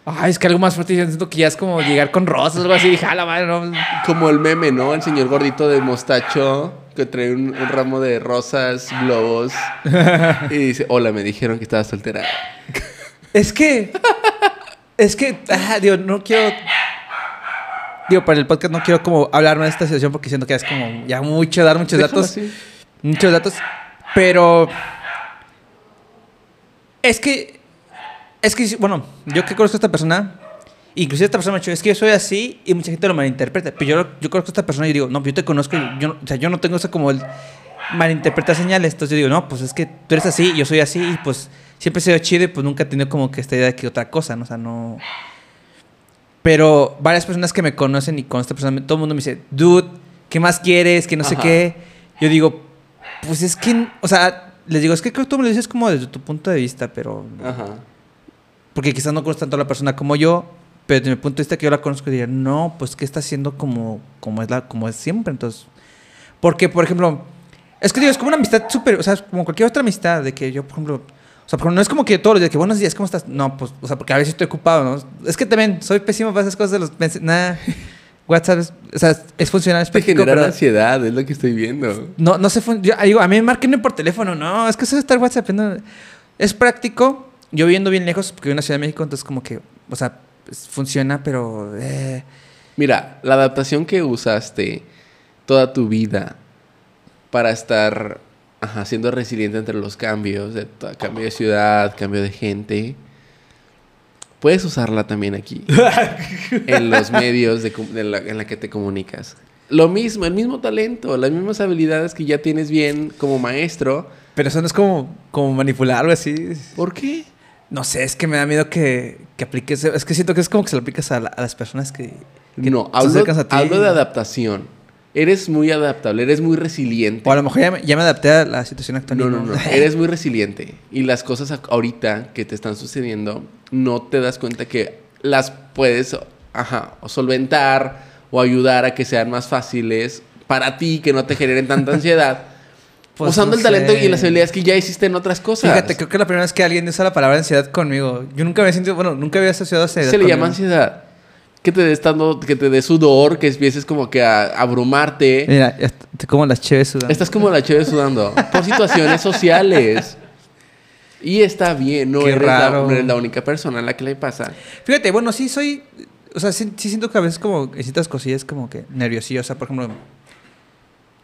A: Ay, es que algo más fuerte. Yo siento que ya es como llegar con rosas o algo así. Dije, la madre, no.
B: Como el meme, ¿no? El señor gordito de mostacho que trae un, un ramo de rosas, globos. y dice, hola, me dijeron que estaba soltera.
A: Es que. es que. ah, digo, no quiero. Digo, para el podcast no quiero como hablarme de esta situación porque siento que es como ya mucho dar muchos
B: Déjalo
A: datos.
B: así.
A: Muchos datos. Pero. Es que. Es que, bueno, yo que conozco a esta persona. Inclusive esta persona me ha dicho, es que yo soy así y mucha gente lo malinterpreta. Pero yo, yo conozco a esta persona y digo, no, yo te conozco. Yo, o sea, yo no tengo eso como el malinterpretar señales. Entonces yo digo, no, pues es que tú eres así, yo soy así. Y pues siempre he sido chido y pues nunca he tenido como que esta idea de que otra cosa, ¿no? O sea, no. Pero varias personas que me conocen y con esta persona, todo el mundo me dice, dude, ¿qué más quieres? Que no sé qué. Yo digo, pues es que, o sea, les digo, es que creo que tú me lo dices como desde tu punto de vista, pero.
B: Ajá.
A: Porque quizás no conoces tanto a la persona como yo, pero desde mi punto de vista que yo la conozco, diría, no, pues que está haciendo como, como, es la, como es siempre. Entonces, porque, por ejemplo, es que digo, es como una amistad súper, o sea, como cualquier otra amistad, de que yo, por ejemplo, o sea, porque no es como que todos los días, que buenos días, ¿cómo estás? No, pues, o sea, porque a veces estoy ocupado, ¿no? Es que también soy pésimo para esas cosas de los. Nada. WhatsApp, es, o sea, es funcional, es
B: Te
A: práctico,
B: genera
A: pero
B: ansiedad, es lo que estoy viendo.
A: no, no yo, digo, a mí me marquen por teléfono, no, es que eso de estar WhatsApp. no. Es práctico. Yo viviendo bien lejos, porque vivo en la Ciudad de México, entonces como que, o sea, pues, funciona, pero... eh,
B: Mira, la adaptación que usaste toda tu vida para estar ajá, siendo resiliente entre los cambios, de cambio de ciudad, cambio de gente, puedes usarla también aquí, en los medios de, de la, en la que te comunicas. Lo mismo, el mismo talento, las mismas habilidades que ya tienes bien como maestro.
A: pero eso no es como, como manipular algo así.
B: ¿Por qué?
A: No sé, es que me da miedo que, que apliques... Es que siento que es como que se lo aplicas a, la- a las personas que... que
B: No, hablo,
A: a ti.
B: hablo de adaptación. Eres muy adaptable, eres muy resiliente.
A: O a lo mejor ya me, ya me adapté a la situación actual.
B: No, no, no. Eres muy resiliente. Y las cosas ahorita que te están sucediendo, no te das cuenta que las puedes ajá, o solventar o ayudar a que sean más fáciles para ti, que no te generen tanta ansiedad.
A: Pues
B: usando
A: no
B: el talento
A: sé.
B: y las habilidades que ya hiciste en otras cosas.
A: Fíjate, creo que la primera vez que alguien usa la palabra ansiedad conmigo. Yo nunca había sentido... Bueno, nunca había asociado ansiedad
B: Se le llama ansiedad. Que te dé estando, que te dé sudor, que empieces como que a abrumarte.
A: Mira, estoy como las cheves sudando.
B: Estás como la chévere sudando por situaciones sociales. Y está bien, no
A: Qué
B: eres, la,
A: raro.
B: no eres la única persona a la que le pasa.
A: Fíjate, bueno, sí soy. O sea, sí, sí siento que a veces como ciertas cosillas como que. O sea, por ejemplo,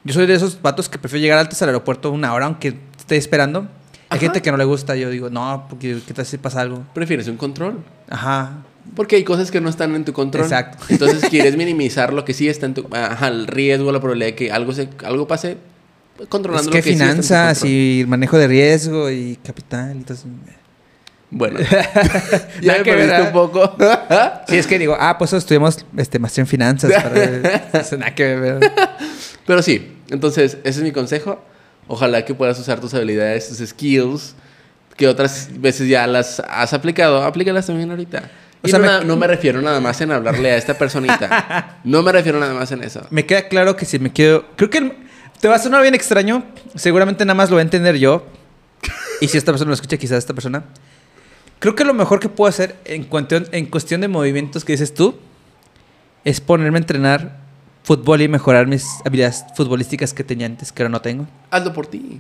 A: yo soy de esos vatos que prefiero llegar antes al aeropuerto una hora aunque esté esperando. Hay
B: Ajá.
A: gente que no le gusta. Yo digo, no, porque ¿qué tal si pasa algo?
B: Prefieres un control.
A: Ajá.
B: Porque hay cosas que no están en tu control.
A: Exacto.
B: Entonces quieres minimizar lo que sí está en tu... Ajá, el riesgo, la probabilidad de que algo, se, algo pase controlando
A: Es que
B: lo que sí
A: finanzas
B: control.
A: y manejo de riesgo y capital. Entonces,
B: Bueno,
A: Nada
B: ya me
A: que
B: perdiste
A: ¿eh?
B: un poco.
A: sí, es que digo, ah, pues estudiamos este, maestría en finanzas. Para. Eso nada que ver.
B: Pero sí, entonces ese es mi consejo. Ojalá que puedas usar tus habilidades, tus skills, que otras veces ya las has aplicado. Aplícalas también ahorita.
A: O
B: Y
A: sea,
B: no,
A: me-
B: no me refiero nada más en hablarle a esta personita. No me refiero nada más en eso.
A: Me queda claro que si me quiero. Creo que el- te va a sonar bien extraño. Seguramente nada más lo voy a entender yo. Y si esta persona lo escucha, quizás esta persona. Creo que lo mejor que puedo hacer en, cuestión- en cuestión de movimientos que dices tú es ponerme a entrenar fútbol y mejorar mis habilidades futbolísticas que tenía antes, que ahora no tengo.
B: Hazlo por ti.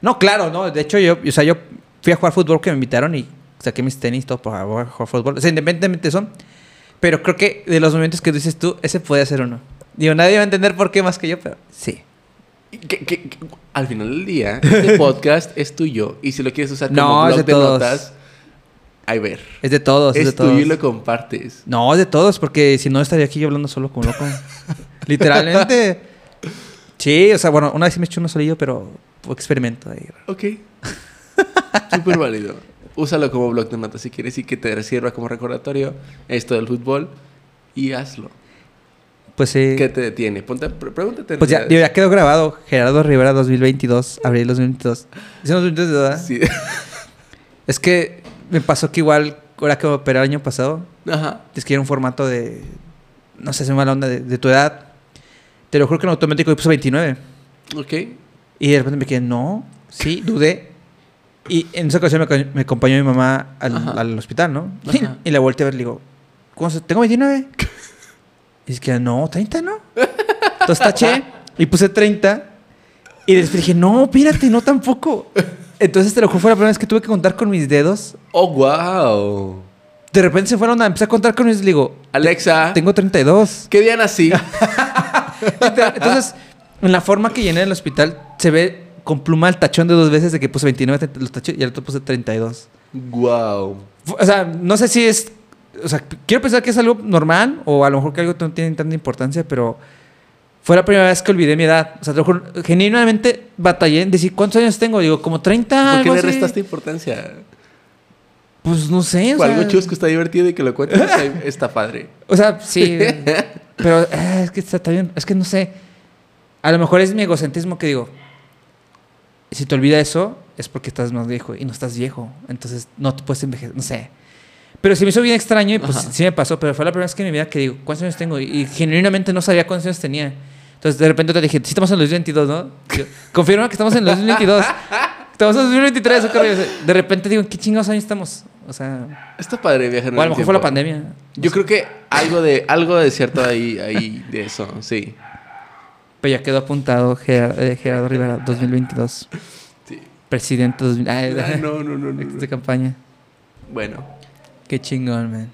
A: No, claro, no. De hecho, yo, o sea, yo fui a jugar fútbol que me invitaron y saqué mis tenis todo para jugar fútbol. O sea, independientemente de eso. Pero creo que de los movimientos que dices tú, ese puede ser uno. Digo, nadie va a entender por qué más que yo, pero sí.
B: Que- que- que- al final del día, este podcast es tuyo. Y si lo quieres usar como
A: No, es
B: blog
A: de
B: de,
A: todos.
B: notas, ver.
A: Es de todos, es,
B: Es
A: de todos.
B: tuyo y lo compartes.
A: No, es de todos, porque si no estaría aquí yo hablando solo como loco. Literalmente. Sí, o sea, bueno, una vez sí me eché uno solillo, pero experimento ahí.
B: Ok. Súper válido. Úsalo como blog de notas si quieres y que te sirva como recordatorio esto del fútbol y hazlo.
A: Pues sí.
B: ¿Qué te detiene? Ponte, pre- pregúntate.
A: Pues ya, ya quedó grabado. Gerardo Rivera 2022, abril 2022. ¿Sí 2022, ¿verdad?
B: Sí.
A: Es que me pasó que igual, ahora que me operé el año pasado,
B: Ajá.
A: es que era un formato de, no sé, se me va la onda de, de tu edad. Te lo juro que en automático me puso 29.
B: Ok.
A: Y de repente me quedé, no, sí, dudé. Y en esa ocasión me, co- me acompañó mi mamá al, hospital, ¿no?
B: Ajá.
A: Y la volteé a ver, le digo, ¿cuántos- ¿tengo 29? Y es que, no, 30, ¿no? Entonces taché y puse 30. Y después dije, no, espérate, no tampoco. Entonces te lo juro, fue la primera vez que tuve que contar con mis dedos.
B: Oh, wow.
A: De repente se fueron a empezar a contar con mis dedos. Le digo,
B: Alexa,
A: tengo 32.
B: ¿qué día nací?
A: Entonces, en la forma que llené el hospital, se ve con pluma el tachón de dos veces de que puse 29, 30, los taché y al otro puse 32.
B: wow.
A: O sea, no sé si es. O sea, quiero pensar que es algo normal o a lo mejor que algo no tiene tanta importancia, pero fue la primera vez que olvidé mi edad. O sea, te lo juro, genuinamente batallé en decir cuántos años tengo. Digo, como 30.
B: ¿Por qué le restaste importancia?
A: Pues no sé. O sea,
B: algo chusco, está divertido y que lo cuentes está, está padre.
A: O sea, sí. pero eh, es que está, está bien. Es que no sé. A lo mejor es mi egocentrismo que digo. Si te olvida eso, es porque estás más viejo y no estás viejo. Entonces no te puedes envejecer. No sé. Pero se me hizo bien extraño y pues
B: Ajá.
A: sí me pasó. Pero fue la primera vez que en mi vida que digo, ¿cuántos años tengo? Y, genuinamente no sabía cuántos años tenía. Entonces de repente te dije, sí estamos en los 2022, ¿no? Confirma que estamos en los 2022. Estamos en los 2023. ¿o qué rollo? De repente digo, ¿en qué chingados años estamos? O sea,
B: Está padre viajar en
A: o a lo mejor fue la
B: tiempo.
A: pandemia.
B: Yo creo que algo de, algo de cierto ahí, ahí de eso, sí.
A: Pero ya quedó apuntado Ger- eh, Gerardo Rivera 2022.
B: sí.
A: Presidente 2000, ay,
B: Ah, no, no, no, no.
A: de campaña.
B: Bueno,
A: Qué chingón, man.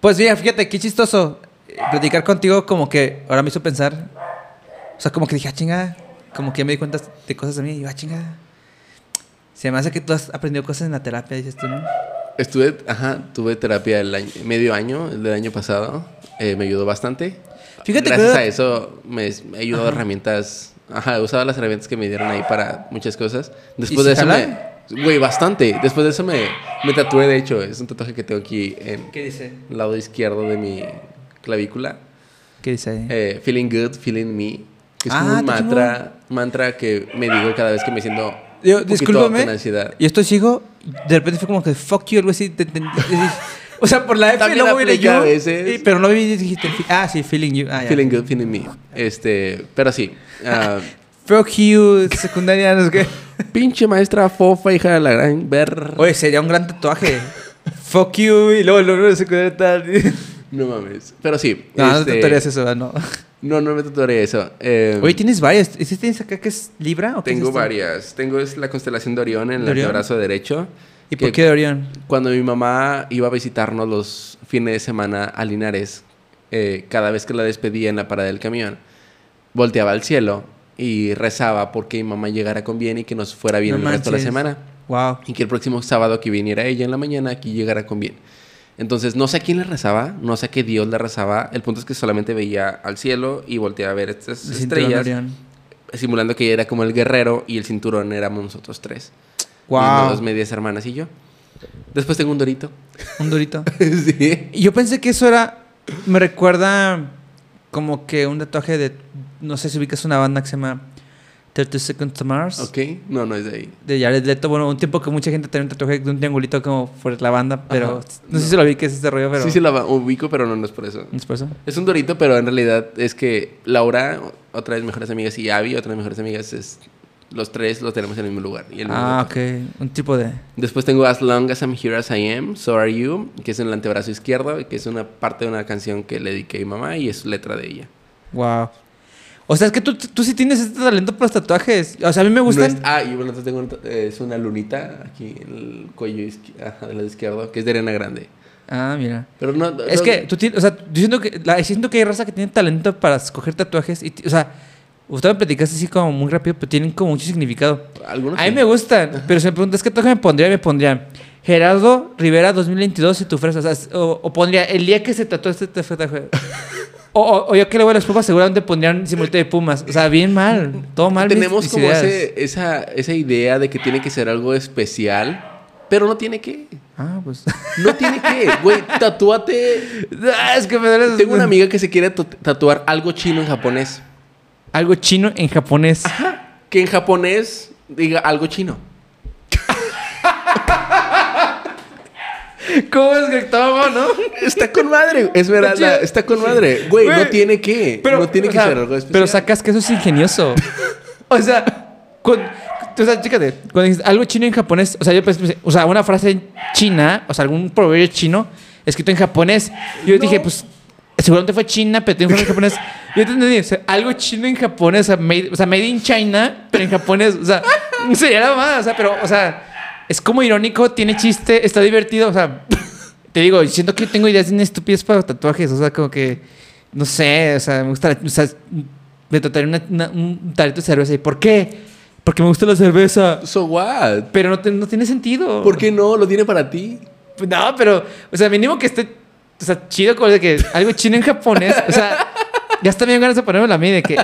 A: Pues mira, fíjate, qué chistoso. eh, Platicar contigo como que ahora me hizo pensar. O sea, como que dije, ah, chingada. Como que ya me di cuenta de cosas de mí y yo, ah, chingada. Se me hace que tú has aprendido cosas en la terapia, dices tú, ¿no?
B: estuve, ajá, tuve terapia el año, medio año, el del año pasado. Eh, me ayudó bastante.
A: Fíjate
B: Gracias
A: que-
B: a eso me, me ayudó herramientas. Ajá, usaba las herramientas que me dieron ahí para muchas cosas. Después
A: ¿Y
B: de eso
A: jalan?
B: me. Güey, bastante. Después de eso me, me tatué, de hecho. Es un tatuaje que tengo aquí en
A: ¿Qué dice?
B: el lado izquierdo de mi clavícula.
A: ¿Qué dice ahí?
B: Eh, feeling good, feeling me. Que es
A: Ah,
B: como un mantra, mantra que me digo cada vez que me siento poquito
A: discúlpame.
B: con ansiedad.
A: Y esto sigo, de repente fue como que fuck you, algo así. O sea, por la F
B: También
A: luego viene
B: a veces.
A: y- pero no dijiste, ah, sí, feeling you. Ah, ya.
B: Feeling good, feeling me. Este, pero sí. ah,
A: Fuck you, secundaria, no sé qué.
B: pinche maestra fofa, hija de la gran ver.
A: Oye, sería un gran tatuaje. fuck you, y luego luego de secundaria tal.
B: No mames. Pero sí.
A: no, no
B: este,
A: te tatuarías eso, no.
B: No, no me tatuaré eso. Eh,
A: Oye, tienes varias. ¿Este tienes acá que es Libra o
B: tengo varias. Tengo es la constelación de Orión en
A: ¿De
B: el antebrazo derecho.
A: ¿Y por qué de Orión?
B: Cuando mi mamá iba a visitarnos los fines de semana a Linares, eh, cada vez que la despedía en la parada del camión, volteaba al cielo y rezaba porque mi mamá llegara con bien y que nos fuera bien
A: No
B: el resto de la semana.
A: Wow.
B: Y que el próximo sábado que viniera ella en la mañana aquí llegara con bien. Entonces, no sé a quién le rezaba, no sé a qué Dios le rezaba. El punto es que solamente veía al cielo y volteaba a ver estas
A: El
B: estrellas, simulando que ella era como el guerrero y el cinturón éramos nosotros tres. Mis
A: Wow.
B: dos medias hermanas y yo. Después tengo un dorito.
A: Un durito.
B: sí.
A: Y yo pensé que eso era. Me recuerda como que un tatuaje de. No sé si ubicas una banda que se llama 30 Seconds to Mars.
B: Ok, no, no es de ahí.
A: De Jared Leto. Bueno, un tiempo que mucha gente tenía un tatuaje de un triangulito como por la banda, pero
B: Ajá.
A: no sé si lo vi que es este rollo, pero.
B: Sí, sí la va- ubico, pero no, no es por eso.
A: ¿Es por eso?
B: Es un dorito, pero en realidad es que Laura, otra de mis mejores amigas, y Abby, otra de mis mejores amigas, es, los tres los tenemos en el mismo lugar. y el mismo
A: Ah,
B: tatuaje.
A: ok. Un tipo de.
B: Después tengo As Long As I'm Here As I Am, So Are You, que es en el antebrazo izquierdo, y que es una parte de una canción que le dediqué a mi mamá y es letra de ella.
A: Wow. O sea, es que tú, tú sí tienes este talento para los tatuajes. O sea, a mí me
B: No
A: gustan.
B: es- ah, y bueno, entonces tengo es una lunita aquí en el cuello ajá, del lado izquierdo, que es de arena grande.
A: Ah, mira.
B: Pero no,
A: Es
B: no-
A: que tú tienes, o sea, yo siento que, la, siento que hay raza que tiene talento para escoger tatuajes y, o sea, usted me platicaste así como muy rápido, pero tienen como mucho significado.
B: algunos
A: A mí
B: sí.
A: me gustan, pero si me preguntas qué tatuaje me pondría, me pondría Gerardo Rivera 2022 y tu fresa, o, sea, o, o pondría el día que se tatuó este tatuaje. o, o, o yo que le voy a las pumas, seguramente pondrían simultáneo de pumas. O sea, bien mal, todo mal.
B: Tenemos como ese- esa, esa idea de que tiene que ser algo especial, pero no tiene que.
A: Ah, pues.
B: No tiene que. Güey, tatúate.
A: Ah, es que me duele.
B: Tengo una amiga que se quiere tatu- tatuar algo chino en japonés.
A: Algo chino en japonés.
B: Que en japonés diga algo chino.
A: ¿Cómo es que estaba, no?
B: Está con madre. Es verdad, está con madre. Güey, no tiene que. no tiene que
A: sea,
B: ser algo especial.
A: Pero sacas que eso es ingenioso. o sea, con- o sea, chécate, cuando dices algo chino en japonés, o sea, yo pensé, o sea, una frase en china, o sea, algún proverbio chino escrito en japonés. Yo dije, pues, seguramente fue China, pero tiene en japonés. Yo entendí, o sea, algo chino en japonés, o sea, made, o sea, made in China, pero en japonés, o sea, sería la más, o sea, pero, o sea, es como irónico, tiene chiste, está divertido, o sea, te digo, siento que tengo ideas estúpidas para tatuajes, o sea, como que, no sé, o sea, me gusta, o sea, me trataría una, una- un tarrito de cerveza. ¿Y por qué? Porque me gusta la cerveza.
B: So what?
A: Pero no, te- no tiene sentido.
B: ¿Por qué no? ¿Lo tiene para ti?
A: No, pero, o sea, mínimo que esté, o sea, chido como de que algo chino en japonés. O sea, ya está bien ganas de ponerme a mí de que,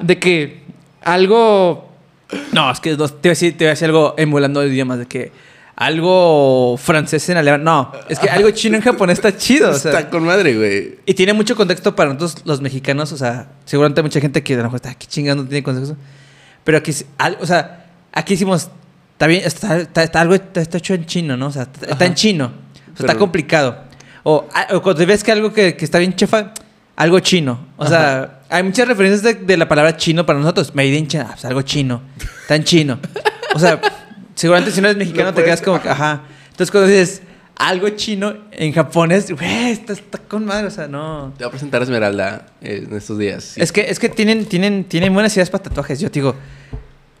A: de que algo. No, es que no, te voy a decir, te voy a decir algo emulando idiomas, de que algo francés en alemán. No, es que algo chino en japonés está chido. O sea,
B: Está con madre, güey.
A: y tiene mucho contexto para nosotros los mexicanos, o sea, seguramente hay mucha gente que a lo mejor está aquí chingando, no tiene contexto. Pero aquí, o sea, aquí hicimos, está bien, está, está- está algo está, está hecho en chino, ¿no? O sea, está, está en chino, o sea, está
B: Pero-
A: complicado. O, o cuando ves que algo que, que está bien chefa, algo chino. O sea, hay muchas referencias de, de la palabra chino para nosotros. Made in China, pues, algo chino, tan chino. O sea, seguramente si no eres mexicano
B: No
A: te quedas como que, ajá. Entonces cuando dices algo chino en japonés, güey, está, está con madre, o sea, no.
B: Te voy a presentar a Esmeralda eh, en estos días. sí.
A: Es que, es que tienen, tienen, tienen buenas ideas para tatuajes. Yo te digo.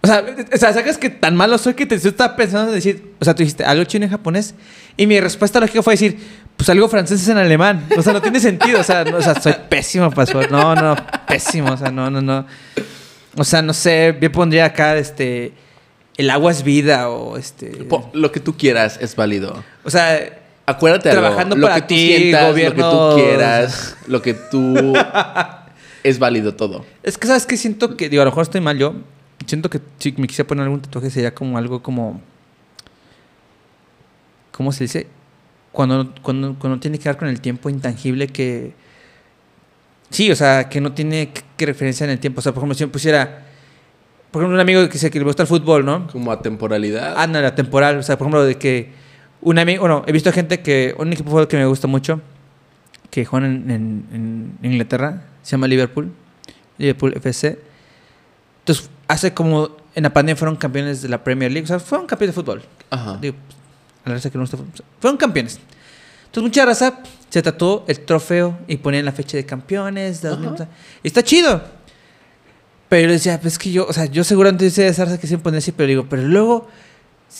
A: O sea, o sea, sacas que tan malo soy que te yo estaba pensando en decir, o sea, tú dijiste algo chino en japonés. Y mi respuesta lógica fue decir, pues algo francés en alemán. O sea, no tiene sentido. O sea, no, o sea soy pésimo para. No, no, pésimo. O sea, no, no, no. O sea, no sé, yo pondría acá este. El agua es vida o este.
B: Lo que tú quieras es válido.
A: O sea,
B: Acuérdate algo,
A: Trabajando
B: lo
A: para
B: que tú
A: ti,
B: sientas,
A: gobiernos.
B: lo que tú quieras, lo que tú es válido todo.
A: Es que, ¿sabes qué? Siento que, digo, a lo mejor estoy mal yo. Siento que si me quisiera poner algún tatuaje sería como algo como. ¿Cómo se dice? Cuando, cuando, cuando tiene que ver con el tiempo intangible que. Sí, o sea, que no tiene que, referencia en el tiempo. O sea, por ejemplo, si me pusiera. Por ejemplo, un amigo que, dice que le gusta el fútbol, ¿no?
B: Como a temporalidad.
A: Ah, no, la temporal. O sea, por ejemplo, de que un amigo, bueno, he visto gente que, un equipo de fútbol que me gusta mucho, que juega en, en- en Inglaterra, se llama Liverpool, Liverpool FC. Entonces, hace como, en la pandemia fueron campeones de la Premier League, o sea, fueron campeones de fútbol.
B: Ajá.
A: Digo, a la raza que no fútbol. Fueron campeones. Entonces, mucha raza se tatuó el trofeo y ponían la fecha de campeones. de 2000, o sea, y está chido. Pero yo decía, pues es que yo, o sea, yo seguramente hice esa raza que siempre ponía así, pero digo, pero luego,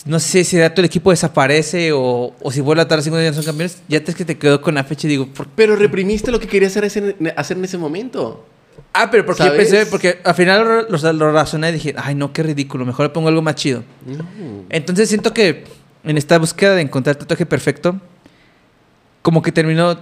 A: no sé si todo el equipo desaparece o, o si vuelve a estar 50 días son campeones, ya te es que te quedó con la fecha y digo, ¿por qué?
B: Pero reprimiste lo que querías hacer, ese- hacer en ese momento.
A: Ah, pero porque yo
B: ¿Sabes?
A: pensé, porque al final lo, lo, lo razoné y dije, ay, no, qué ridículo, mejor le pongo algo más chido.
B: No.
A: Entonces siento que en esta búsqueda de encontrar el tatuaje perfecto, como que terminó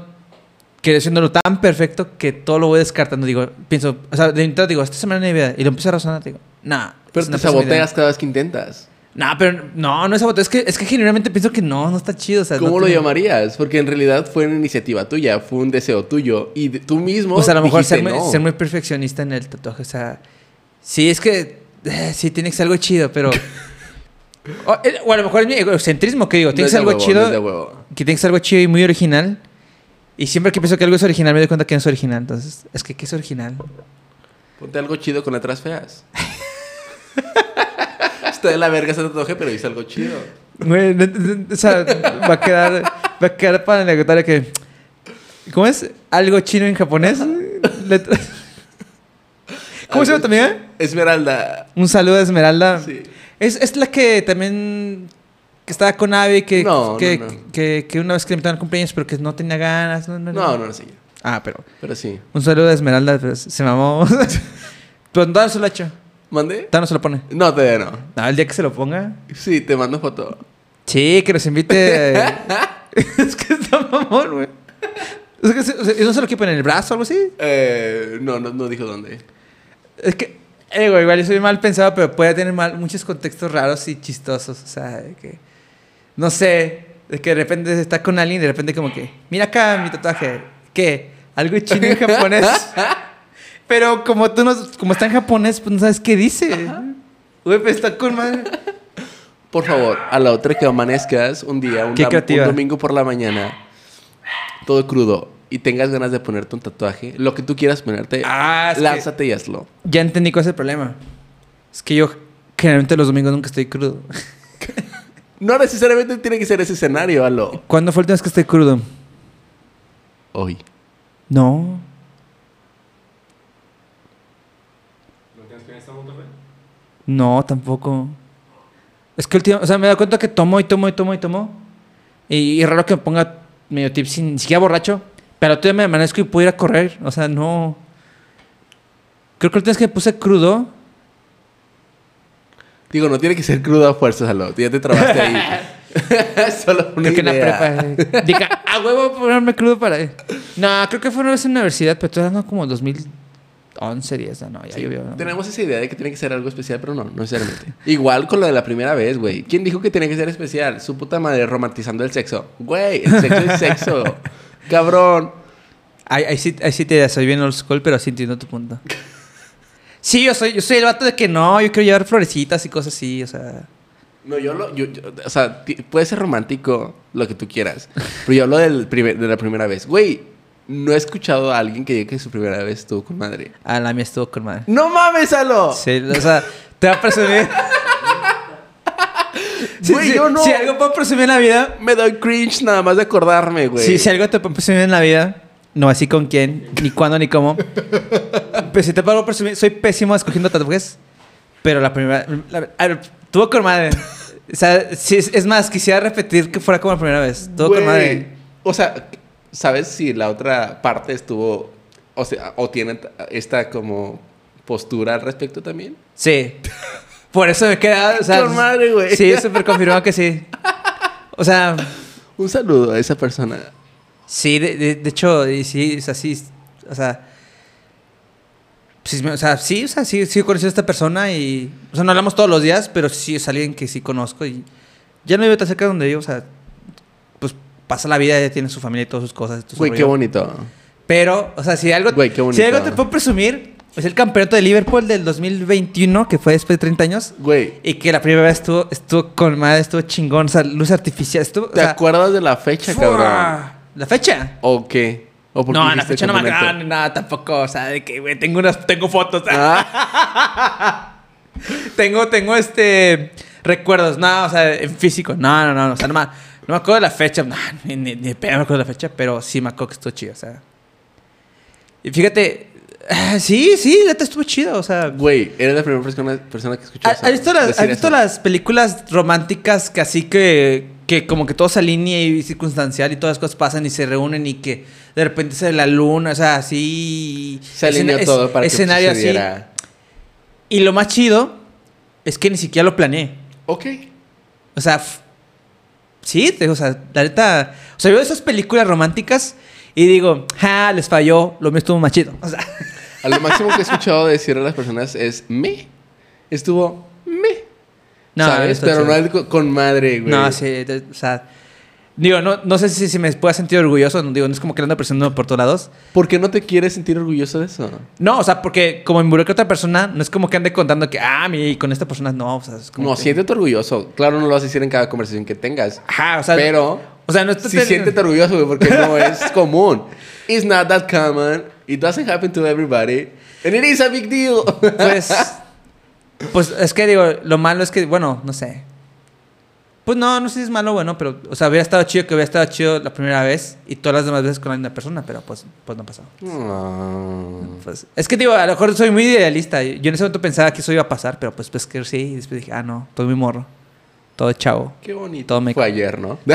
A: creciéndolo tan perfecto que todo lo voy descartando. Digo, pienso, o sea, de entrada digo, esta semana no vida. Y lo empiezo a razonar, digo, nah.
B: Pero te
A: idea.
B: saboteas cada vez que intentas.
A: Nah, pero no, no es saboteo. Es que, es que genuinamente pienso que no, no está chido. O sea,
B: ¿Cómo
A: no
B: lo
A: tiene-
B: llamarías? Porque en realidad fue una iniciativa tuya, fue un deseo tuyo. Y de- tú mismo.
A: Pues a lo mejor ser muy,
B: no.
A: ser muy perfeccionista en el tatuaje. O sea, sí, es que eh, sí tiene que ser algo chido, pero. o, eh, o a lo mejor es mi egocentrismo que digo,
B: No
A: tiene
B: es
A: que ser algo
B: huevo,
A: chido.
B: no
A: que tiene que ser algo chido y muy original. Y siempre que pienso que algo es original, me doy cuenta que no es original. Entonces, es que, ¿qué es original?
B: Ponte algo chido con letras feas. Está de la verga ese tatuaje, pero hice algo chido.
A: Güey, no- no- o sea, va a quedar, va a quedar para la anecdotaria que. ¿Cómo es? ¿Algo chino en japonés? ¿Cómo se llama tu amiga?
B: Esmeralda.
A: Un saludo a Esmeralda.
B: Sí.
A: Es, es la que también. que estaba con Abby, que,
B: No,
A: que,
B: no, no.
A: Que, que una vez que le invitaron al cumpleaños, pero que no tenía ganas. No, no,
B: No, sé yo.
A: Ah, pero.
B: Pero sí.
A: Un saludo a Esmeralda, pero se mamó. pero no se lo ha hecho.
B: ¿Mandé?
A: Todavía no se lo pone.
B: No, todavía no.
A: No, el día que se lo ponga.
B: Sí, te mando foto.
A: Sí, que nos invite. es que está mamón, güey. Es que o sea, ¿y no se lo quiere poner en el brazo o algo así?
B: Eh, no, no, no dijo dónde.
A: Es que, eh, güey, igual yo soy mal pensado, pero puede tener mal, muchos contextos raros y chistosos. O sea, de que. No sé, de que de repente está con alguien y de repente, como que. Mira acá mi tatuaje. ¿Qué? ¿Algo chino en japonés? pero como tú no. Como está en japonés, pues no sabes qué dice. Güey, pues está con madre.
B: Por favor, a la otra que amanezcas un día, un domingo por la mañana, todo crudo, y tengas ganas de ponerte un tatuaje, lo que tú quieras ponerte,
A: Ah,
B: lánzate y hazlo.
A: Ya entendí cuál es el problema. Es que yo Generalmente los domingos nunca estoy crudo.
B: No necesariamente tiene que ser ese escenario, aló.
A: ¿Cuándo fue última vez que estoy crudo?
B: Hoy.
A: No.
C: ¿No tienes que estar en Monterrey?
A: No, tampoco. Es que últimamente, o sea, me he dado cuenta que tomo y tomo y tomo y tomo. Y, y es raro que me ponga medio tip sin ni siquiera borracho. Pero todavía me amanezco y puedo ir a correr. O sea, no. Creo que última vez que puse crudo.
B: Digo, no tiene que ser crudo a fuerzas, aló. Ya te trabaste ahí. Solo una
A: Creo que en la
B: idea.
A: prepa. eh, Diga, a huevo ponerme crudo para. No, creo que fue una vez en la universidad, pero estoy hablando como 2011, 10. No, ya
B: Sí,
A: llovió. ¿no?
B: Tenemos esa idea de que tiene que ser algo especial, pero no, no necesariamente. Igual con lo de la primera vez, güey. ¿Quién dijo que tiene que ser especial? Su puta madre romantizando el sexo. Güey, el sexo es sexo. Cabrón.
A: Ahí, ahí sí, ahí sí te soy bien old school, pero sí entiendo tu punto. Sí, yo soy, yo soy el vato de que no, yo quiero llevar florecitas y cosas así, o sea.
B: No, yo lo. yo- yo- o sea, puede ser romántico lo que tú quieras. Pero yo hablo del primer- de la primera vez. Güey, no he escuchado a alguien que diga que su primera vez estuvo con madre.
A: A la mía estuvo con madre.
B: ¡No mames, Alo!
A: Sí, o sea, te va a presumir. Sí,
B: Güey,
A: sí,
B: yo no.
A: Si algo puedo presumir en la vida,
B: Me doy cringe nada más de acordarme, güey.
A: sí, si algo te puedo presumir en la vida, no así con quién, ni cuándo, ni cómo. Pero si te puedo presumir, soy pésimo escogiendo tatuajes, pero la primera. la- a ver, tuvo con madre. O sea, sí, es, es más, quisiera repetir que fuera como la primera vez. Tuvo con madre.
B: O sea, ¿sabes si la otra parte estuvo. O sea, o tiene esta como postura al respecto también?
A: Sí. Por eso me queda. O sea,
B: Con madre, güey.
A: Sí, súper confirmado que sí. O sea,
B: Un saludo a esa persona.
A: sí, de, de- de hecho, y sí, o sea, sí. O sea. Sí, o sea, sí, o sea, sí, sí conocí a esta persona y. O sea, no hablamos todos los días, pero sí es alguien que sí conozco y. Ya no vive tan cerca de donde vivo, o sea. Pues pasa la vida, ya tiene su familia y todas sus cosas.
B: Güey, qué bonito.
A: Pero, o sea, si algo,
B: Güey, qué
A: si algo te puedo presumir, es el campeonato de Liverpool del 2021, que fue después de 30 años.
B: Güey,
A: Y que la primera vez estuvo, estuvo con madre, estuvo chingón, o sea, luz artificial, estuvo... o
B: ¿te
A: sea,
B: acuerdas de la fecha,
A: ¡fua!
B: cabrón?
A: ¿La fecha?
B: ¿O qué? ¿O
A: No, la fecha no me acuerdo, nada, tampoco, o sea, de que, güey, tengo unas, tengo fotos,
B: Ah,
A: tengo, tengo, este, recuerdos, no, o sea, en físico, no, no, no, o sea, no me, no me acuerdo de la fecha, no, ni, ni, ni me acuerdo de la fecha, pero sí me acuerdo que estuvo chido, o sea. Y fíjate, sí, sí, la neta estuvo chido, o sea,
B: Güey, eres la primera persona, persona que escuchó
A: ¿Has visto, las, has visto las películas románticas que así que, que como que todo se alinea y circunstancial y todas las cosas pasan y se reúnen y que de repente sale la luna, o sea, así...
B: Se alineó
A: escena-
B: todo para
A: escenario
B: que
A: así.
B: sucediera.
A: Y lo más chido es que ni siquiera lo planeé.
B: Ok.
A: O sea, sí, o sea, la neta... O sea, veo esas películas románticas y digo, ja, les falló, lo mío estuvo más chido. O sea,
B: A lo máximo que he escuchado decir a las personas es me. Estuvo me.
A: no,
B: ¿Sabes? Pero no es co- con madre, güey.
A: No, sí, o sea, digo, no, no sé si, si me pueda sentir orgulloso, digo, no es como que ando presionando por todos lados.
B: ¿Por qué no te quieres sentir orgulloso de eso?
A: No, o sea, porque como involucra a otra persona, no es como que ande contando que, ah, mi, con esta persona no, o sea, es como
B: No,
A: que-
B: siéntete orgulloso. Claro, no lo vas a decir en cada conversación que tengas.
A: Ajá, o sea,
B: pero
A: o sea, no está
B: sí siéntete orgulloso, güey, porque no es común. It's not that common. It doesn't happen to everybody. And it is a big deal.
A: Pues, pues es que digo, lo malo es que, bueno, no sé. Pues no, no sé si es malo o bueno, pero, o sea, hubiera estado chido que hubiera estado chido la primera vez y todas las demás veces con la misma persona, pero pues, pues no pasó.
B: No.
A: Pues, es que digo, a lo mejor soy muy idealista. Yo en ese momento pensaba que eso iba a pasar, pero pues, pues que sí. Y después dije, ah, no, todo muy morro. Todo chavo.
B: Qué bonito.
A: Todo me-
B: Fue ayer, ¿no?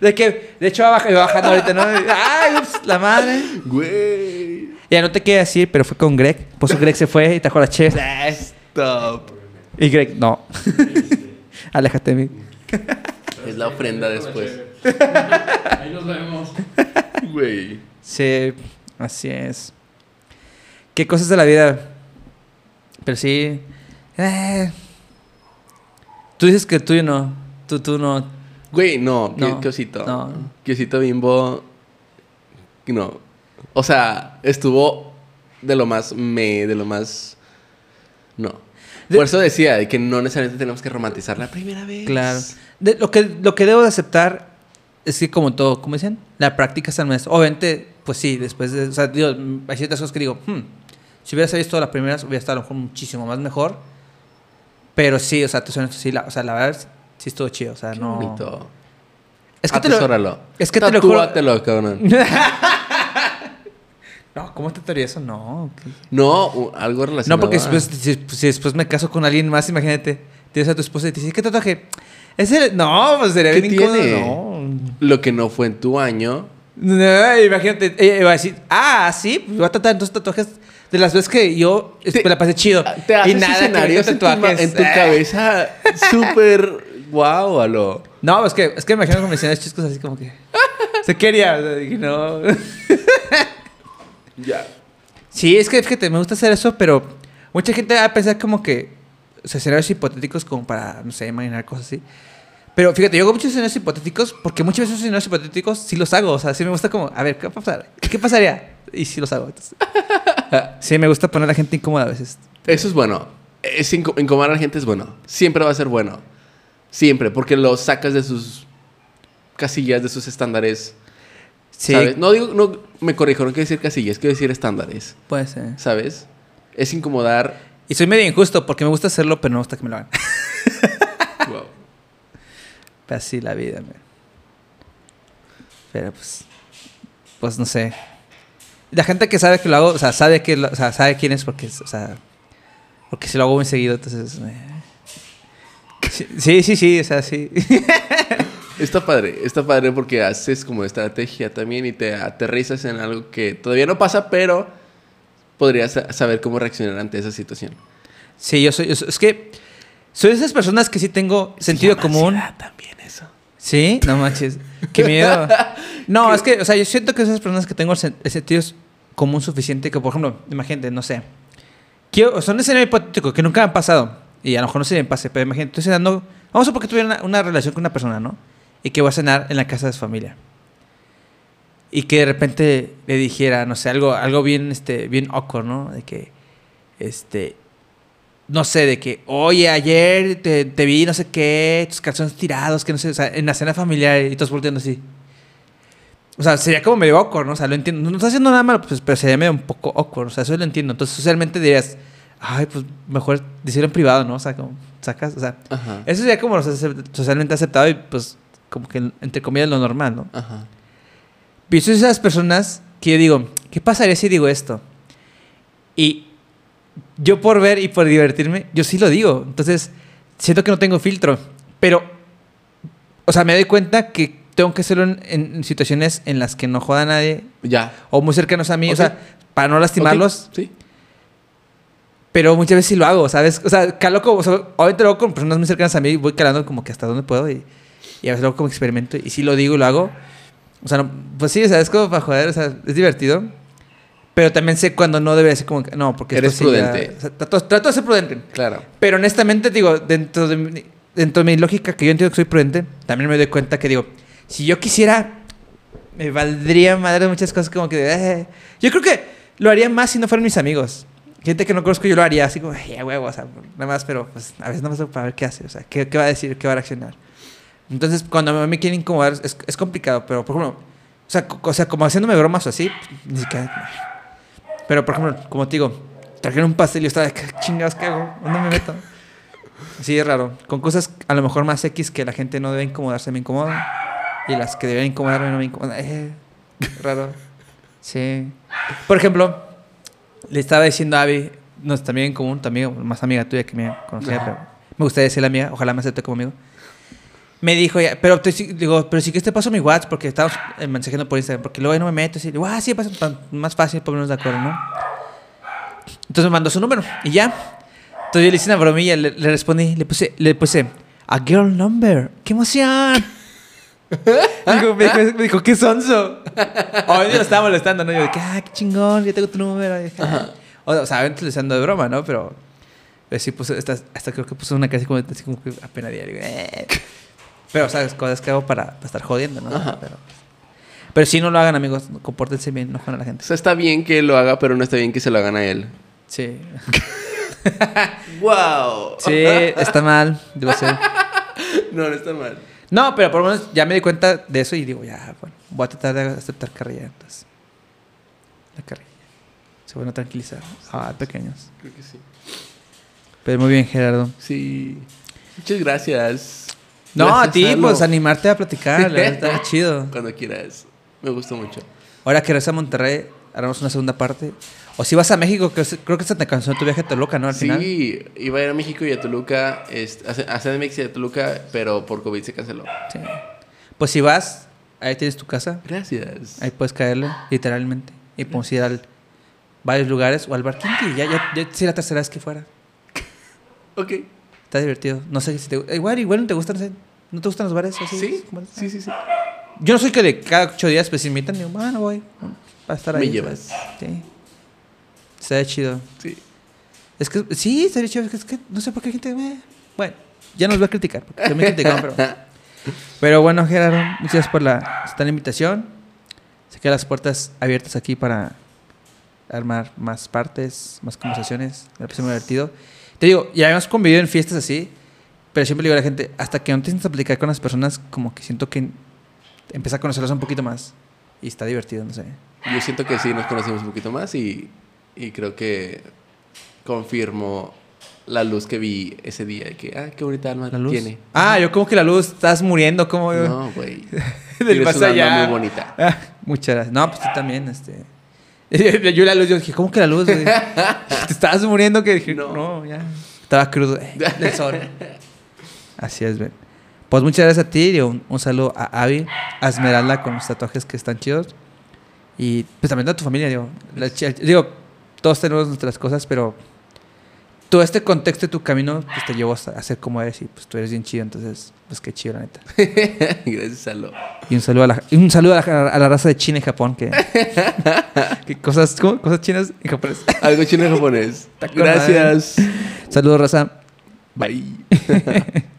A: De que, de hecho, va baj- va bajando ahorita, ¿no? Ay, ups, la madre.
B: Güey.
A: Ya no te quedé decir, pero fue con Greg. Pues Greg se fue y trajo la chef.
B: Stop.
A: Y Greg, no. Aléjate de mí.
B: Es la ofrenda después.
C: Ahí nos vemos.
B: Güey.
A: Sí, así es. Qué cosas de la vida. Pero sí. eh. Tú dices que tú y no. Tú, tú no.
B: Güey, no,
A: No,
B: qué, osito.
A: no.
B: Qué osito bimbo. No. O sea, estuvo de lo más me, de lo más. No.
A: De-
B: Por eso decía de que no necesariamente tenemos que romantizar la primera vez.
A: Claro. De- lo, que, lo que debo de aceptar es que, como todo, como dicen, la práctica es el maestro. Obviamente, pues sí, después de. O sea, digo, hay ciertas cosas que digo, hmm, Si hubieras visto las primeras, hubiera estado a lo mejor muchísimo más mejor. Pero sí, o sea, te honesto, sí, la, o sea, la verdad, sí estuvo chido. O sea,
B: Qué
A: no.
B: bonito.
A: Es que te lo.
B: Atesóralo.
A: es que te lo juro-
B: cabrón.
A: No, ¿cómo te tatuaría eso? No. ¿qué?
B: No, algo relacionado.
A: No, porque
B: a-
A: después, si, si después me caso con alguien más, imagínate. Tienes a tu esposa y te dice, ¿qué tatuaje? Es el... No, pues sería
B: ¿Qué
A: bien incómodo. No.
B: Lo que no fue en tu año.
A: No, imagínate, ella va a decir, ah, sí, pues voy a tratar entonces tatuajes de las veces que yo
B: Te-
A: me la pasé chido.
B: Te haces
A: y nada que
B: escenarios en tu,
A: tatuajes.
B: en tu
A: Eh.
B: cabeza súper guau, alo.
A: No, es que, es que me imagino como escenarios chicos así como que... Se quería, o sea, dije, no.
B: Ya.
A: Sí, es que fíjate, me gusta hacer eso, pero mucha gente va a pensar como que, o sea, escenarios hipotéticos como para, no sé, imaginar cosas así. Pero fíjate, yo hago muchos escenarios hipotéticos porque muchas veces esos escenarios hipotéticos sí los hago. O sea, sí me gusta como, a ver, ¿qué, va a pasar? ¿Qué pasaría? Y sí los hago. entonces. Sí, me gusta poner a la gente incómoda a veces.
B: Eso es bueno. Es inco- incomodar a la gente es bueno. Siempre va a ser bueno. Siempre. Porque lo sacas de sus casillas, de sus estándares.
A: Sí,
B: ¿Sabes? No digo, no, me corrijo, no quiero decir casillas, quiero decir estándares.
A: puede ser.
B: ¿Sabes? Es incomodar.
A: Y soy medio injusto porque me gusta hacerlo, pero no me gusta que me lo hagan. Pero así la vida, man. Pero pues. Pues no sé. La gente que sabe que lo hago, o sea, sabe que lo- o sea, sabe quién es porque, o sea, porque si lo hago muy seguido, entonces. Sí, sí, sí, o sea, sí.
B: Está padre, está padre porque haces como estrategia también y te aterrizas en algo que todavía no pasa, pero podrías sa- saber cómo reaccionar ante esa situación.
A: Sí, yo soy, yo soy- es que soy de esas personas que sí tengo sentido común.
B: también eso.
A: Sí, no manches. Qué miedo. No, es que, o sea, yo siento que esas personas que tengo el sen- sentido común suficiente, que por ejemplo, imagínate, no sé. Quiero, son escenarios hipotéticos que nunca me han pasado. Y a lo mejor no se me pase, pero imagínate, estoy cenando. Vamos a porque tuviera una, una relación con una persona, ¿no? Y que voy a cenar en la casa de su familia. Y que de repente le dijera, no sé, algo, algo bien, este, bien awkward, ¿no? De que, este, no sé, de que, oye, ayer te, te vi, no sé qué, tus calzones tirados, que no sé, o sea, en la cena familiar y todos volteando así. O sea, sería como medio awkward, ¿no? O sea, lo entiendo. No está haciendo nada malo, pues, pero sería medio un poco awkward. O sea, eso lo entiendo. Entonces, socialmente dirías, ay, pues mejor decirlo en privado, ¿no? O sea, como sacas, o sea,
B: Ajá.
A: eso sería como lo soci- socialmente aceptado y pues como que entre comillas lo normal, ¿no?
B: Ajá.
A: Pero esas personas que yo digo, ¿qué pasaría si digo esto? Y yo por ver y por divertirme, yo sí lo digo. Entonces, siento que no tengo filtro. Pero, o sea, me doy cuenta que tengo que hacerlo en, en situaciones en las que no joda a nadie
B: Ya.
A: o muy cercanos a mí.
B: Ok.
A: O sea, para no lastimarlos.
B: Sí.
A: Pero muchas veces sí lo hago, ¿sabes? O sea, calo como, o sea, obviamente lo hago con personas muy cercanas a mí, voy calando como que hasta donde puedo y, y a veces lo hago como experimento y sí lo digo y lo hago. O sea, no- pues sí, o sea, es como para joder, o sea, es divertido. Pero también sé cuando no debe ser como que, no, porque
B: Eres
A: esto sí ya-
B: prudente.
A: o sea, trato, trato de ser prudente.
B: Claro.
A: Pero honestamente, digo, dentro de, mi, dentro de mi lógica, que yo entiendo que soy prudente, también me doy cuenta que, digo, si yo quisiera, me valdría madre muchas cosas como que... eh. Yo creo que lo haría más si no fueran mis amigos. Gente que no conozco, yo lo haría así como, ya huevo, o sea, nada más, pero pues a veces nada más para ver qué hace, o sea, qué, qué va a decir, qué va a reaccionar. Entonces, cuando me quieren incomodar, es, es complicado, pero por ejemplo, o sea, o sea, como haciéndome bromas o así, pues, ni siquiera. Pero por ejemplo, como te digo, trajeron un pastel y yo estaba de, ¿qué chingados qué hago? ¿Dónde me meto? Sí, es raro. Con cosas a lo mejor más X que la gente no debe incomodarse me incomoda. Y las que deben incomodarme no me incomodan. Eh, raro. Sí. Por ejemplo, le estaba diciendo a Abby, no es también común, amiga, más amiga tuya que me conocía, pero me gustaría decirle amiga, ojalá me acepte como amigo. Me dijo, ya, pero te, digo, pero sí que te paso mi WhatsApp porque estábamos eh, mensajeando por Instagram, porque luego ahí no me meto. Y digo, ah, sí, pasa, más fácil ponernos de acuerdo, ¿no? Entonces me mandó su número y ya. Entonces yo le hice una bromilla, le, le respondí, le puse, le puse, a girl number. ¡Qué emoción! dijo, me, dijo, me dijo, ¿qué sonso? Obviamente lo estaba molestando, ¿no? Yo dije, ah, qué chingón, ya tengo tu número. Dije, "Ah". O, sea, dando de broma, ¿no? Pero, pero sí puse, hasta, hasta creo que puso una cara así como, así como que apenas diario. Pero, ¿sabes? Cosas que hago para, para estar jodiendo, ¿no?
B: Ajá.
A: Pero, pero sí, no lo hagan, amigos. Compórtense bien, no jodan a la
B: O
A: gente.
B: sea, está bien que lo haga, pero no está bien que se lo hagan a él.
A: Sí.
B: ¡Wow!
A: Sí, está mal. Debo ser.
B: No, no está mal.
A: No, pero por lo menos ya me di cuenta de eso y digo, ya, bueno, voy a tratar de aceptar carrilla. Entonces, la carrilla. Se van a tranquilizar. Ah, pequeños.
B: Creo que sí.
A: Pero muy bien, Gerardo.
B: Sí. Muchas gracias.
A: No,
B: Gracias,
A: a ti, pues animarte a platicar, la verdad, está chido.
B: Cuando quieras. Me gustó mucho.
A: Ahora que regresas a Monterrey, haremos una segunda parte. O si vas a México, que creo que se te canceló tu viaje a Toluca, ¿no? Al final.
B: Sí, iba a ir a México y a Toluca, a CDMX y a Toluca, pero por COVID se canceló.
A: Sí. Pues si vas, ahí tienes tu casa.
B: Gracias.
A: Ahí puedes caerle, literalmente. Y podemos ir a varios lugares o al bar Kinky. Ya, ya, ya sí, la tercera vez que fuera.
B: Ok.
A: Está divertido. No sé si te Igual, igual no te gustan. no sé, ¿No te gustan los bares? así?
B: Sí, sí, sí, sí.
A: Yo no soy que de cada ocho días pues invitan. Digo, bueno, voy. Para estar ahí.
B: Me llevas.
A: Sí. Está chido.
B: Sí.
A: Es que, sí, estaría chido. Es que, es que no sé por qué gente. eh, Bueno, ya nos va a criticar. Porque yo me criticaron, pero. Pero bueno, Gerardo, muchas gracias por la, esta la invitación. Se quedan las puertas abiertas aquí para armar más partes, más conversaciones. Me parece muy divertido. Te digo, ya hemos convivido en fiestas así, pero siempre le digo a la gente, hasta que no te sientas a platicar con las personas, como que siento que empieza a conocerlas un poquito más. Y está divertido, no sé.
B: Yo siento que sí nos conocimos un poquito más y, y creo que confirmo la luz que vi ese día. Y que, ah, qué bonita alma
A: La luz.
B: tiene.
A: Ah, yo como que la luz, estás muriendo, como.
B: No, güey.
A: Del más allá.
B: muy bonita.
A: Ah, muchas gracias. No, pues tú también, este. Yo la luz, yo dije, ¿cómo que la luz, güey? Te estabas muriendo que dije, no,
B: No.
A: ya. Estaba crudo eh, del sol. Así es, ven. Pues muchas gracias a ti y un, un saludo a Avi, a Esmeralda con los tatuajes que están chidos. Y pues también a tu familia, digo. La digo, todos tenemos nuestras cosas, pero todo este contexto de tu camino pues, te llevó a ser como eres y pues tú eres bien chido, entonces, pues qué chido, la neta.
B: Gracias, Alo.
A: Y un saludo a la, y un saludo a la, a la raza de China y Japón que, que cosas, ¿cómo? cosas chinas y japonesas.
B: Algo chino en japonés. Gracias.
A: Saludos, raza.
B: Bye.